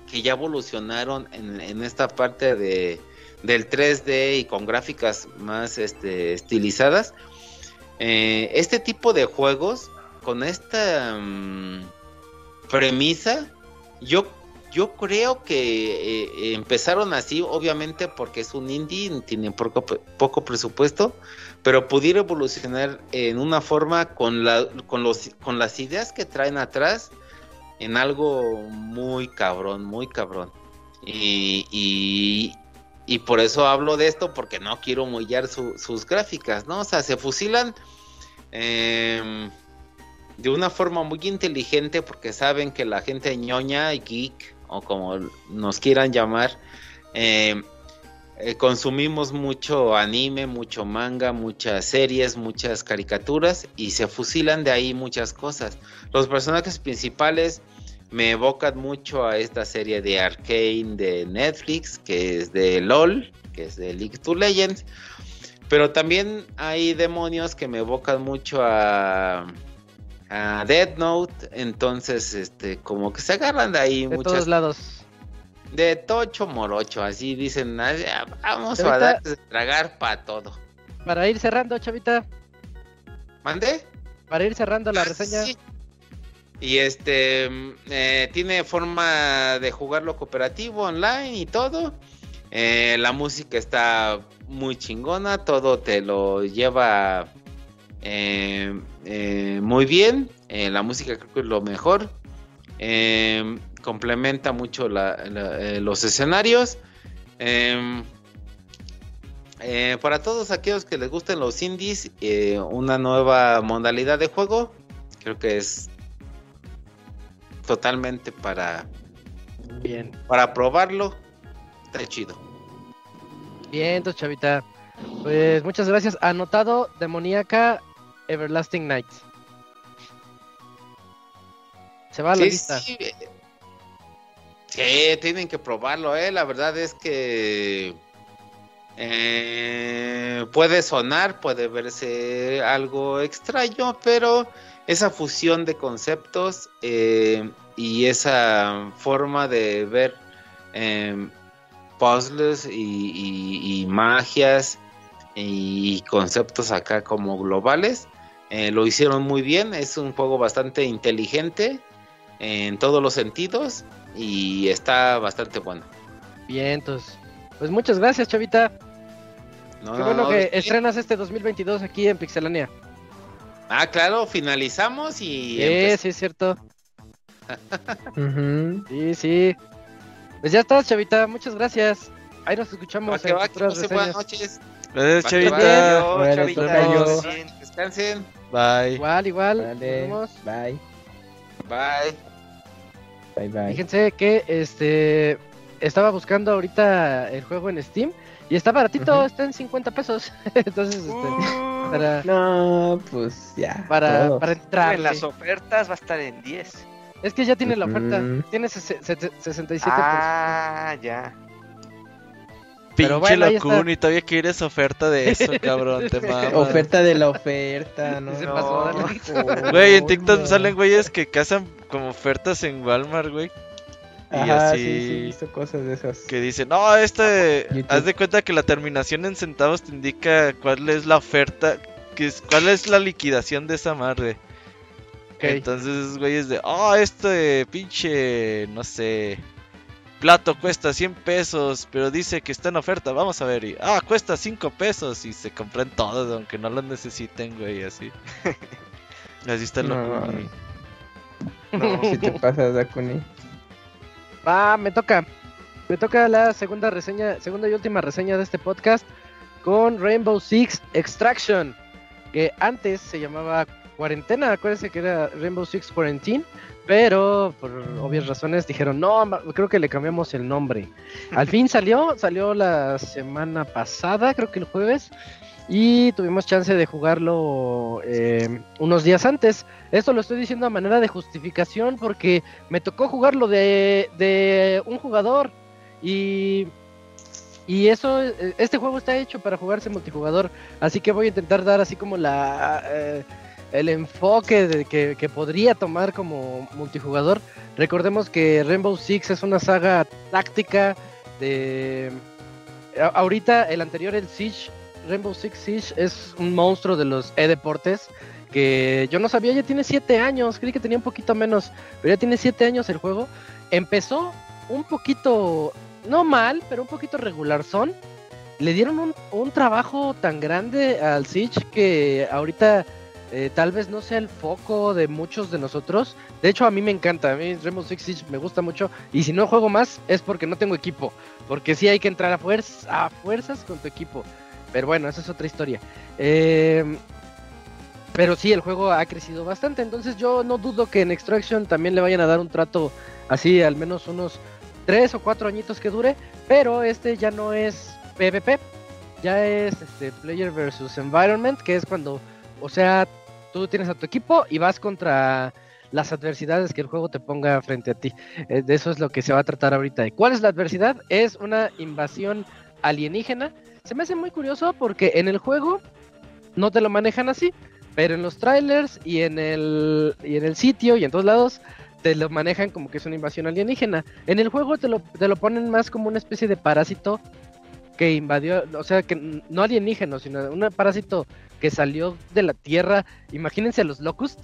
que ya evolucionaron en, esta parte de, del 3D y con gráficas más este, estilizadas. Eh, este tipo de juegos, con esta mm, premisa, yo, yo creo que eh, empezaron así, obviamente porque es un indie, tiene poco, poco presupuesto, pero pudiera evolucionar en una forma con, la, con, los, con las ideas que traen atrás en algo muy cabrón, muy cabrón. Y, y, por eso hablo de esto, porque no quiero su- sus gráficas, ¿no? O sea, se fusilan eh, de una forma muy inteligente, porque saben que la gente ñoña y geek, o como nos quieran llamar, eh, eh, consumimos mucho anime, mucho manga, muchas series, muchas caricaturas y se fusilan de ahí muchas cosas. Los personajes principales me evocan mucho a esta serie de Arcane de Netflix, que es de LOL, que es de League of Legends. Pero también hay demonios que me evocan mucho a, a Dead Note. Entonces, este, como que se agarran de ahí De muchas todos lados. de tocho morocho, así dicen, "Ah, vamos a dar tragar para todo. Para ir cerrando, chavita. ¿Mande? Para ir cerrando la Ah, reseña. sí. Y este eh, tiene forma de jugarlo cooperativo online y todo. Eh, la música está muy chingona, todo te lo lleva eh, eh, muy bien. Eh, la música creo que es lo mejor. Complementa mucho la- la- los escenarios. Eh, para todos aquellos que les gusten los indies, una nueva modalidad de juego, creo que es totalmente para Bien. Para probarlo, está chido. Bien, entonces, chavita. Pues muchas gracias. Anotado Demoníaca Everlasting Nights. Se va a la Sí, lista. sí, eh, sí, tienen que probarlo, eh. La verdad es que eh, puede sonar, puede verse algo extraño, pero esa fusión de conceptos eh, y esa forma de ver eh, puzzles y, y- y magias y conceptos acá como globales eh, lo hicieron muy bien. Es un juego bastante inteligente en todos los sentidos y está bastante bueno. Bien, entonces. Pues muchas gracias, chavita. No, Qué no, bueno no, que es que- estrenas este 2022 aquí en Pixelania. Ah, claro, finalizamos y... Sí, sí, es cierto. Sí, sí. Pues ya estás, chavita. Muchas gracias. Ahí nos Va escuchamos que en va, que buenas noches. Gracias. Chavita. Órale, Chavita. Descansen. Bye. Igual, igual. Vale. Nos vemos. Bye. Bye. Bye, bye. Fíjense que este estaba buscando ahorita el juego en Steam y está baratito, está en 50 pesos. Entonces, este, Uh, para, No, pues ya. para, todos. para entrar. en las ofertas va a estar en 10. Es que ya tiene la oferta. Tiene sese- sete- 67 Ah, ya. Pero Pinche bueno. Locuni, todavía quieres oferta de eso, cabrón. Te mamas. Oferta de la oferta, ¿no? Se No. pasó, dale. Güey, en TikTok no. salen güeyes que cazan como ofertas en Walmart, güey. Y Ajá, así. sí, sí, he visto cosas de esas. Que dicen, no, este. YouTube. Haz de cuenta que la terminación en centavos te indica cuál es la oferta. Que es, cuál es la liquidación de esa madre. Ok. Entonces, güeyes de, oh, este pinche. No sé. Plato cuesta 100 pesos, pero dice que está en oferta. Vamos a ver. Y, ah, cuesta 5 pesos. Y se compran todos, aunque no lo necesiten, güey, así. Así está el No. Si te pasas, Dakuni. Va, me toca. Me toca la segunda reseña, segunda y última reseña de este podcast con Rainbow Six Extraction, que antes se llamaba Cuarentena, acuérdense que era Rainbow Six Quarantine, pero por obvias razones dijeron, no, creo que le cambiamos el nombre. Al fin salió, salió la semana pasada, creo que el jueves, y tuvimos chance de jugarlo eh, unos días antes. Esto lo estoy diciendo a manera de justificación porque me tocó jugarlo de, de un jugador y, y eso, eh, este juego está hecho para jugarse multijugador, así que voy a intentar dar así como la... eh, el enfoque de que, podría tomar como multijugador. Recordemos que Rainbow Six es una saga táctica de... Ahorita el anterior, el Siege, Rainbow Six Siege es un monstruo de los e-deportes que yo no sabía, ya tiene 7 años, creí que tenía un poquito menos, pero ya tiene 7 años el juego. Empezó un poquito, no mal, pero un poquito regular son. Le dieron un, un trabajo tan grande al Siege que ahorita eh, tal vez no sea el foco de muchos de nosotros. De hecho, a mí me encanta, a mí Rainbow Six Siege me gusta mucho. Y si no juego más es porque no tengo equipo, porque sí hay que entrar a, fuerzas con tu equipo. Pero bueno, esa es otra historia. Eh, pero sí, el juego ha crecido bastante. Entonces yo no dudo que en Extraction también le vayan a dar un trato así, al menos unos 3 o 4 añitos que dure. Pero este ya no es PvP. Ya es este Player versus Environment, que es cuando, o sea, tú tienes a tu equipo y vas contra las adversidades que el juego te ponga frente a ti. Eh, de eso es lo que se va a tratar ahorita. ¿Cuál es la adversidad? Es una invasión alienígena. Se me hace muy curioso porque en el juego no te lo manejan así, pero en los trailers y en el y en el sitio y en todos lados te lo manejan como que es una invasión alienígena. En el juego te lo, te lo ponen más como una especie de parásito que invadió, o sea, que no alienígeno, sino un parásito que salió de la Tierra. Imagínense los Locust,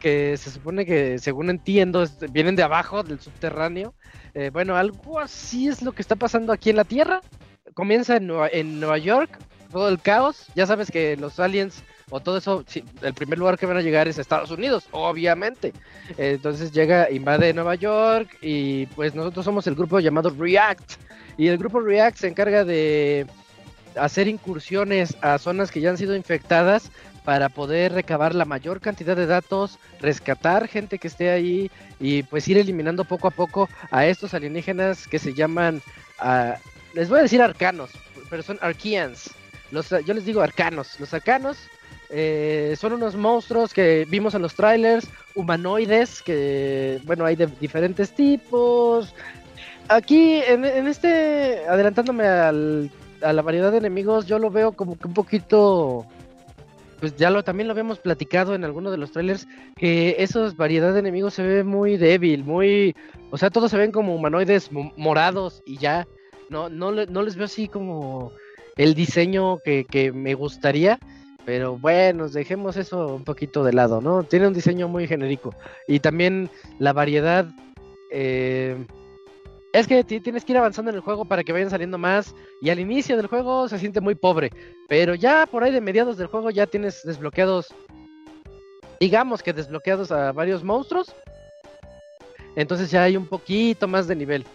que se supone que, según entiendo, vienen de abajo, del subterráneo. Eh, bueno, algo así es lo que está pasando aquí en la Tierra. Comienza en Nueva, en Nueva York, todo el caos. Ya sabes que los aliens o todo eso, el primer lugar que van a llegar es Estados Unidos, obviamente. Entonces llega, invade Nueva York y pues nosotros somos el grupo llamado React. Y el grupo React se encarga de hacer incursiones a zonas que ya han sido infectadas para poder recabar la mayor cantidad de datos, rescatar gente que esté ahí y pues ir eliminando poco a poco a estos alienígenas que se llaman, ah, les voy a decir arcanos, pero son arqueans. Los, yo les digo arcanos. Los arcanos eh, son unos monstruos que vimos en los trailers, humanoides, que bueno, hay de diferentes tipos. Aquí, en, en este, adelantándome al, a la variedad de enemigos, yo lo veo como que un poquito pues ya lo también lo habíamos platicado en alguno de los trailers, que esos variedad de enemigos se ve muy débil, muy, o sea, todos se ven como humanoides morados y ya, no, no, no les veo así como el diseño que, que me gustaría, pero bueno, dejemos eso un poquito de lado, ¿no? Tiene un diseño muy genérico y también la variedad... Eh, es que tienes que ir avanzando en el juego para que vayan saliendo más. Y al inicio del juego se siente muy pobre. Pero ya por ahí de mediados del juego ya tienes desbloqueados. Digamos que desbloqueados a varios monstruos. Entonces ya hay un poquito más de nivel.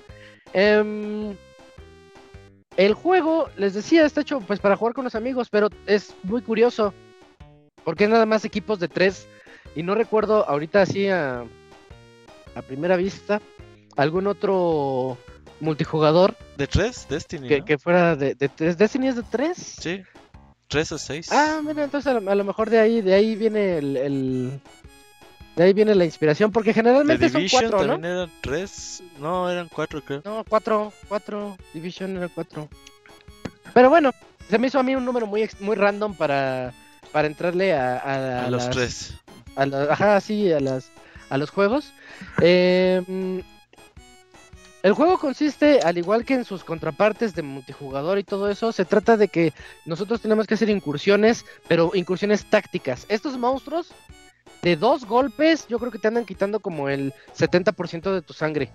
Em, el juego, les decía, está hecho pues para jugar con los amigos, pero es muy curioso. Porque nada más equipos de tres. Y no recuerdo ahorita así a, a primera vista algún otro multijugador. ¿De tres? Destiny. Que, que fuera de, de, tres. ¿Destiny es de tres? Sí. Tres o seis. Ah, mira, entonces a lo, mejor de ahí, de ahí viene el, el, de ahí viene la inspiración, porque generalmente son cuatro, también eran tres, no, eran cuatro creo. No, cuatro, cuatro, Division era cuatro. Pero bueno, se me hizo a mí un número muy muy random para, para entrarle a, a, a, los tres. A la, ajá, sí, a las a los juegos. Eh, el juego consiste, al igual que en sus contrapartes de multijugador y todo eso, se trata de que nosotros tenemos que hacer incursiones, pero incursiones tácticas. Estos monstruos, de dos golpes, yo creo que te andan quitando como el 70% de tu sangre.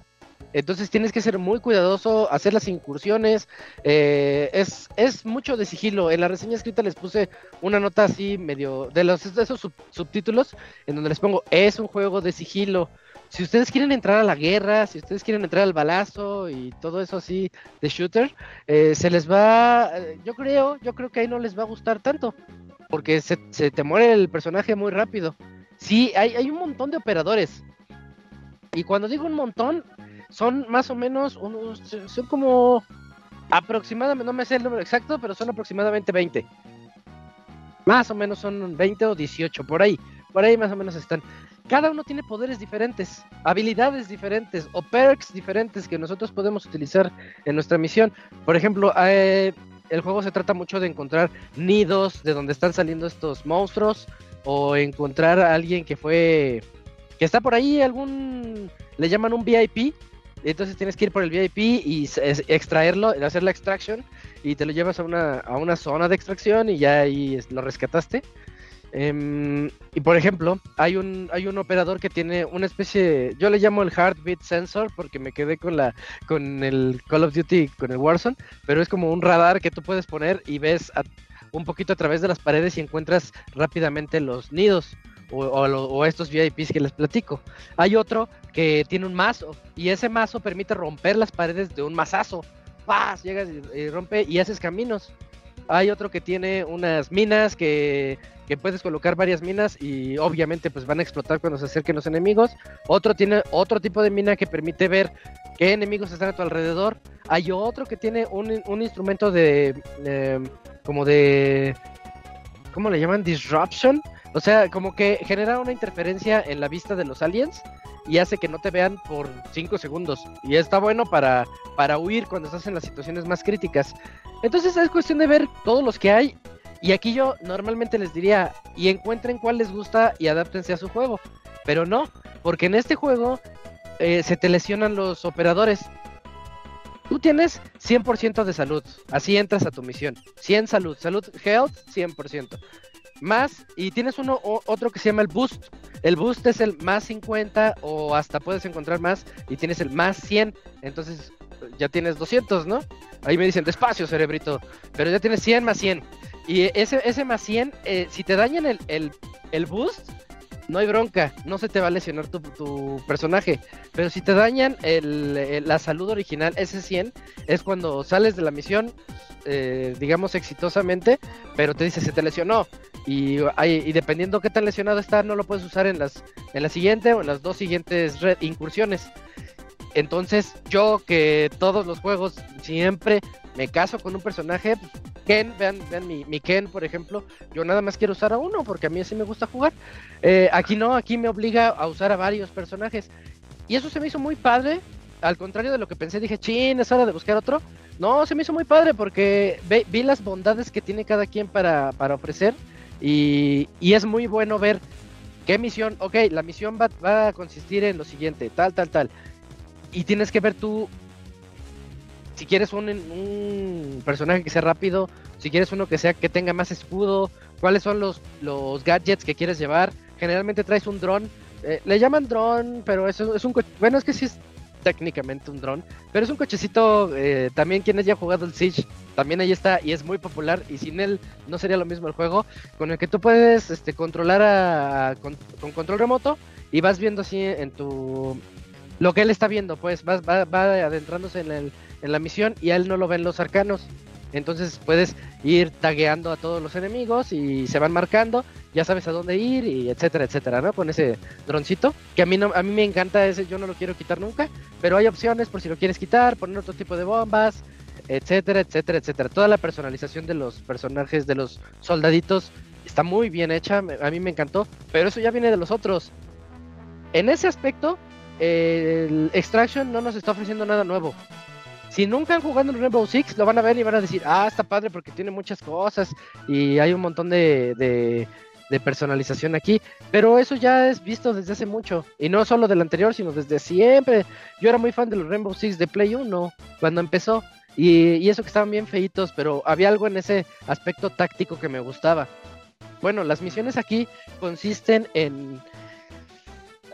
Entonces tienes que ser muy cuidadoso, hacer las incursiones. Eh, es, es mucho de sigilo. En la reseña escrita les puse una nota así medio de, los, de esos subtítulos en donde les pongo, es un juego de sigilo si ustedes quieren entrar a la guerra, si ustedes quieren entrar al balazo y todo eso así de shooter, eh, se les va, eh, yo creo, yo creo que ahí no les va a gustar tanto, porque se, te muere el personaje muy rápido. Sí, hay, hay un montón de operadores. Y cuando digo un montón, son más o menos unos, son como aproximadamente, no me sé el número exacto, pero son aproximadamente 20. Más o menos son 20 o 18, por ahí, por ahí más o menos están cada uno tiene poderes diferentes, habilidades diferentes o perks diferentes que nosotros podemos utilizar en nuestra misión. Por ejemplo, eh, el juego se trata mucho de encontrar nidos de donde están saliendo estos monstruos o encontrar a alguien que fue que está por ahí algún le llaman un VIP entonces tienes que ir por el VIP y extraerlo, hacer la extraction y te lo llevas a una, a una zona de extracción y ya ahí lo rescataste. Em, y por ejemplo, hay un, hay un operador que tiene una especie, yo le llamo el Heartbeat Sensor porque me quedé con la con el Call of Duty, con el Warzone, pero es como un radar que tú puedes poner y ves un poquito a través de las paredes y encuentras rápidamente los nidos. O, o, estos VIPs que les platico. Hay otro que tiene un mazo y ese mazo permite romper las paredes de un mazazo. ¡Paz! Llegas y rompe y haces caminos. Hay otro que tiene unas minas que que puedes colocar varias minas y obviamente pues van a explotar cuando se acerquen los enemigos. Otro tiene otro tipo de mina que permite ver qué enemigos están a tu alrededor. Hay otro que tiene un, un instrumento de em, como de ¿cómo le llaman? Disruption. O sea, como que genera una interferencia en la vista de los aliens y hace que no te vean por 5 segundos. Y está bueno para, para huir cuando estás en las situaciones más críticas. Entonces es cuestión de ver todos los que hay y aquí yo normalmente les diría, y encuentren cuál les gusta y adáptense a su juego. Pero no, porque en este juego eh, se te lesionan los operadores. Tú tienes 100% de salud, así entras a tu misión. 100 salud, salud, health, 100%. Más, y tienes uno otro que se llama el boost. El boost es el más 50 o hasta puedes encontrar más y tienes el más 100. Entonces ya tienes 200, ¿no? Ahí me dicen despacio, cerebrito. Pero ya tienes 100 más 100. Y ese, ese más 100, eh, si te dañan el, el, boost, no hay bronca, no se te va a lesionar tu, tu personaje. Pero si te dañan el, el- la salud original, ese 100, es cuando sales de la misión, eh, digamos exitosamente, pero te dice se te lesionó. Y, hay- y dependiendo qué tan lesionado está, no lo puedes usar en las en la siguiente o en las dos siguientes red incursiones. Entonces, yo que todos los juegos siempre me caso con un personaje, Ken, vean, vean mi, mi Ken, por ejemplo, yo nada más quiero usar a uno porque a mí así me gusta jugar. Eh, aquí no, aquí me obliga a usar a varios personajes. Y eso se me hizo muy padre. Al contrario de lo que pensé, dije, chin, es hora de buscar otro. No, se me hizo muy padre porque ve- vi las bondades que tiene cada quien para, para ofrecer. Y, y es muy bueno ver qué misión, ok, la misión va, va a consistir en lo siguiente, tal, tal, tal. Y tienes que ver tú si quieres un, un personaje que sea rápido, si quieres uno que sea que tenga más escudo, cuáles son los, los gadgets que quieres llevar. Generalmente traes un dron, eh, le llaman dron, pero eso es un coche, bueno es que sí es técnicamente un dron, pero es un cochecito, eh, también quienes ya han jugado el Siege, también ahí está y es muy popular y sin él no sería lo mismo el juego, con el que tú puedes este, controlar a, con control remoto y vas viendo así en tu lo que él está viendo, pues vas, va, va adentrándose en, el, en la misión y a él no lo ven los arcanos. Entonces puedes ir tagueando a todos los enemigos y se van marcando, ya sabes a dónde ir y etcétera, etcétera, ¿no? Con ese droncito, que a mí no, a mí me encanta ese, yo no lo quiero quitar nunca, pero hay opciones por si lo quieres quitar, poner otro tipo de bombas, etcétera, etcétera, etcétera. Toda la personalización de los personajes, de los soldaditos, está muy bien hecha, a mí me encantó, pero eso ya viene de los otros. En ese aspecto, el Extraction no nos está ofreciendo nada nuevo. Si nunca han jugado en Rainbow Six, lo van a ver y van a decir, ah, está padre porque tiene muchas cosas y hay un montón de, de, personalización aquí. Pero eso ya es visto desde hace mucho. Y no solo del anterior, sino desde siempre. Yo era muy fan de los Rainbow Six de Play 1 cuando empezó. Y, y eso que estaban bien feitos, pero había algo en ese aspecto táctico que me gustaba. Bueno, las misiones aquí consisten en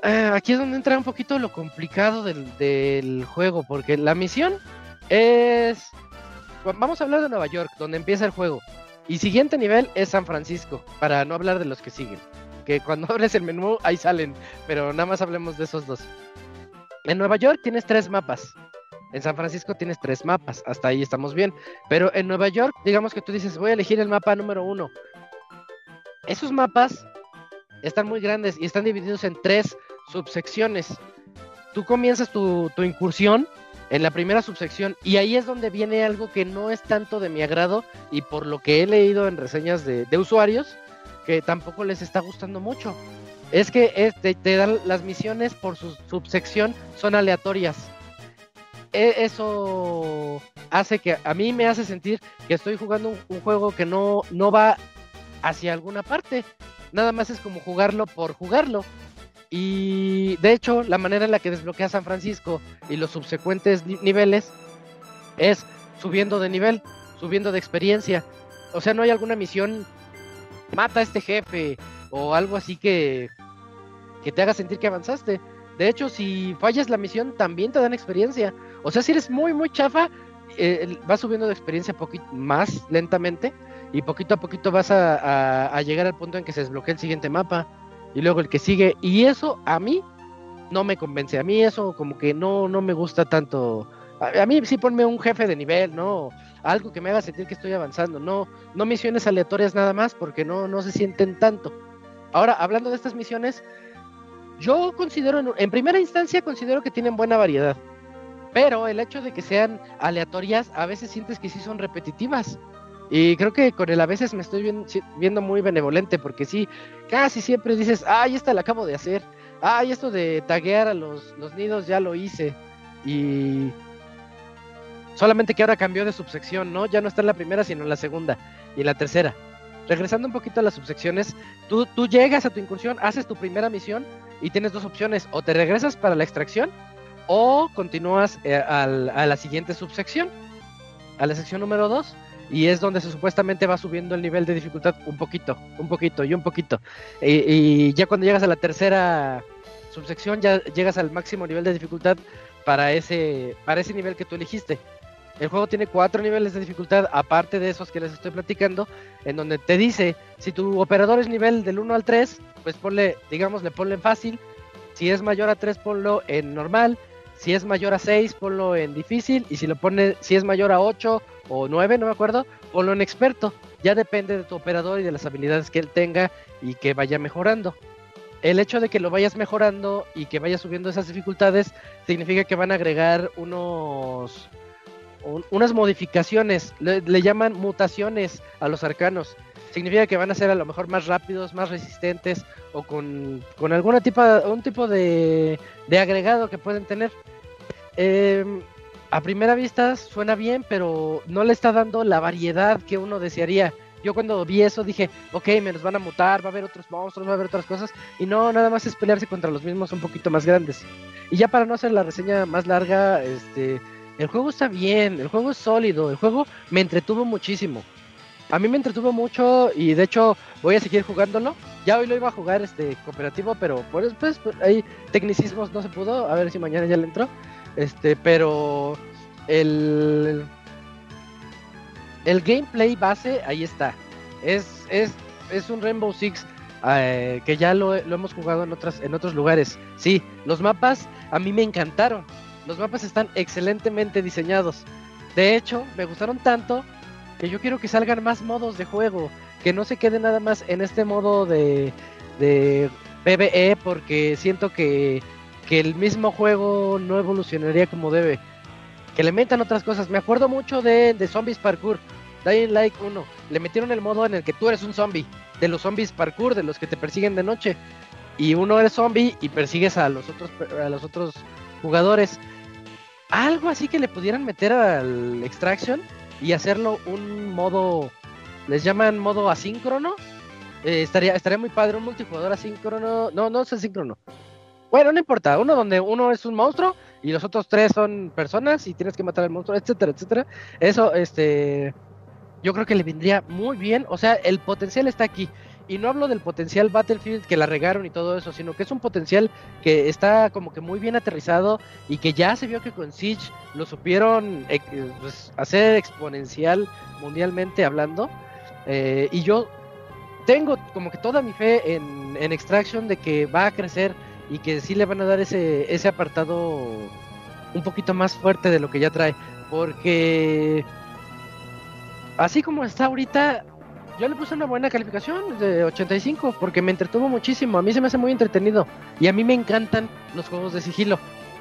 eh, aquí es donde entra un poquito lo complicado del, del juego, porque la misión es... Vamos a hablar de Nueva York, donde empieza el juego. Y siguiente nivel es San Francisco, para no hablar de los que siguen. Que cuando abres el menú, ahí salen, pero nada más hablemos de esos dos. En Nueva York tienes tres mapas. En San Francisco tienes tres mapas, hasta ahí estamos bien. Pero en Nueva York, digamos que tú dices, voy a elegir el mapa número uno. Esos mapas están muy grandes y están divididos en tres subsecciones. Tú comienzas tu, incursión en la primera subsección y ahí es donde viene algo que no es tanto de mi agrado y por lo que he leído en reseñas de, usuarios que tampoco les está gustando mucho. Es que te dan las misiones por su subsección son aleatorias. E- eso hace que a mí me hace sentir que estoy jugando un, un juego que no, no va hacia alguna parte. Nada más es como jugarlo por jugarlo. Y de hecho, la manera en la que desbloquea San Francisco y los subsecuentes ni- niveles es subiendo de nivel, subiendo de experiencia. O sea, no hay alguna misión, mata a este jefe o algo así que, que te haga sentir que avanzaste. De hecho, si fallas la misión, también te dan experiencia. O sea, si eres muy, muy chafa, eh, vas subiendo de experiencia más lentamente y poquito a poquito vas a, a- a llegar al punto en que se desbloquea el siguiente mapa y luego el que sigue. Y eso a mí no me convence. A mí eso como que no, no me gusta tanto. A, a mí sí ponme un jefe de nivel, ¿no? Algo que me haga sentir que estoy avanzando. No, no misiones aleatorias nada más porque no, no se sienten tanto. Ahora, hablando de estas misiones, yo considero, en, en primera instancia, considero que tienen buena variedad. Pero el hecho de que sean aleatorias, a veces sientes que sí son repetitivas. Y creo que con el a veces me estoy viendo, muy benevolente, porque sí, casi siempre dices, ay, esta la acabo de hacer. Ay, esto de taguear a los, los nidos ya lo hice. Y solamente que ahora cambió de subsección, ¿no? Ya no está en la primera, sino en la segunda y en la tercera. Regresando un poquito a las subsecciones, tú, tú llegas a tu incursión, haces tu primera misión y tienes dos opciones, o te regresas para la extracción o continúas eh, a la siguiente subsección, a la sección número 2, y es donde se supuestamente va subiendo el nivel de dificultad un poquito, un poquito y un poquito. Y, ya cuando llegas a la tercera subsección, ya llegas al máximo nivel de dificultad para ese, para ese nivel que tú elegiste. El juego tiene cuatro niveles de dificultad, aparte de esos que les estoy platicando, en donde te dice, si tu operador es nivel del 1 al 3, pues ponle, digamos, le ponle en fácil. Si es mayor a 3, ponlo en normal. Si es mayor a 6, ponlo en difícil. Y si lo pone, si es mayor a 8 o 9, no me acuerdo, ponlo en experto. Ya depende de tu operador y de las habilidades que él tenga y que vaya mejorando. El hecho de que lo vayas mejorando y que vayas subiendo esas dificultades significa que van a agregar unos un- unas modificaciones, le, llaman mutaciones a los arcanos. Significa que van a ser a lo mejor más rápidos, más resistentes o con, con algún tipo, un tipo de, de agregado que pueden tener. Em, a primera vista suena bien, pero no le está dando la variedad que uno desearía. Yo cuando vi eso dije, ok, me los van a mutar, va a haber otros monstruos, va a haber otras cosas. Y no, nada más es pelearse contra los mismos un poquito más grandes. Y ya para no hacer la reseña más larga, este, el juego está bien, el juego es sólido, el juego me entretuvo muchísimo. A mí me entretuvo mucho y de hecho voy a seguir jugándolo. Ya hoy lo iba a jugar este cooperativo, pero por después pues, hay tecnicismos, no se pudo. A ver si mañana ya le entro. Este, pero el el gameplay base ahí está. Es es es un Rainbow Six eh, que ya lo, lo hemos jugado en otras en otros lugares. Sí, los mapas a mí me encantaron. Los mapas están excelentemente diseñados. De hecho, me gustaron tanto que yo quiero que salgan más modos de juego, que no se quede nada más en este modo de, de PvE, porque siento que, que el mismo juego no evolucionaría como debe. Que le metan otras cosas. Me acuerdo mucho de, de Zombies Parkour, Dying Light 1. Le metieron el modo en el que tú eres un zombie, de los zombies parkour, de los que te persiguen de noche. Y uno eres zombie y persigues a los otros, a los otros jugadores. Algo así que le pudieran meter al Extraction y hacerlo un modo, les llaman modo asíncrono. Eh, estaría, estaría muy padre un multijugador asíncrono. No, no es asíncrono. Bueno, no importa. Uno donde uno es un monstruo y los otros tres son personas y tienes que matar al monstruo, etcétera, etcétera. Eso, este, yo creo que le vendría muy bien. O sea, el potencial está aquí. Y no hablo del potencial Battlefield que la regaron y todo eso, sino que es un potencial que está como que muy bien aterrizado y que ya se vio que con Siege lo supieron eh, pues, hacer exponencial mundialmente hablando. Eh, y yo tengo como que toda mi fe en, en Extraction de que va a crecer y que sí le van a dar ese, ese apartado un poquito más fuerte de lo que ya trae. Porque así como está ahorita, yo le puse una buena calificación de 85 porque me entretuvo muchísimo. A mí se me hace muy entretenido y a mí me encantan los juegos de sigilo.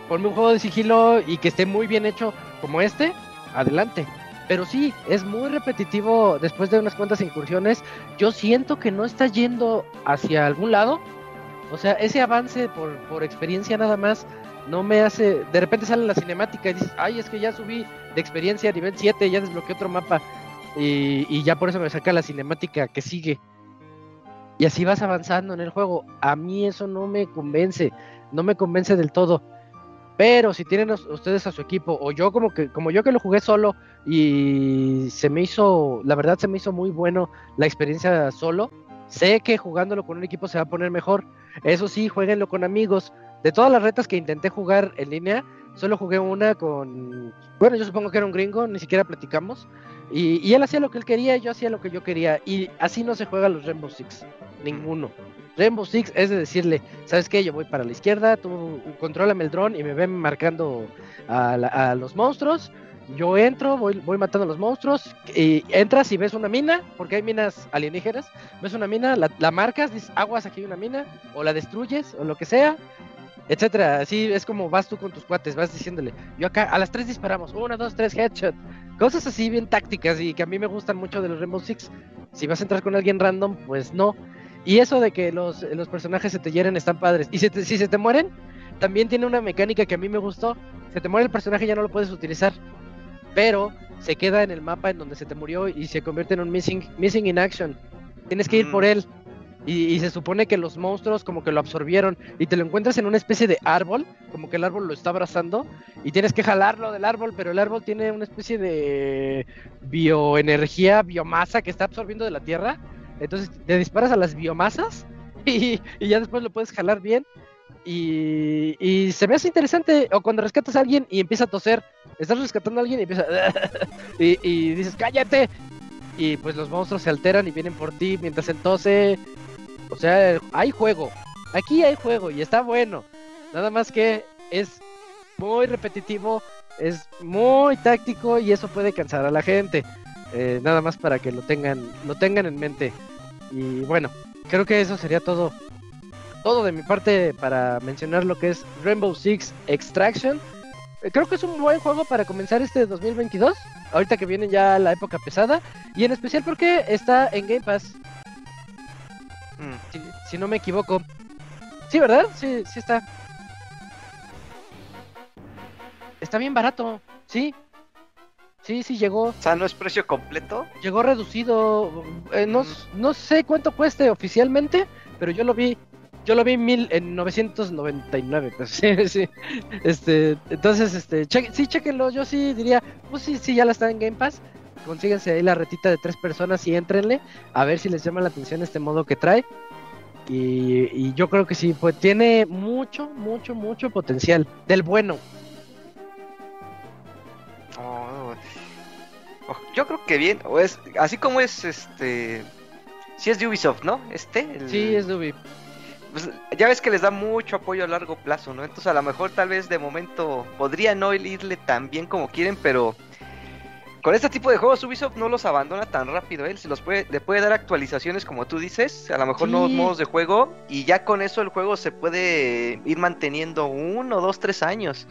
Ponme un juego de sigilo y que esté muy bien hecho como este, adelante. Pero sí, es muy repetitivo después de unas cuantas incursiones. Yo siento que no está yendo hacia algún lado. O sea, ese avance por, por experiencia nada más no me hace. De repente sale la cinemática y dices, ay, es que ya subí de experiencia a nivel 7, ya desbloqueé otro mapa. Y, y, ya por eso me saca la cinemática que sigue. Y así vas avanzando en el juego. A mí eso no me convence, no me convence del todo. Pero si tienen ustedes a su equipo, o yo como que, como yo que lo jugué solo, y se me hizo, la verdad se me hizo muy bueno la experiencia solo. Sé que jugándolo con un equipo se va a poner mejor. Eso sí, jueguenlo con amigos. De todas las retas que intenté jugar en línea, solo jugué una con. Bueno, yo supongo que era un gringo, ni siquiera platicamos. Y, y, él hacía lo que él quería, yo hacía lo que yo quería. Y así no se juega los Rainbow Six. Ninguno. Rainbow Six es de decirle, ¿sabes qué? Yo voy para la izquierda, tú contrólame el dron y me ven marcando a, la, a los monstruos. Yo entro, voy, voy matando a los monstruos. Y entras y ves una mina, porque hay minas alienígenas. Ves una mina, la, la marcas, dices, aguas, aquí hay una mina. O la destruyes, o lo que sea etcétera. Así es como vas tú con tus cuates, vas diciéndole, yo acá a las tres disparamos, una, dos, tres, headshot. Cosas así bien tácticas y que a mí me gustan mucho de los Rainbow Six. Si vas a entrar con alguien random, pues no. Y eso de que los, los personajes se te hieren están padres. Y si, te, si se te mueren, también tiene una mecánica que a mí me gustó. Se te muere el personaje ya no lo puedes utilizar. Pero se queda en el mapa en donde se te murió y se convierte en un missing, missing in action. Tienes que ir mm. por él. Y, y, se supone que los monstruos como que lo absorbieron y te lo encuentras en una especie de árbol, como que el árbol lo está abrazando y tienes que jalarlo del árbol, pero el árbol tiene una especie de bioenergía, biomasa que está absorbiendo de la tierra. Entonces te disparas a las biomasas y, y ya después lo puedes jalar bien. Y, se me hace interesante, o cuando rescatas a alguien y empieza a toser, estás rescatando a alguien y empieza y, y dices, cállate, y pues los monstruos se alteran y vienen por ti mientras él tose, o sea, hay juego, aquí hay juego y está bueno, nada más que es muy repetitivo, es muy táctico y eso puede cansar a la gente. Eh, nada más para que lo tengan, lo tengan en mente. Y bueno, creo que eso sería todo. Todo de mi parte para mencionar lo que es Rainbow Six Extraction. Eh, creo que es un buen juego para comenzar este 2022. Ahorita que viene ya la época pesada. Y en especial porque está en Game Pass. Mm. Si, si no me equivoco. Sí, ¿verdad? Sí, sí está. Está bien barato. Sí. Sí, sí llegó. O sea, no es precio completo. Llegó reducido. eh, no, no sé cuánto cueste oficialmente, pero yo lo vi. Yo lo vi en mil en 999. Pues, sí, sí. Este, entonces, este, cheque- sí, chequenlo. Yo sí diría, pues sí, sí, ya la está en Game Pass. Consíguense ahí la retita de tres personas y entrenle. A ver si les llama la atención este modo que trae. Y, y yo creo que sí, pues tiene mucho, mucho, mucho potencial. Del bueno. Oh, oh, yo creo que bien. O es, así como es este. Si es de Ubisoft, ¿no? Este. el- Sí, es Dubi. Pues, ya ves que les da mucho apoyo a largo plazo, ¿no? Entonces a lo mejor tal vez de momento podría no irle tan bien como quieren, pero con este tipo de juegos Ubisoft no los abandona tan rápido, él se los puede, le puede dar actualizaciones como tú dices, a lo mejor Sí. nuevos modos de juego y ya con eso el juego se puede ir manteniendo uno, dos, tres años.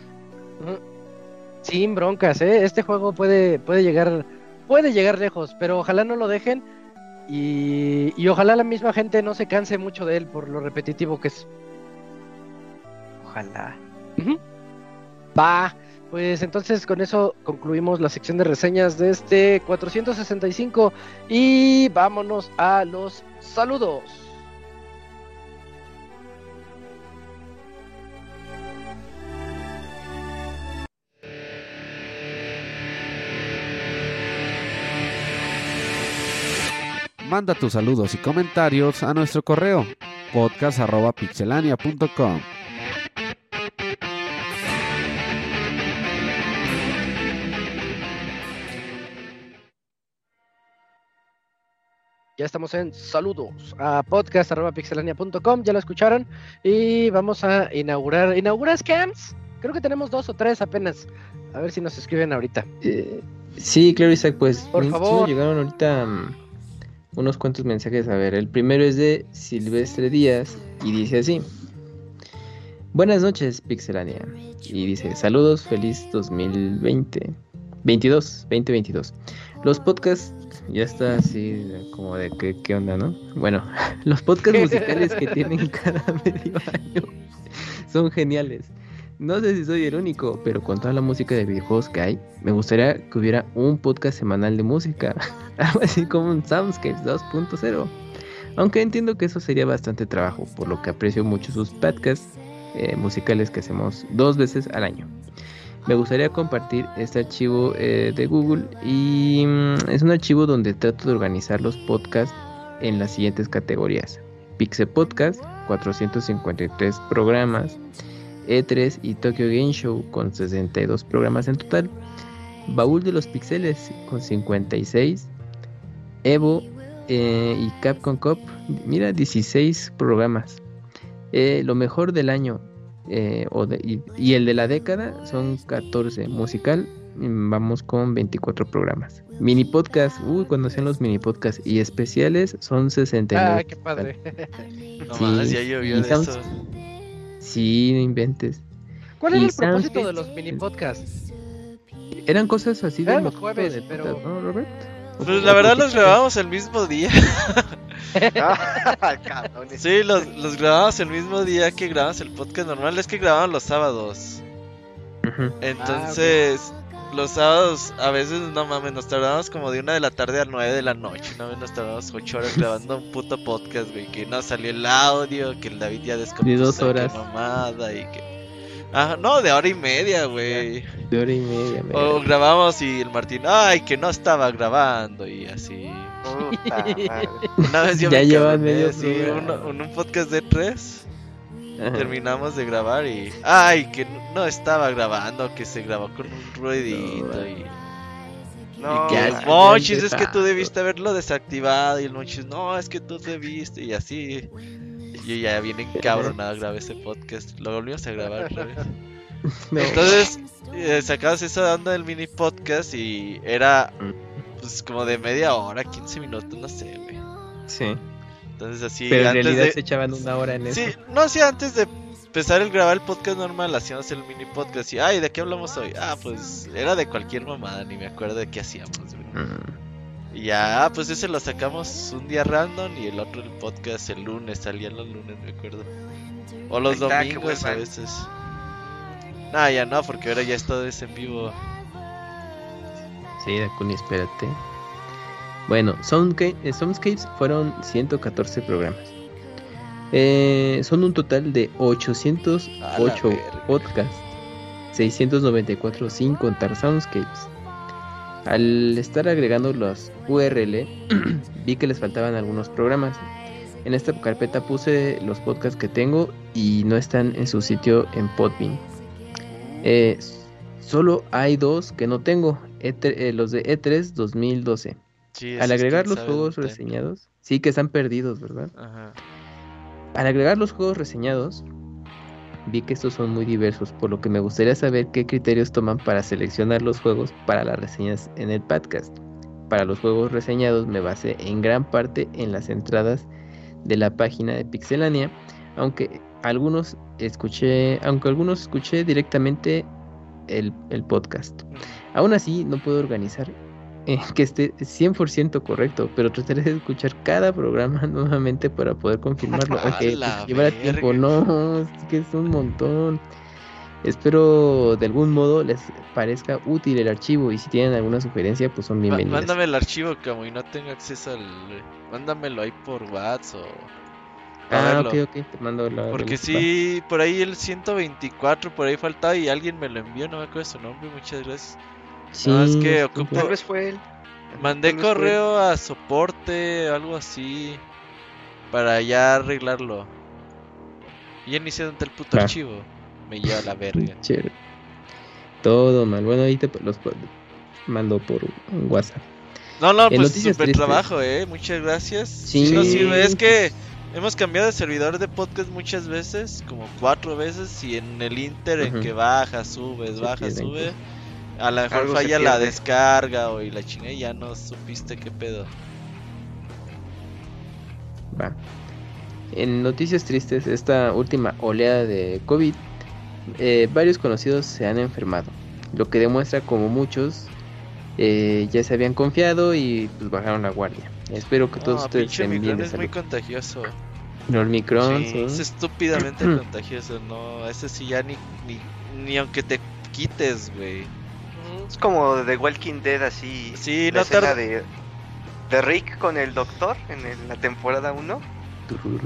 Sin broncas, ¿eh? Este juego puede, puede llegar puede llegar lejos, pero ojalá no lo dejen y, y ojalá la misma gente no se canse mucho de él por lo repetitivo que es. Ojalá. Va, pues entonces con eso concluimos la sección de reseñas de este 465 y vámonos a los saludos. Manda tus saludos y comentarios a nuestro correo podcast.pixelania.com. Ya estamos en saludos a podcast.pixelania.com, ya lo escucharon. Y vamos a inaugurar. ¿Inauguras Camps? Creo que tenemos dos o tres apenas. A ver si nos escriben ahorita. Eh, sí, claro, Isaac, pues Por favor. llegaron ahorita mm, unos cuantos mensajes. A ver, el primero es de Silvestre Díaz y dice así. Buenas noches, Pixelania. Y dice, saludos, feliz 2020. 22, 2022. Los podcasts, ya está así como de qué, qué onda, ¿no? Bueno, los podcasts musicales que tienen cada medio año son geniales. No sé si soy el único, pero con toda la música de videojuegos que hay, me gustaría que hubiera un podcast semanal de música, algo así como un Soundscapes 2.0. Aunque entiendo que eso sería bastante trabajo, por lo que aprecio mucho sus podcasts eh, musicales que hacemos dos veces al año. Me gustaría compartir este archivo eh, de Google y mm, es un archivo donde trato de organizar los podcasts en las siguientes categorías. Pixel Podcast, 453 programas. E3 y Tokyo Game Show con 62 programas en total. Baúl de los Pixeles con 56. Evo eh, y Capcom Cup, mira, 16 programas. Eh, lo mejor del año eh, o de- y, y el de la década son 14. Musical, mm, vamos con 24 programas. Mini podcast, uy, cuando hacían los mini podcasts y especiales son 69. Ah, qué padre. No Sí, más, ya llovió y de eso. Sí, no inventes. ¿Cuál era el propósito de los mini podcasts? Eran cosas así de los jueves, de pero- podcast, ¿no, Robert? Pues la verdad los grabamos el mismo día. Ah. Sí, los, los grabamos el mismo día que grabamos el podcast normal. Es que grabamos los sábados. Ujú. Entonces, los sábados a veces, no mames, nos tardamos como de una de la tarde a nueve de la noche. Una vez nos tardamos ocho horas grabando un puto podcast, güey. Que no salió el audio, que el David ya descompuso. De dos que horas. mamada y que... Ajá, no, de hora y media, güey. De hora y media. mira. O grabamos y el Martín, ay, que no estaba grabando y así. Puta madre. Una vez yo Ya me llevan medio sí, un podcast de tres. Terminamos de grabar y. ¡Ay! Que no- estaba grabando, que se grabó con un ruidito y. No, el Monchis, es que tú debiste haberlo desactivado. Y el Monchis, no, es que tú debiste. Y así. Y yo ya bien encabronado grabé ese podcast. Lo volvimos a grabar otra vez. No. Entonces, eh, sacabas esa onda del mini podcast y era pues como de media hora, 15 minutos, no sé, güey. Sí. Entonces así Pero en antes realidad de se echaban una hora en eso. Sí, no hacía antes de empezar el grabar el podcast normal, hacíamos el mini podcast y ay, ¿de qué hablamos hoy? Ah, pues era de cualquier mamada, ni me acuerdo de qué hacíamos, güey. Mm. Y ya, ah, pues ese lo sacamos un día random y el otro el podcast el lunes, salían los lunes, me acuerdo. O los está, domingos a veces. Nah, ya no, porque ahora ya es todo es en vivo. Sí, Dakuni, espérate. Bueno, Soundca- eh, Soundscapes fueron 114 programas. Eh, son un total de 808 A la verga. podcasts, 694 sin contar Soundscapes. Al estar agregando los URL, vi que les faltaban algunos programas. En esta carpeta puse los podcasts que tengo y no están en su sitio en Podbean. Eh, solo hay dos que no tengo, E3 eh, los de E3 2012. Sí, Al agregar los juegos reseñados, sí que están perdidos, ¿verdad? Ajá. Al agregar los juegos reseñados, vi que estos son muy diversos, por lo que me gustaría saber qué criterios toman para seleccionar los juegos para las reseñas en el podcast. Para los juegos reseñados me basé en gran parte en las entradas de la página de Pixelania, aunque algunos escuché, aunque algunos escuché directamente el, el podcast. Aún así, no puedo organizar eh, que esté 100% correcto, pero trataré de escuchar cada programa nuevamente para poder confirmarlo. Aunque pues, llevará tiempo, no, es que es un montón. Espero de algún modo les parezca útil el archivo y si tienen alguna sugerencia, pues son bienvenidas. Mándame el archivo, como y no tengo acceso al. Mándamelo ahí por WhatsApp o. Ah, ok, ok, te mando la. Porque sí, por ahí el 124, por ahí faltaba y alguien me lo envió, no me acuerdo su nombre, muchas gracias. Sí, No, es que ocupo- Tal vez fue él. Mandé correo a soporte, algo así, para ya arreglarlo. Y ya ni sé dónde el puto Ah. archivo. Me lleva a la verga. Chévere. Todo mal. Bueno, ahí te los puedo- mando por WhatsApp. No, no, En pues tristes. trabajo, eh. Muchas gracias. Sí. Sí, sirve. Es que hemos cambiado de servidor de podcast muchas veces, como cuatro veces, y en el Inter en que baja, subes, baja, sube. A lo mejor falla la descarga o y la chinga y ya no supiste qué pedo. Va. En noticias tristes, esta última oleada de COVID, eh, varios conocidos se han enfermado, lo que demuestra como muchos eh, ya se habían confiado y pues bajaron la guardia. Espero que todos No, ustedes estén bien Omicron de es muy contagioso. Sí, sí. Es estúpidamente contagioso, no, ese sí ya ni, ni, ni aunque te quites, güey. Es como The Walking Dead, así. Sí, la no escena de, de Rick con el doctor en el- la temporada 1.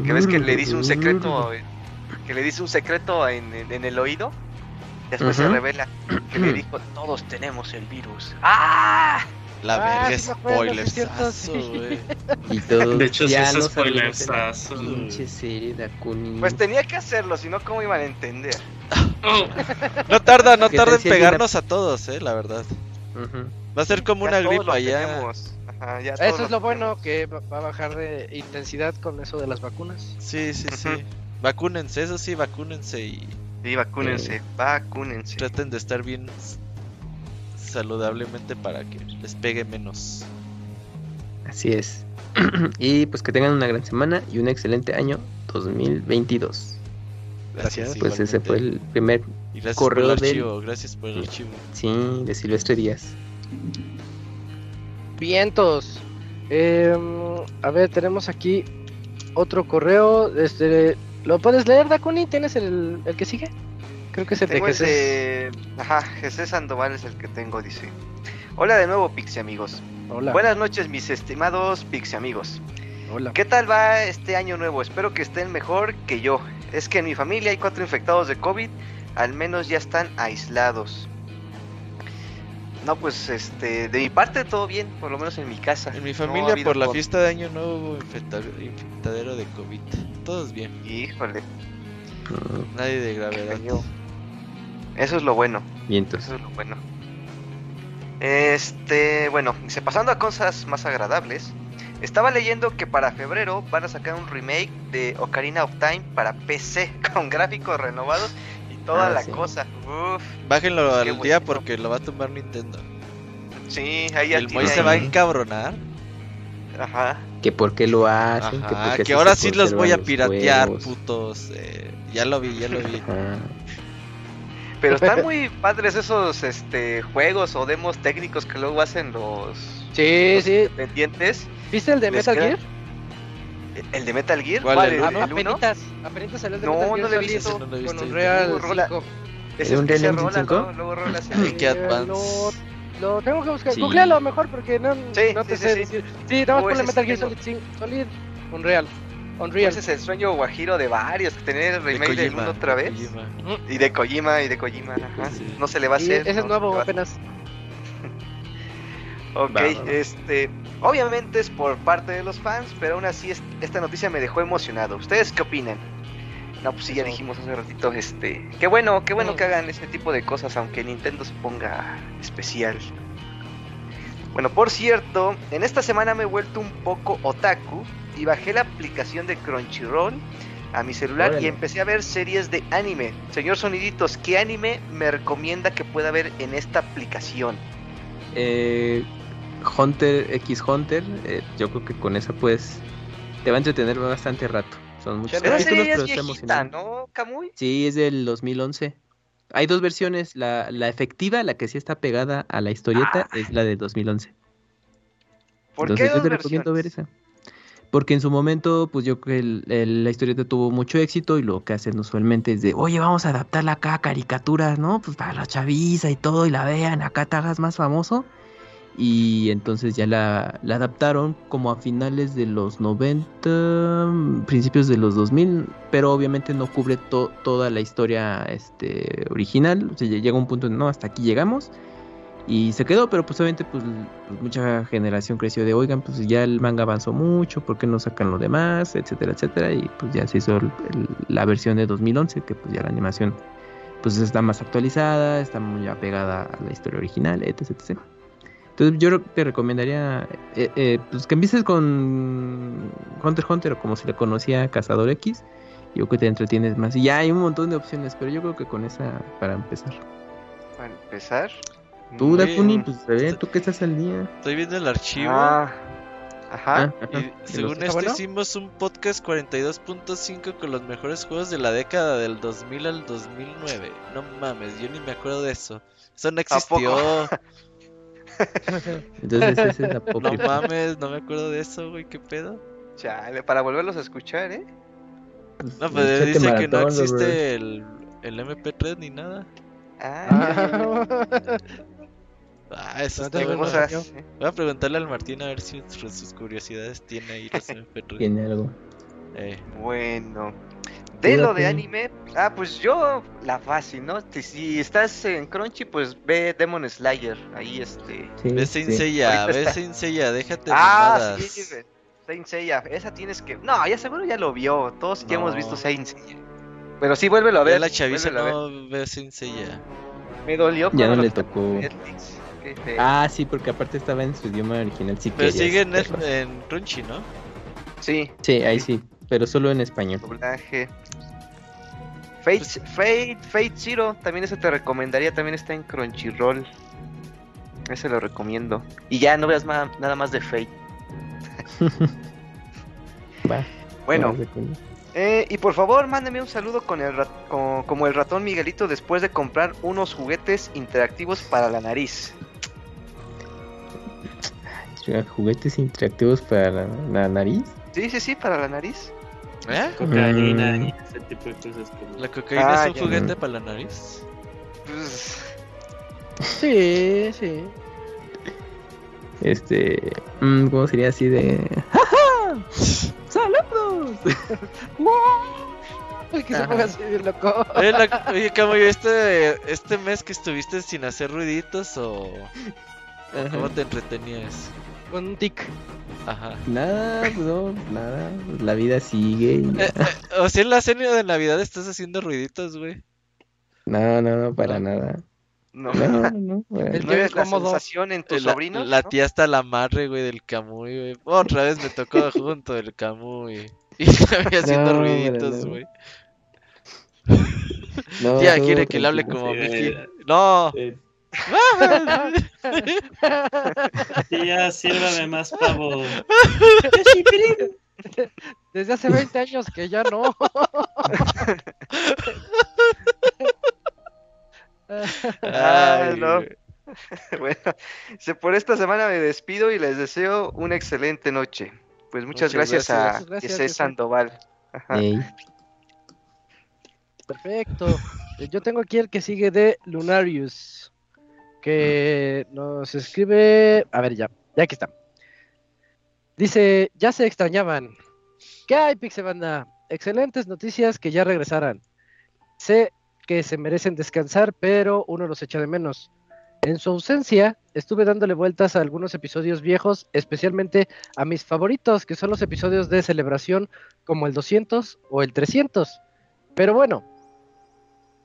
Que ves que le dice un secreto. Que le dice un secreto en, en- en el oído. Después se revela que le dijo: Todos tenemos el virus. ¡Ah! La Ah, verga sí. güey. Y todos De hecho, sí ya es spoilersazo. Pinche serie de Akuni. Pues tenía que hacerlo, si no, ¿cómo iban a entender? Oh, No tarda, no ¿Qué tarda en pegarnos a todos, eh, la verdad. Va a ser como Ya una gripa ya. Ajá, ya Eso es lo bueno, que va a bajar de intensidad con eso de las vacunas. Sí, sí, sí. Vacúnense, eso sí, vacúnense y Sí, vacúnense, vacúnense. traten de estar bien saludablemente para que les pegue menos. Así es. y pues que tengan una gran semana y un excelente año 2022. Gracias. Pues ese igualmente. fue el primer, Y gracias correo por el del- gracias por el archivo. sí, de Silvestre Díaz. Vientos. Eh, a ver, tenemos aquí otro correo. Este, ¿Lo puedes leer, Dakuni? ¿Tienes el, el que sigue? Creo que es el de Tengo el de... Ajá, Jesús Sandoval es el que tengo, dice. Hola de nuevo, Pixie amigos. Hola. Buenas noches, mis estimados Pixie amigos. Hola. ¿Qué tal va este año nuevo? Espero que estén mejor que yo. Es que en mi familia hay cuatro infectados de COVID, al menos ya están aislados. No, pues este, de mi parte todo bien, por lo menos en mi casa. En mi familia por la COVID. fiesta de año nuevo hubo infecta- infectadero de COVID. Todos bien. Híjole. Nadie de gravedad. Eso es lo bueno. Vientos. Eso es lo bueno. Este, bueno, dice, pasando a cosas más agradables. Estaba leyendo que para febrero van a sacar un remake de Ocarina of Time para PC con gráficos renovados y toda Ah, la sí. cosa. Uf, Bájenlo al día porque lo va a tomar Nintendo. sí, ahí ya El Moy se va a encabronar. Ajá. Que por qué lo hacen. que, Ajá, porque que ahora sí los voy a piratear, juegos. putos. eh, ya lo vi, ya lo vi. Ajá. Pero están muy padres esos este juegos o demos técnicos que luego hacen los, Sí, los sí. independientes. ¿Viste el de Les Metal queda- Gear? ¿El de Metal Gear? ¿Cuál, el ¿El, Ah, no, el apenitas, apenitas salió el de No, Metal no Gear lo he Solid visto. Ese no lo he visto Con yo. Unreal Uh, rola. 5. Ese, ¿Un ese Real rola, ¿no? 5? Luego rolas ¿En en qué Advance? Lo, tengo que buscar. Sí. Googlealo mejor porque no, Sí, no te sí, sé sí, sí. decir. Sí, nada más ponle Metal Gear. Solid 5. Solid. Unreal. Unreal. Ese es el sueño guajiro de varios, tener el De remake del Kojima, uno otra de vez. Kojima. Y de Kojima, y de Kojima, ajá. Sí. No se le va a hacer. ese es no nuevo apenas. Ok, Va, va, va. este, obviamente es por parte de los fans, pero aún así es- esta noticia me dejó emocionado. ¿Ustedes qué opinan? No, pues sí, ya dijimos hace ratito, este, qué bueno, qué bueno Mm. que hagan este tipo de cosas, aunque Nintendo se ponga especial. Bueno, por cierto, en esta semana me he vuelto un poco otaku y bajé la aplicación de Crunchyroll a mi celular y empecé a ver series de anime. Señor Soniditos, ¿qué anime me recomienda que pueda ver en esta aplicación? Eh, Hunter x Hunter, eh, yo creo que con esa pues te va a entretener bastante rato. Son muchos capítulos, pero es está viejita, emocionante. ¿no, Kamui? Sí, es del 2011. Hay dos versiones, la, la efectiva, la que sí está pegada a la historieta, Ah. es la de 2011. ¿Por Entonces qué yo dos te recomiendo ver esa. Porque en su momento, pues yo creo que el- el- la historieta tuvo mucho éxito y lo que hacen usualmente es de, oye, vamos a adaptarla acá a caricaturas, ¿no? Pues para la chaviza y todo y la vean, acá te hagas más famoso. Y entonces ya la, adaptaron como a finales de los 90, principios de los 2000, pero obviamente no cubre to- toda la historia este, original. O sea, llega un punto en, no, hasta aquí llegamos. Y se quedó, pero pues obviamente pues, pues, mucha generación creció de, oigan, pues ya el manga avanzó mucho, ¿por qué no sacan lo demás? Etcétera, etcétera. Y pues ya se hizo la versión de 2011, que pues ya la animación pues está más actualizada, está muy apegada a la historia original, etc, etc. Entonces yo te recomendaría eh, eh, pues que empieces con Hunter x Hunter o como se le conocía Cazador X. Yo creo que te entretienes más. Y ya hay un montón de opciones, pero yo creo que con esa para empezar. Para empezar. Tú, Muy Dakuni, bien. pues a ver, tú que estás al día. Estoy viendo el archivo. Ah, ajá. Ah, ajá. Y según esto bueno? hicimos un podcast 42.5 con los mejores juegos de la década del 2000 al 2009. No mames, yo ni me acuerdo de eso. Eso no existió. Entonces esa es la No mames, no me acuerdo de eso, güey, qué pedo. Chale, para volverlos a escuchar, ¿eh? No, pues Échate dice que no existe el, el MP3 ni nada. Ah, Ah, eso No está bueno. Voy a preguntarle al Martín a ver si sus curiosidades tiene ahí los MP3. Tiene algo. Eh, Bueno. De lo de anime, ah, pues yo, la fácil, ¿no? Si- Si estás en Crunchy, pues ve Demon Slayer. Ahí este. Sí, ve sí. Saint Seiya, Ahorita ve está. Saint Seiya, déjate Ah, mamadas. sí, Saint Seiya. Esa tienes que. No, ya seguro ya lo vio. Todos que hemos No. visto Saint Seiya. Pero sí, vuélvelo a Ya ver. la chaviza vuélvelo a ver. no ve Saint Seiya. Me dolió Ya no le tocó. Ah, sí, porque aparte estaba en su idioma original. Sí, Pero sigue en, en Crunchy, ¿no? Sí, Sí, ahí sí, pero solo en español. doblaje. Fate, Pues- Fate, Fate Zero, también ese te recomendaría, también está en Crunchyroll. Ese lo recomiendo. Y ya no veas nada más de Fate. Va, Bueno, eh, y por favor, mándame un saludo con el con- como el ratón Miguelito después de comprar unos juguetes interactivos para la nariz. Juguetes interactivos para la, la nariz. Sí, sí, sí, para la nariz. ¿Eh? Cocaína Mm. y ese tipo de cosas. como- ¿La cocaína Ah, es un ya. juguete para la nariz? Pues, Sí, sí. Este. mm, ¿Cómo sería así de.? ¡Ja, ja! ¡Saludos! Que se ponga así de loco. Oye, la- oye Camuy, este, este mes que estuviste sin hacer ruiditos o Ajá. cómo te entretenías? Con un tic. Ajá. Nada, pues no, nada. la vida sigue. y. Eh, eh, o sea, en la cena de Navidad estás haciendo ruiditos, güey. No, no, no, para nada. No, No, no, no. El ¿No que eres la sensación en tus La, sobrinos? la ¿no? tía hasta la madre, güey, del Camuy, güey. Otra vez me tocó junto el Camuy. Y me haciendo No, ruiditos, güey. No, Tía quiere que le hable como Sí, Mickey. eh, No. eh, Tía, sírvame más pavo. Desde hace 20 años que ya no. Ay, no. bueno, por esta semana me despido y les deseo una excelente noche. Pues muchas, Muchas gracias, gracias. a gracias, Jesús. Sandoval. Ajá. Perfecto. Yo tengo aquí el que sigue de Lunarius. Que nos escribe. A ver, ya. Ya aquí está. Dice: Ya se extrañaban. ¿Qué hay, Pixebanda? Excelentes noticias que ya regresaran. Sé que se merecen descansar, pero uno los echa de menos. En su ausencia, estuve dándole vueltas a algunos episodios viejos, especialmente a mis favoritos, que son los episodios de celebración como el 200 o el 300. Pero bueno,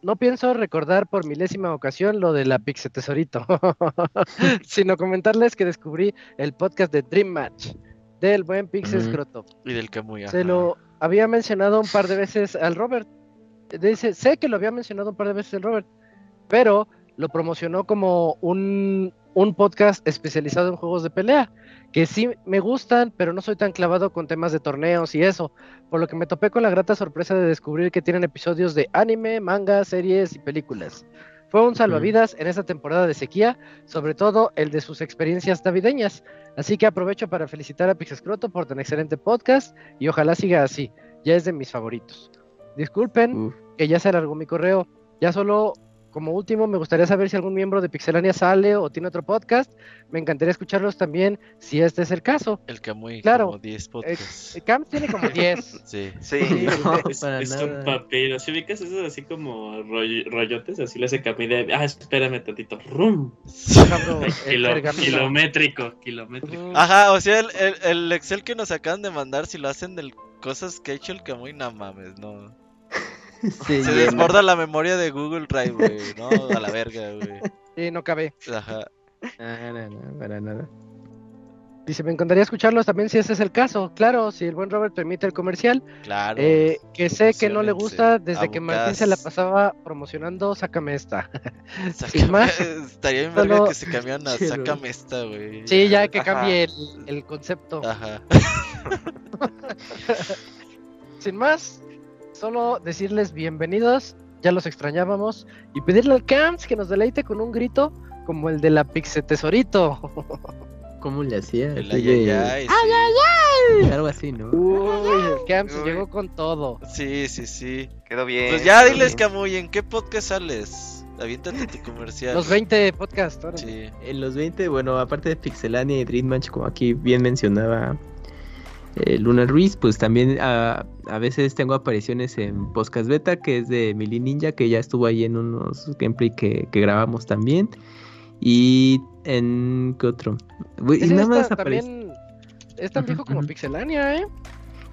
no pienso recordar por milésima ocasión lo de la Pixe Tesorito, sino comentarles que descubrí el podcast de Dream Match del buen Pixe. Scroto. Y del Camuy. Se ajá. lo había mencionado un par de veces al Robert. Dice, sé que lo había mencionado un par de veces al Robert, pero lo promocionó como un, un podcast especializado en juegos de pelea, que sí me gustan, pero no soy tan clavado con temas de torneos y eso, por lo que me topé con la grata sorpresa de descubrir que tienen episodios de anime, manga, series y películas. Fue un salvavidas en esta temporada de sequía, sobre todo el de sus experiencias navideñas. Así que aprovecho para felicitar a Pixescroto por tan excelente podcast y ojalá siga así. Ya es de mis favoritos. Disculpen Uf. que ya se alargó mi correo. Ya solo como último me gustaría saber si algún miembro de Pixelania sale o tiene otro podcast. Me encantaría escucharlos también si este es el caso. El Camuy, Claro. como 10 podcasts. Eh, Camps tiene como 10. Sí. Sí, No, es para es un papiro. Si ubicas esos así como roll- rollotes, así le hace camino de. Ah, espérame tantito. rum. El Kilo- pergamino. kilométrico, kilométrico. Ajá, o sea, el, el, el Excel que nos acaban de mandar, si lo hacen de cosas que ha hecho el Camuy, no mames, no. Se desborda la memoria de Google Drive, güey, no, a la verga, güey. Sí, no cabe. Ajá. Ah, no, no, para nada. Dice, me encantaría escucharlos también si ese es el caso. Claro, si el buen Robert permite el comercial. Claro. Eh, que sé que no le gusta desde que Martín se la pasaba promocionando Sácame esta. Sácame- sin más, Estaría bien verga solo- que se cambiaran a Sí, sácame esta, güey. Sí, ya que Ajá. cambie el, el concepto. Ajá. Sin más, solo decirles bienvenidos, ya los extrañábamos, y pedirle al Camps que nos deleite con un grito como el de la Pixe Tesorito. ¿Cómo le hacía? El ay, ay, ay, sí. Algo así, ¿no? Uy, el Camps Uy. llegó con todo. Sí, sí, sí. quedó bien. Pues ya quedó diles. Camuy, ¿en qué podcast sales? Aviéntate tu comercial. Los 20 podcasts. órale. Sí. En los 20, bueno, aparte de Pixelania y Dreammatch, como aquí bien mencionaba eh, Luna Ruiz, pues también a, a veces tengo apariciones en Podcast Beta, que es de Mili Ninja, que ya estuvo ahí en unos gameplay que, que grabamos también. Y en. ¿Qué otro? Güey, y nada más aparece- también es tan viejo como. Pixelania, ¿eh?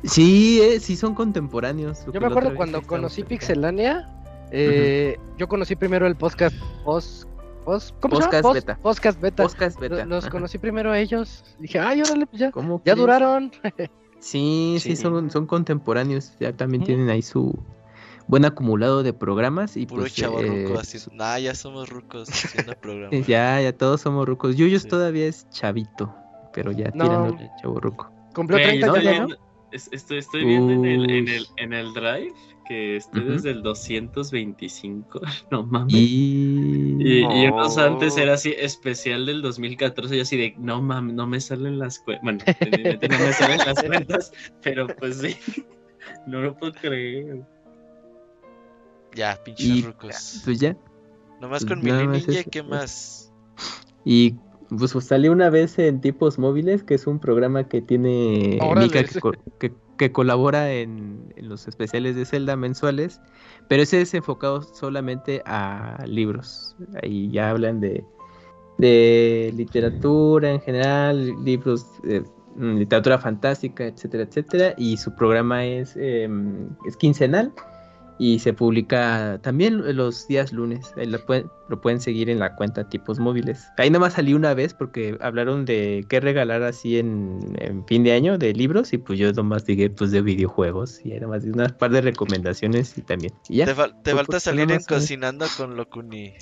Sí, eh, sí son contemporáneos. Yo me acuerdo cuando conocí. Pixelania, eh, yo conocí primero el podcast Post, post, ¿cómo se llama? Podcast Post- Beta. Podcast Beta. Podcast Beta. Los ajá. conocí primero a ellos. Dije, ay, órale, pues ya, ¿Cómo ya crees? duraron. Sí, sí, Sí. son, son contemporáneos. Ya también tienen ahí su buen acumulado de programas. Y Puro pues, chavo eh, ruco así. Nah, ya somos rucos haciendo programa. Eh, Ya, ya todos somos rucos. Yuyos Sí. todavía es chavito, pero ya No. tirándole chavo ruco. Cumplió Güey, 30 estoy, años, ¿no? viendo, es- estoy, estoy viendo en, el, en, Uy. el, en el Drive que estoy Ujú. desde el 225. No mames. Y... Y, y unos antes era así, especial del 2014, yo así de, no mames, no me salen las cuentas. Bueno, evidentemente no me salen las cuentas, pero pues sí, no lo puedo creer. Ya, pinches Y- rucos. Pues ya. Nomás pues con nada Mini más Ninja. ¿qué más? Y pues, pues, salió una vez en Tipos Móviles, que es un programa que tiene Órale. Mika que- que colabora en, los especiales de Zelda mensuales, pero ese es enfocado solamente a libros. Ahí ya hablan de, de literatura en general, libros, eh, literatura fantástica, etcétera, etcétera. Y su programa es, em, es quincenal y se publica también los días lunes. Ahí lo pueden, lo pueden seguir en la cuenta Tipos Móviles. Ahí nada más salí una vez porque hablaron de qué regalar así en, en fin de año de libros y pues yo nomás dije pues de videojuegos y ahí nada más di unas par de recomendaciones y también. Y ya. Te, fal- te Pues, falta pues, salir en. Cocinando con Locuni.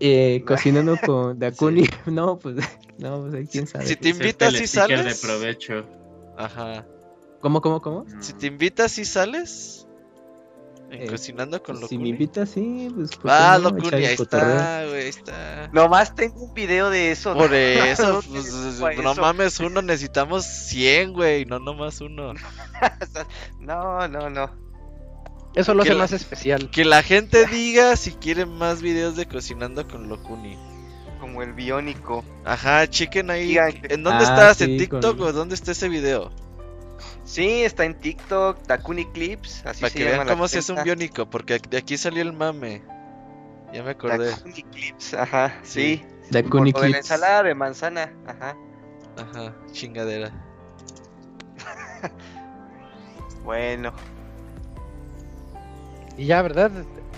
Eh, cocinando con Dakuni. No, pues no, pues ahí quién sabe. Si te invitas, ¿sí sticker sales? de provecho. Ajá. ¿Cómo, cómo, cómo? Si te invitas, ¿sí sales? En Eh, Cocinando con Si Locuni. me invitas, sí, pues. ¿por qué Ah, no? Locuni, ahí está, güey, ahí está. Nomás tengo un video de eso. Por ¿no? eso, No pues, no eso. mames, uno, necesitamos 100, güey, no nomás uno. No, no, no. Eso lo Que hace la- más especial. Que la gente diga si quieren más videos de Cocinando con Locuni. Como el biónico. Ajá, chequen ahí. ¿En dónde Ah, estás? sí, ¿En TikTok con- o dónde está ese video? Sí, está en TikTok, Dakuni Clips, así Para se que llama vean cómo se hace un biónico, porque de aquí salió el mame. Ya me acordé. Dakuni Clips, ajá, Sí. sí. Por lo de la Clips. ensalada de manzana, ajá. Ajá, chingadera. Bueno, Y ya, ¿verdad?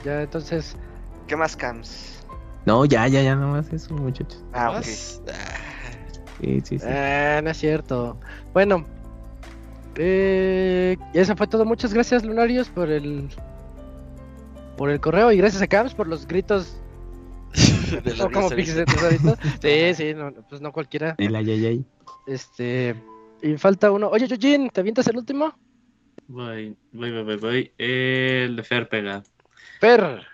Ya entonces. ¿qué más cams? No, ya, ya, ya, nomás eso, muchachos. Ah, ok. Ah, Sí, sí, sí. Ah, no es cierto. Bueno. Eh, eso fue todo. Muchas gracias, Lunarios, por el. Por el correo y gracias a Cams por los gritos. de la No como. Sí, sí, no, pues no cualquiera. El ayayay. Este. Y falta uno. Oye, Yujin, ¿te avientas el último? Voy, voy, voy, voy, voy. El de Fer pega. Per.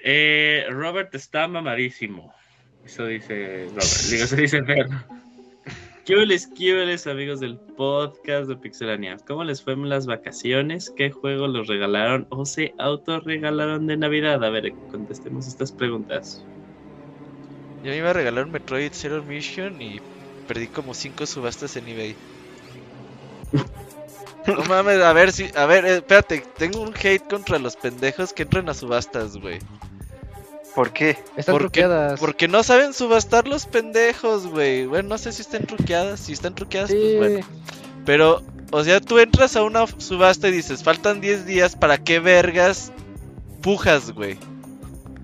Eh, Robert está mamadísimo. Eso dice Robert. Digo, eso dice Fer. ¿Qué les, qué les, amigos del podcast de Pixelania? ¿Cómo les fue en las vacaciones? ¿Qué juego los regalaron o se autorregalaron de Navidad? A ver, contestemos estas preguntas. Yo me iba a regalar un Metroid Zero Mission y perdí como 5 subastas en eBay. No mames, a ver si. A ver, eh, espérate, tengo un hate contra los pendejos que entran a subastas, güey. ¿Por qué? Están ¿Por qué? truqueadas. Porque no saben subastar los pendejos, güey. Bueno, no sé si están truqueadas. Si están truqueadas, Sí. pues bueno. Pero, o sea, tú entras a una subasta y dices, faltan 10 días, ¿para qué vergas pujas, güey?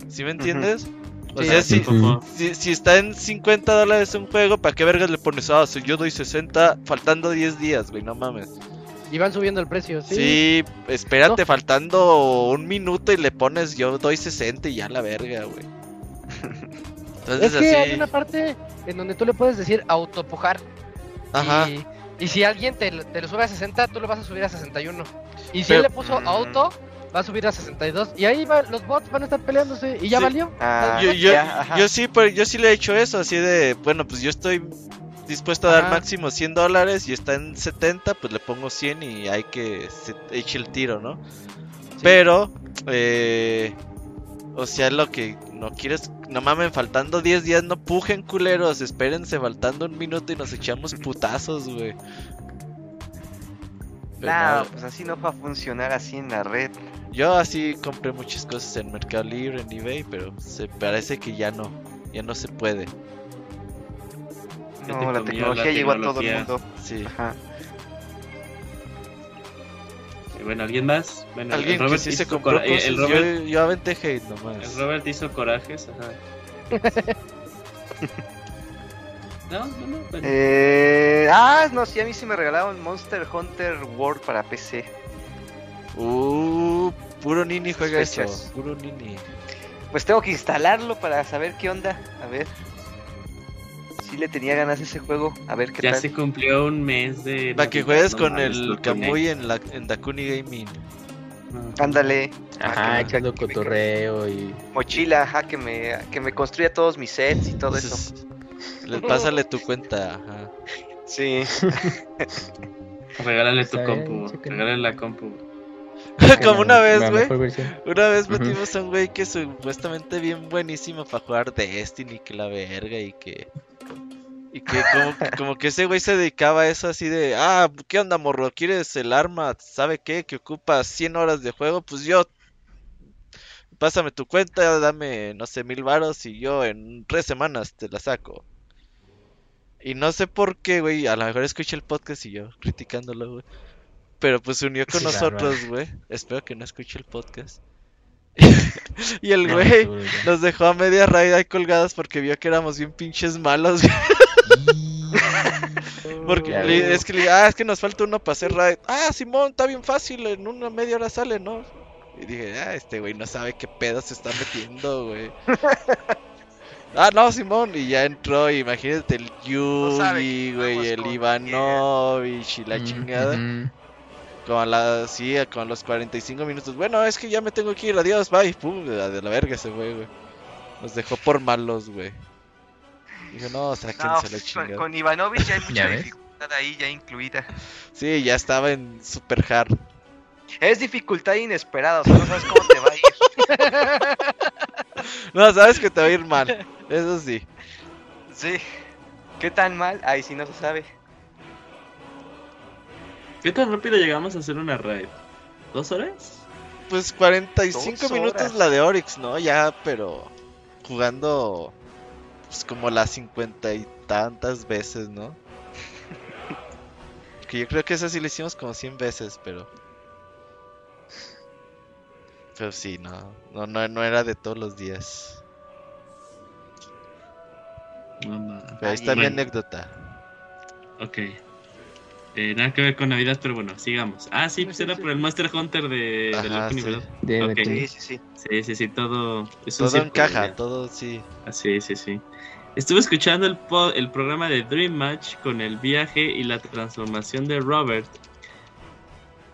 ¿Sí me entiendes? O Sí, sea, sí, si, Ujú. si, si está en 50 dólares un juego, ¿para qué vergas le pones? Ah, si yo doy 60, faltando 10 días, güey, no mames. Y van subiendo el precio, sí. Sí, espérate, faltando un minuto y le pones yo doy 60 y ya la verga, güey. Entonces Es que así. hay una parte en donde tú le puedes decir autopujar. Ajá. Y, y si alguien te, lo- te lo sube a 60, tú lo vas a subir a 61. Y si Pero- él le puso Mm. auto, va a subir a 62. Y ahí va, los bots van a estar peleándose. Y ya Sí. valió. Ah, yo, yo, yo sí, pero yo sí le he hecho eso, así de, bueno, pues yo estoy dispuesto a dar Ajá. máximo 100 dólares y está en 70, pues le pongo 100 y hay que se eche el tiro, ¿no? Pero, eh, o sea, lo que no quieres, no mamen, faltando 10 días, no pujen culeros, espérense, faltando un minuto y nos echamos putazos, güey. No, pues así no va a funcionar así en la red. yo así compré muchas cosas en Mercado Libre, en eBay, pero se parece que ya no, ya no se puede. No, la tecnología la llegó a todo el mundo. Sí. Ajá. Y bueno, ¿alguien más? Bueno, Alguien el que Robert sí se hizo compró cosas, el Robert, yo, yo aventé hate el nomás. Robert hizo corajes, ajá. no, no, no. bueno. Eh, ah, no, sí, a mí sí me regalaron Monster Hunter World para PC. Uh, puro Nini juega Fechas. eso, puro Nini. Pues tengo que instalarlo para saber qué onda. A ver. Le tenía ganas a ese juego. A ver qué ya tal. se cumplió un mes de. Para que juegues no con el Kamui en, la, en Dakuni Gaming. No. Ándale. Ajá, Ah, que- echando que cotorreo y. Mochila, ajá, que me, que me construya todos mis sets y todo eso. Entonces, le- pásale tu cuenta, ajá. Sí. Regálale tu compu, regálale la compu. Como una vez, güey. Una vez metimos a un güey que supuestamente bien buenísimo para jugar Destiny, que la verga y que... Y que como, como que ese güey se dedicaba a eso así de, ah, ¿qué onda morro? ¿Quieres el arma? ¿Sabe qué? Que ocupa 100 horas de juego, pues yo... Pásame tu cuenta, dame, no sé, mil varos y yo en tres semanas te la saco. Y no sé por qué, güey. A lo mejor escuché el podcast y yo criticándolo, güey. Pero pues se unió con Sí, nosotros, güey. Espero que no escuche el podcast. y el güey nos dejó a media raid ahí colgadas porque vio que éramos bien pinches malos. Porque Ya, le- güey. es que le ah, es que nos falta uno para hacer raid. Ah, Simón, está bien fácil, en una media hora sale, ¿no? Y dije, ah, este güey no sabe qué pedo se está metiendo, güey. ah, no, Simón, y ya entró, imagínate el Yugi, que güey, el con Ivanovich y la Mm, chingada. ujú. Como a la, sí, a los 45 minutos. Bueno, es que ya me tengo que ir, adiós, bye. Pum, de la, verga ese güey, güey. Nos dejó por malos, güey. No, No, con, con Ivanovich ya hay ¿Ya mucha dificultad ahí ya incluida. Sí, ya estaba en super hard. Es dificultad inesperada, o sea, no sabes cómo te va a ir. No, sabes que te va a ir mal. Eso sí. Sí. ¿Qué tan mal? Ahí sí no se sabe. ¿Qué tan rápido llegamos a hacer una raid? ¿Dos horas? Pues 45 Dos minutos horas. la de Oryx, ¿no? Ya, pero jugando pues como las cincuenta y tantas veces, ¿no? Que yo creo que esa sí la hicimos como 100 veces, pero... Pero sí, no, no, no, no era de todos los días. No, no. Pero ahí está mi Bueno, anécdota. Ok. Eh, nada que ver con Navidad, pero bueno, sigamos. Ah, sí, pues era por el Monster Hunter de, de Loki, sí. Sí, sí, sí. Sí, sí, sí, todo. Es Todo encaja, ya. todo sí. Ah, sí, sí, sí. Estuve escuchando el, po- el programa de Dream Match con el viaje y la transformación de Robert.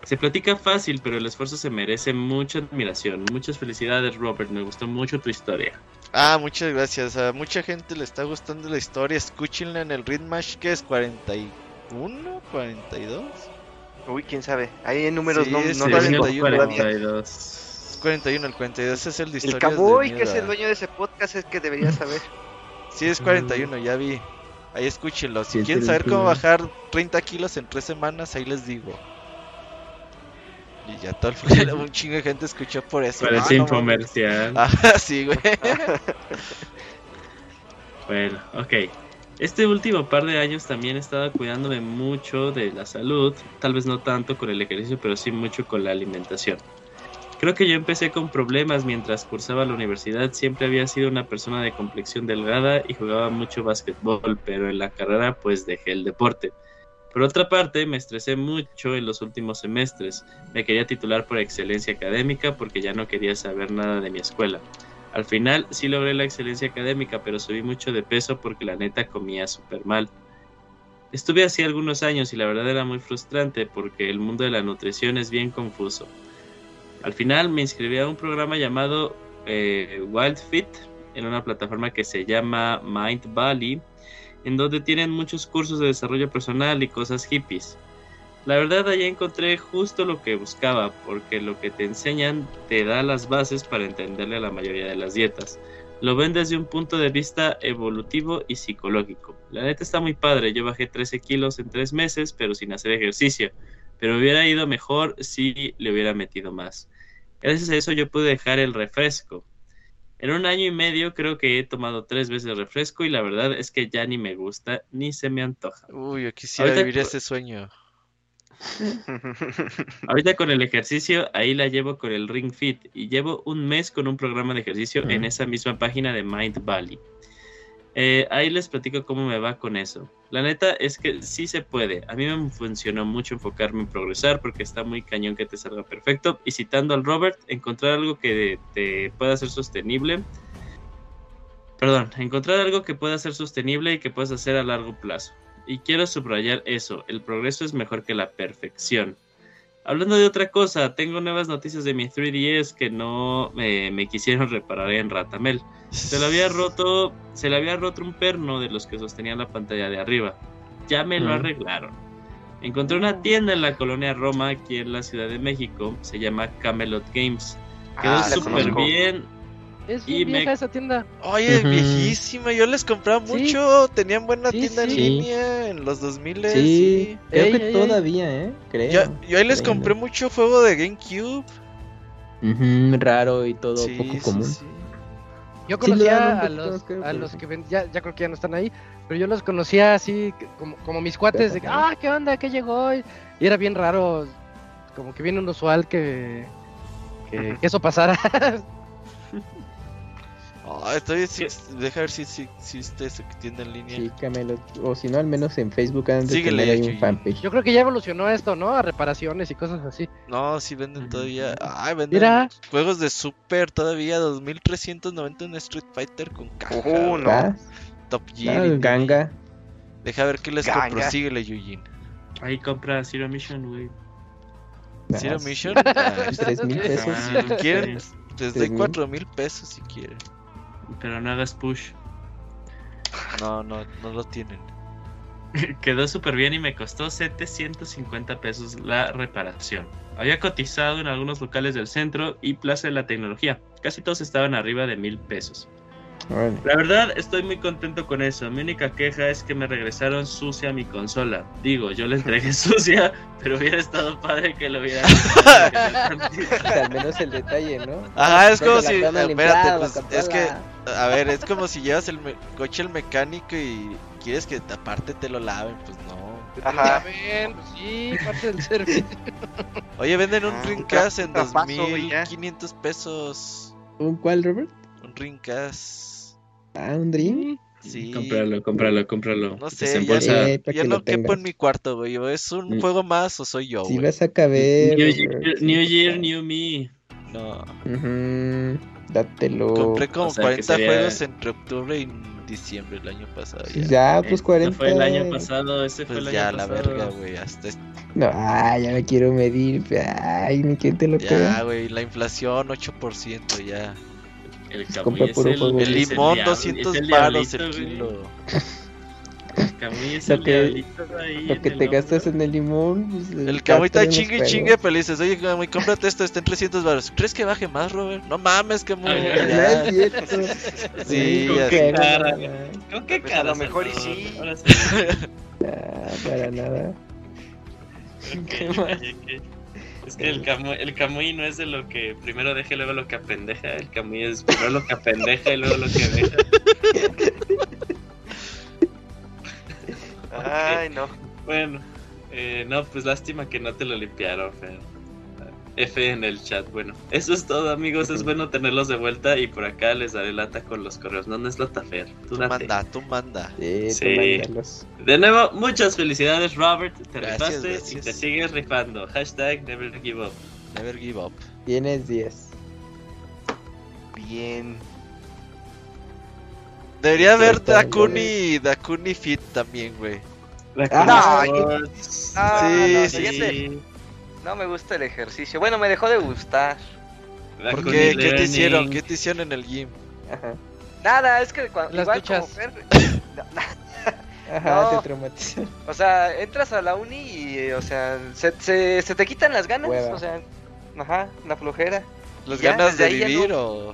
Se platica fácil, pero el esfuerzo se merece mucha admiración. Muchas felicidades, Robert. Me gustó mucho tu historia. Ah, muchas gracias. A mucha gente le está gustando la historia. Escúchenla en el Ritmash, que es 41, 42. Uy, quién sabe. Ahí en números Sí, no, no Según tengo 41, todavía. 42. Es 41, el 42 es el de El historias Caboy, que es el dueño de ese podcast, es que debería saber. Sí, es 41, ya vi. Ahí escúchenlo. Si Sí, quieren saber cómo bajar 30 kilos en 3 semanas, ahí les digo. Y ya todo el final, un chingo de gente escuchó por eso. Parece Ah, no infomercial. Ah, sí, güey. Bueno, ok. Este último par de años también he estado cuidándome mucho de la salud, tal vez no tanto con el ejercicio, pero sí mucho con la alimentación. Creo que yo empecé con problemas mientras cursaba la universidad, siempre había sido una persona de complexión delgada y jugaba mucho básquetbol, pero en la carrera pues dejé el deporte. Por otra parte, me estresé mucho en los últimos semestres. Me quería titular por excelencia académica porque ya no quería saber nada de mi escuela. Al final sí logré la excelencia académica, pero subí mucho de peso porque la neta comía súper mal. Estuve así algunos años y la verdad era muy frustrante porque el mundo de la nutrición es bien confuso. Al final me inscribí a un programa llamado eh, Wild Fit en una plataforma que se llama Mind Valley, en donde tienen muchos cursos de desarrollo personal y cosas hippies. La verdad allí encontré justo lo que buscaba, porque lo que te enseñan te da las bases para entenderle a la mayoría de las dietas. Lo ven desde un punto de vista evolutivo y psicológico. La neta está muy padre, yo bajé 13 kilos en 3 meses, pero sin hacer ejercicio. Pero hubiera ido mejor si le hubiera metido más. Gracias a eso yo pude dejar el refresco. En un año y medio creo que he tomado tres veces refresco y la verdad es que ya ni me gusta ni se me antoja. Uy, yo quisiera Ahorita- vivir ese sueño. Ahorita con el ejercicio, ahí la llevo con el Ring Fit y llevo un mes con un programa de ejercicio en esa misma página de Mind Valley. Eh, ahí les platico cómo me va con eso. La neta es que sí se puede. A mí me funcionó mucho enfocarme en progresar porque está muy cañón que te salga perfecto. Y citando al Robert, encontrar algo que te pueda ser sostenible. Perdón, encontrar algo que pueda ser sostenible y que puedas hacer a largo plazo. Y quiero subrayar eso, el progreso es mejor que la perfección. Hablando de otra cosa, tengo nuevas noticias de mi 3DS que no eh, me quisieron reparar en Ratamel. Se le había roto, se le había roto un perno de los que sostenían la pantalla de arriba. Ya me lo Mm. arreglaron. Encontré una tienda en la colonia Roma, aquí en la Ciudad de México. Se llama Camelot Games. Quedó Ah, súper bien. Es Y bien me- vieja esa tienda. Oye, viejísima, yo les compraba Sí. mucho. Tenían buena Sí, tienda en línea en los 2000 Sí, creo Ey, que ey, ey. todavía, ¿eh? Creo. Yo, yo ahí les Creo. compré mucho juego de GameCube. Ujú, raro y todo Sí, poco sí, común. sí. Yo conocía a los, a los que ven- ya, ya creo que ya no están ahí, pero yo los conocía así como, como mis cuates de que, ah, ¿qué onda? ¿Qué llegó? Y y era bien raro, como que bien inusual que, que, que eso pasara. Ah, estoy, sí, deja ver si, si existe esa tienda en línea. Sí, Camelot. O si no, al menos en Facebook han de Síguele, tener ahí un fanpage. Yo creo que ya evolucionó esto, ¿no? A reparaciones y cosas así. No, sí venden todavía. Ay, venden Mira. juegos de Super todavía. 2390 en Street Fighter con caja. Uh, güey. no. Ah, Top Gear. Ganga. Deja ver qué les Ganga. compro. Síguele, Yujin. Ahí compra Zero Mission, güey. Zero Mission. Tres mil pesos. Si quieren, mil. 4 mil pesos si quieren. Pero no hagas push. No, no, no lo tienen. Quedó súper bien y me costó 750 pesos la reparación. Había cotizado en algunos locales del centro y Plaza de la Tecnología. Casi todos estaban arriba de mil pesos. La verdad, estoy muy contento con eso. Mi única queja es que me regresaron sucia mi consola. Digo, yo la entregué sucia, pero hubiera estado padre que lo hubiera. Al menos el detalle, ¿no? Ajá, es como si. a Espérate, pues es que. A ver, es como si llevas el me- coche al mecánico y quieres que aparte te lo laven. Pues no. Ajá. ven, pues sí, parte del servicio. Oye, venden un Ah, Dreamcast en trapazo, güey, ya. 2500 pesos. ¿Un cuál, Robert? Un Dreamcast. Ah, un Dream. Sí. Cómpralo, cómpralo, cómpralo. No sé, ya, Eh, ya que no lo quepo en mi cuarto, güey. ¿O ¿Es un Mm. juego más o soy yo, Si güey? vas a caber. New Year, New Year. New Me. No. Ujú, Dátelo. Compré como o sea, que 40 sería- juegos entre octubre y diciembre el año pasado. Ya. Ya, pues Eh, 40. No fue el año pasado, ese fue Pues el ya, año la pasado. verga, güey. Hasta es- No, ah, ya me quiero medir. Ay, ni quien te lo Ya, güey. La inflación 8%, ya. El compra Camuy es puro el, juego. El limón, diablo, 200 es el baros el kilo. El Camuy es Lo el que- Lo que el te gastas en el limón. Pues, El cabo está chingue y chingue, dices, oye, Camuy, cómprate esto, está en 300 baros. ¿Crees que baje más, Robert? No mames, Camuy. Sí, Con qué cara. ¿Con qué Pues a cara? lo mejor y sí. Ahora sí. Ah, para nada. Oye, que- Es que el Camuy, el Camuy no es de lo que primero deja y luego lo que apendeja. El Camuy es primero lo que apendeja y luego lo que deja. Ay, no. Bueno, eh, no, pues lástima que no te lo limpiaron, Fer. F en el chat. Bueno, eso es todo, amigos. Es bueno tenerlos de vuelta y por acá les daré lata con los correos. No, no es lata, Fer. Tú Tú manda, tú manda. Sí, Sí. De nuevo, muchas felicidades, Robert. Te Gracias, rifaste y te sigues rifando. Hashtag never give up. Never give up. Tienes 10. Bien. Debería haber. Dakuni, Dakuni Fit también, güey. Ah, No, Sí, no, sí, fíjate, no me gusta el ejercicio. Bueno, me dejó de gustar. ¿Por qué? ¿Qué te hicieron? ¿Qué te hicieron en el gym? Ajá. Nada, es que cuando, Las igual como duchas. Fer- Ajá, No. te traumatizó. O sea, entras a la uni y, o sea, se, se, se te quitan las ganas. Hueva. O sea, ajá, la flojera. ¿Las Ya, ganas de vivir no- o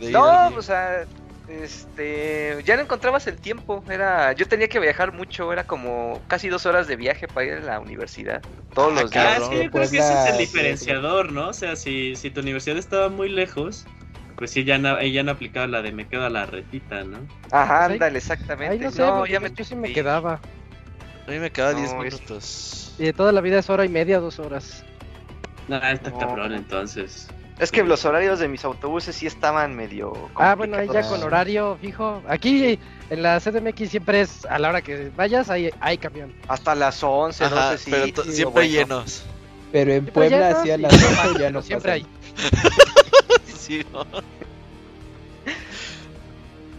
de No, o sea, este, ya no encontrabas el tiempo. Era, yo tenía que viajar mucho, era como casi dos horas de viaje para ir a la universidad. Todos Ah, los Ah, días. es cabrón. que yo creo Pues que ese es el diferenciador, ¿no? O sea, si, si tu universidad estaba muy lejos, pues sí, ya no, ella no aplicaba la de me quedo a la retita, ¿no? Ajá, Ay, ándale, exactamente. Ay, no sé, no, ya me yo sí me quedaba. A mí me quedaba No, 10 es- minutos. Y de toda la vida es hora y media, dos horas. No, está No. cabrón entonces. Es que los horarios de mis autobuses sí estaban medio. Ah, bueno, ahí ya con horario fijo. Aquí en la CDMX siempre es a la hora que vayas, hay, hay camión. Hasta las 11, Ajá, 12, sí. pero sí, siempre bueno. llenos. Pero en Puebla llenos hacía y las no 12 más, ya no siempre hay. Sí, ¿no?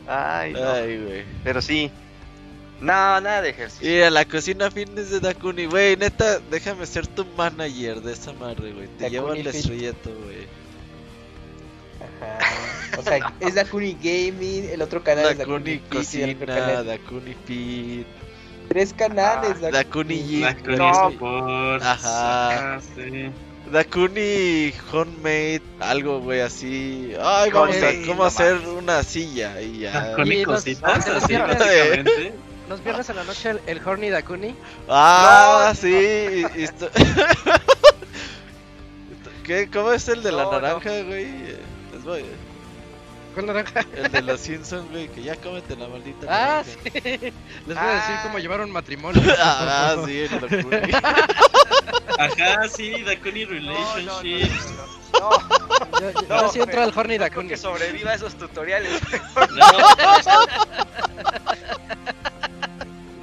Ay, no. Ay, güey. Pero sí. No, nada de ejercicio. Y a la cocina fitness de Dakuni, güey, neta, déjame ser tu manager de esa madre, güey. Te Dakuni llevo al estrellato, güey. Ajá. O sea, es Dakuni Gaming, el otro canal es Dakuni Dakuni el otro cocina, Dakuni fit, Tres canales, Dakuni gym, Macron No. Sports. Ajá. Ah, sí. Dakuni homemade, algo, güey, así. Ay, vamos a cómo no hacer una silla y ya. Con Y los- viernes-. Los viernes en la noche el, el Horny Dakuni. Ah, No, sí. y esto- ¿Qué? ¿Cómo es el de la naranja, güey? Voy. ¿Cuál naranja? El de los Simpsons, güey, que ya cómete la maldita. Ah, naranja. sí. Les voy a decir cómo llevar un matrimonio. Ah, sí, el Dakuni. Ajá, sí, Dakuni Relationships. No, Yo, yo- no, yo sí entro al Horny Dakuni. que sobreviva a esos tutoriales. No,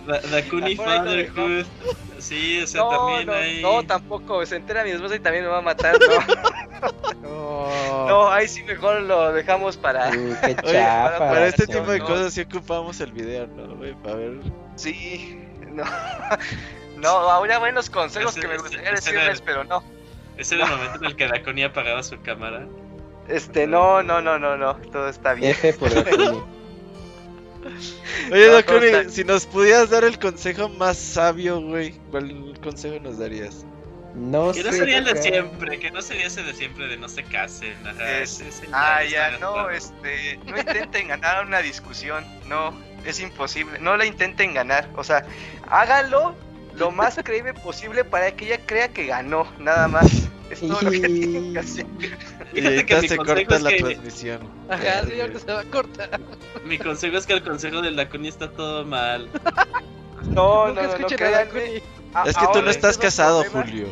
Dakuni Dakuni Fatherhood. Sí, o sea, No, también no, hay. no, tampoco. Se entera mi esposa y también me va a matar. No, no ahí sí mejor lo dejamos para. Uh, qué Oye, chafa. Para este tipo de no. cosas sí ocupamos el video, ¿no, güey? Para ver. Sí, no. No, ahora buenos consejos Ese- que me gustaría ese decirles, pero no. Ese era el momento en el que Dakuni apagaba su cámara. Este, no, no, no, no, no. Todo está bien. F por. Oye, No, Dakuni, si nos pudieras dar el consejo más sabio, güey, ¿cuál consejo nos darías? No Que no sería el de siempre, que no sería ese de siempre de no se casen. Ajá, Es- ese- ese Ah, ya, no, este, no intenten ganar una discusión, no, es imposible, no la intenten ganar, o sea, háganlo lo más creíble posible para que ella crea que ganó, nada más, es todo lo que tienen que hacer. Y Fíjate que mi se consejo corta es la que- transmisión. Ajá, sí, ahorita se va a cortar. Mi consejo es que el consejo del Dakuni está todo mal. No, no, no, no, créanme, a- Es que tú no estás casado, Julio.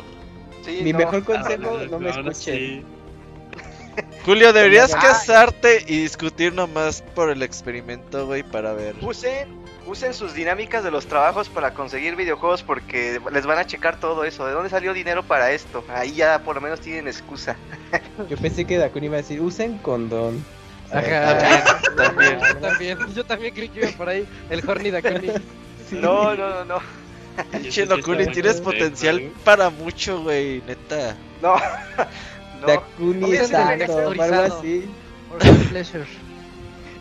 Sí, Mi no, mejor ah, consejo, no me escuchen. sí. Julio, deberías casarte y discutir nomás por el experimento, güey, para ver. Usen, usen sus dinámicas de los trabajos para conseguir videojuegos porque les van a checar todo eso, ¿de dónde salió dinero para esto? Ahí ya por lo menos tienen excusa. Yo pensé que Dakuni iba a decir, usen condón. Ajá, También. Yo también. Yo también creí que iba por ahí el Horny Dakuni. No, no, no, no, que Dakuni, tienes potencial güey. para mucho, güey, neta. no, no. Dakuni Usen santo, el o algo así. Pleasure.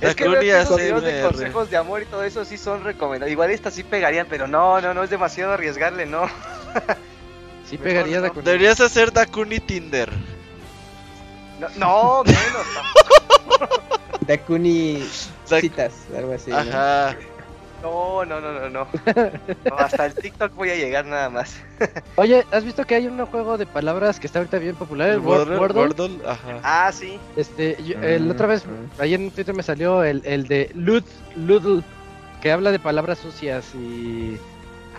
Es que veo videos de consejos de amor y todo eso sí son recomendables. Igual estas sí pegarían, pero no, no, no es demasiado arriesgarle, no. Sí Mejor pegaría no. Dakuni. Deberías hacer Dakuni Tinder. No, no menos. Dakuni Dak- citas, algo así. ¿no? Ajá. No, no, no, no, no. No, Hasta el TikTok voy a llegar nada más. Oye, ¿has visto que hay un juego de palabras que está ahorita bien popular? El Word- Wordle, Wordle. Wordle, ajá. Ah, sí. Este, yo- el Mm, otra vez, mm. ayer en Twitter me salió el, el de Lud, Ludl, que habla de palabras sucias y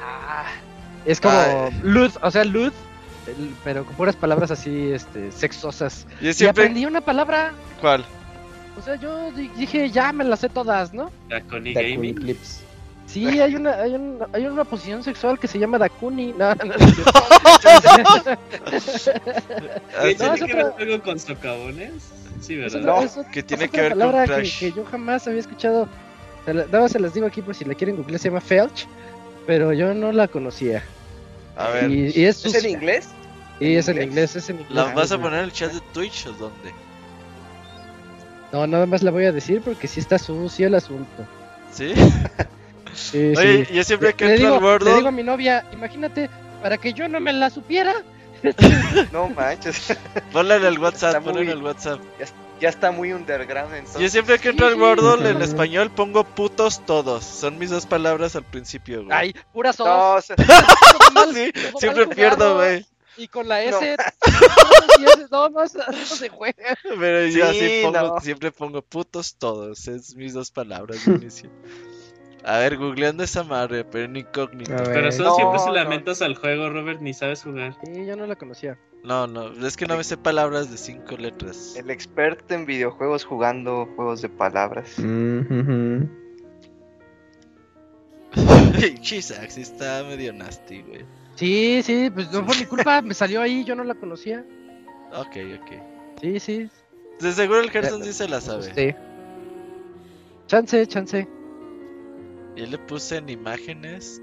Ah, es como Ah, Lud, o sea, Lud, el- pero con puras palabras así, este, sexosas. Yo Y siempre. aprendí una palabra, ¿Cuál? o sea, yo di- dije, ya me las sé todas, ¿no? Dakuni Gaming. clips. Sí, hay una, hay, un- hay una posición sexual que se llama Dakuni. No, no, no, Ah, ¿Tiene que ver algo con socavones? Sí, ¿verdad? No, que tiene que ver con Crash. que yo jamás había escuchado. Nada más se las digo aquí por si la quieren googlear, se llama Felch, pero yo no la conocía. A ver, Y, y es, ¿es en inglés? Y es en inglés? inglés, es en inglés. ¿la vas a poner en el chat de Twitch o dónde? No, nada más la voy a decir porque sí está sucio el asunto. ¿Sí? Sí, Oye, sí. yo siempre que le, entro digo, al le Wordle. digo a mi novia, imagínate, para que yo no me la supiera. No manches. Ponle en el WhatsApp, ponle en el WhatsApp. Ya está muy underground entonces. Yo siempre que entro al Sí. Wordle en español pongo putos todos. Son mis dos palabras al principio, güey. Ay, pura sos. No, o sea, todo mal- sí, siempre pierdo, güey. Y con la. S. todos y S, no, no, así no se juega. Pero yo así Sí, pongo, no. siempre pongo putos todos. Es mis dos palabras de inicio. A ver, googleando esa madre, pero en incógnito. Pero eso No, siempre se no. lamentas al juego, Robert, ni sabes jugar. Sí, yo no la conocía. No, no, es que no me sé palabras de cinco letras. el experto en videojuegos jugando juegos de palabras. Mm, ujú. Chisax, sí está medio nasty, güey. Sí, sí, pues no fue mi culpa, me salió ahí, yo no la conocía. Ok, ok. Sí, sí. De seguro el Gerson sí se la sabe. Sí. Chance, chance. Yo le puse en imágenes.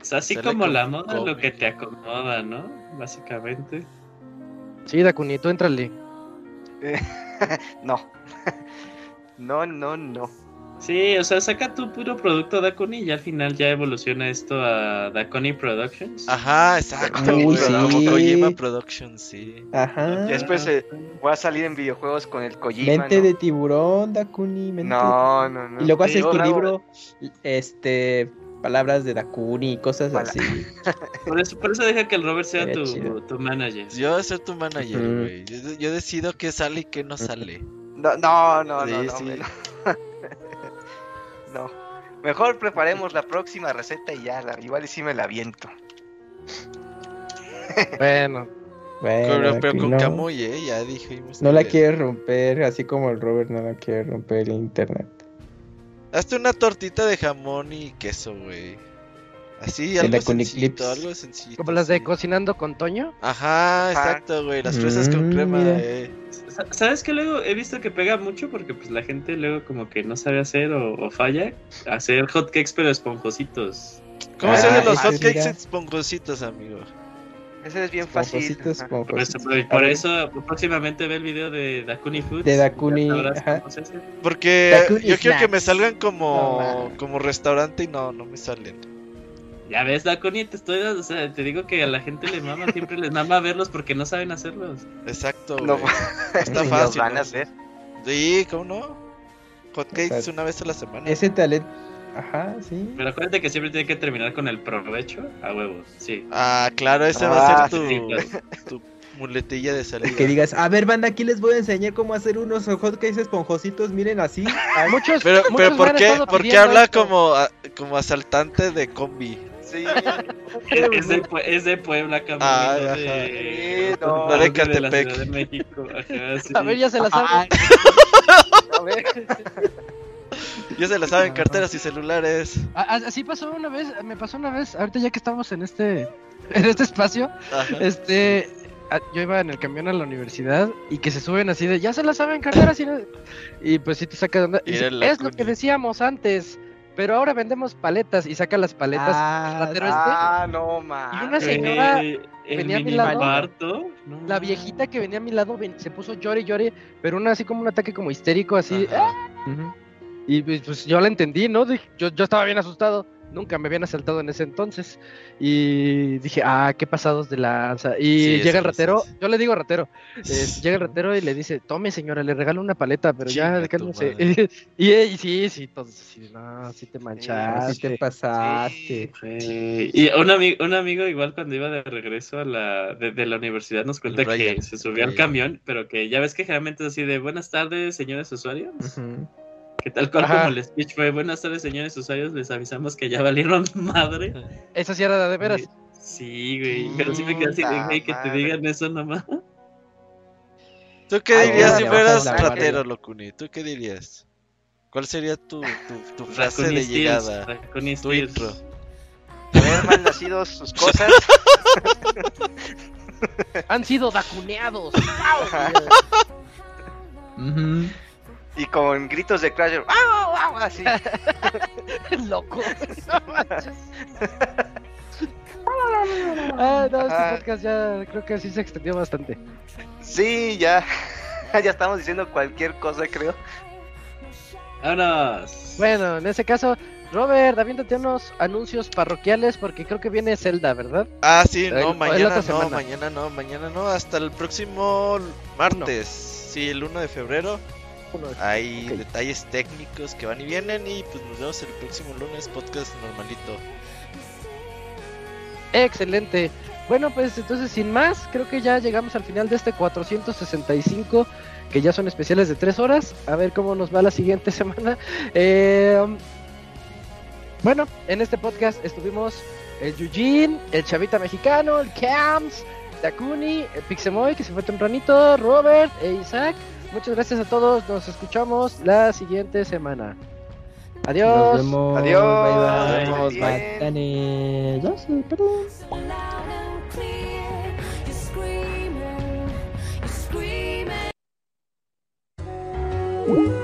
O sea, así Sale como la moda, lo cómic. que te acomoda, ¿no? Básicamente. Sí, Dakuni, tú entrale. No. No, no, no. Sí, o sea, saca tu puro producto Dakuni y al final ya evoluciona esto a Dakuni Productions. Ajá, exacto, Uy, güey. sí. Como Kojima Productions, sí. Ajá. Y después eh, voy a salir en videojuegos con el Kojima. Mente ¿no? de tiburón, Dakuni. Mente de No, no, no. Y luego haces tu libro, este, palabras de Dakuni y cosas Pala- así. Por eso, por eso deja que el Robert sea tu, tu manager. Yo voy a ser tu manager, güey. Yo, yo decido qué sale y qué no sale. No, no, no, no, Sí, no, sí. me- no. No. Mejor preparemos la próxima receta y ya, la, igual y sí me la aviento. Bueno, Bueno, Pero, con no, Camuy, eh, ya dijimos. no la quiere romper, así como el Robert no la quiere romper el internet. Hazte una tortita de jamón y queso, güey. Así, algo sencillito, algo sencillito. como las de. Cocinando con Toño. Ajá, exacto, güey. Las fresas con Mm, crema, eh. Sa- ¿Sabes qué luego he visto que pega mucho? Porque pues la gente luego como que no sabe hacer o, o falla. Hacer hotcakes pero esponjositos. ¿Cómo Ah, se hacen los ese hotcakes mira. esponjositos, amigo? Ese es bien fácil. Por eso, esponjositos. por eso próximamente ve el video de Dakuni Foods. De Dakuni. Porque Dakuni yo quiero que me salgan como, No, como restaurante y no, no me salen. Ya ves, Dakuni, te estoy dando- o sea, te digo que a la gente le mama, siempre les mama verlos porque no saben hacerlos. Exacto, No. Está fácil. los van ¿no? a hacer. Sí, ¿cómo no? Hotcakes O sea, una vez a la semana. Ese talento, ajá, sí. Pero acuérdate que siempre tiene que terminar con el provecho a huevos, sí. Ah, claro, ese va Ah, a ser sí, tu, claro. tu muletilla de salida. Que digas, a ver, banda, aquí les voy a enseñar cómo hacer unos hotcakes esponjositos, miren así. Muchos, Pero, muchos pero ¿por qué, ¿por qué habla esto. como, a- como asaltante de combi? Sí, Es, de, es de Puebla, cabrón. Ah, de, Sí, no. no de de la. Ciudad de México. Ajá, sí. A ver, ya se la saben. a ver. Ya se la saben carteras y celulares. Así pasó una vez, me pasó una vez, ahorita ya que estamos en este, en este espacio, Ajá. este, yo iba en el camión a la universidad y que se suben así de, ya se la saben carteras y, no-". y pues sí te saca de onda. Y dice, es lo que decíamos antes, pero ahora vendemos paletas y saca las paletas. Ah, ratero este, Ah, no, man. Y una señora el venía a mi lado. cuarto, no. la viejita que venía a mi lado ven- se puso llore y llore, pero una así como un ataque como histérico, así. "Ah". Y pues, pues, yo la entendí, ¿no? Yo, yo estaba bien asustado. Nunca me habían asaltado en ese entonces. Y dije, ah, qué pasados de lanza. Y Sí, llega el ratero, sí. yo le digo ratero. eh, llega el ratero y le dice, tome señora, le regalo una paleta, pero Chinga ya, cálmese. y, y sí, sí, todos así, no, sí te manchaste. te pasaste. Y un, ami- un amigo igual cuando iba de regreso a la, de, de la universidad nos cuenta que se subió al camión, pero que ya ves que generalmente es así de buenas tardes, señores usuarios. Ujú. Que tal cual Ajá. como el speech fue buenas tardes, señores usuarios, les avisamos que ya valieron madre. Esa sí era de veras. Sí, güey, pero sí me quedé así güey, que te digan eso nomás. ¿Tú qué dirías si fueras ratero. Locuni? ¿Tú qué dirías? ¿Cuál sería tu, tu, tu frase Raccoon de Steels, llegada? Raccoon Tu Steels. intro. Haber mal nacido sus cosas. Han sido vacuneados. Ujú. Y con gritos de Crash. ¡Au, au! Así. Loco. No. Ah, no, este podcast ya creo que sí se extendió bastante. Sí, ya. Ya estamos diciendo cualquier cosa, creo. Vámonos. Bueno, en ese caso, Robert, aviéntate unos anuncios parroquiales porque creo que viene Zelda, ¿verdad? Ah, sí, El- no, la mañana no, mañana no, mañana no, hasta el próximo martes. Sí, el 1 de febrero. Hay detalles técnicos que van y vienen y pues nos vemos el próximo lunes, podcast normalito. Excelente. Bueno, pues entonces sin más, creo que ya llegamos al final de este 465, que ya son especiales de 3 horas. A ver cómo nos va la siguiente semana. Eh, bueno, en este podcast estuvimos el Yujin, el Chavita Mexicano, el Cams, Takuni, el Pixemoy, que se fue tempranito, Robert e Isaac. Muchas gracias a todos. Nos escuchamos la siguiente semana. Adiós. Nos vemos. Adiós. Bye, Nos bye. vemos, bye.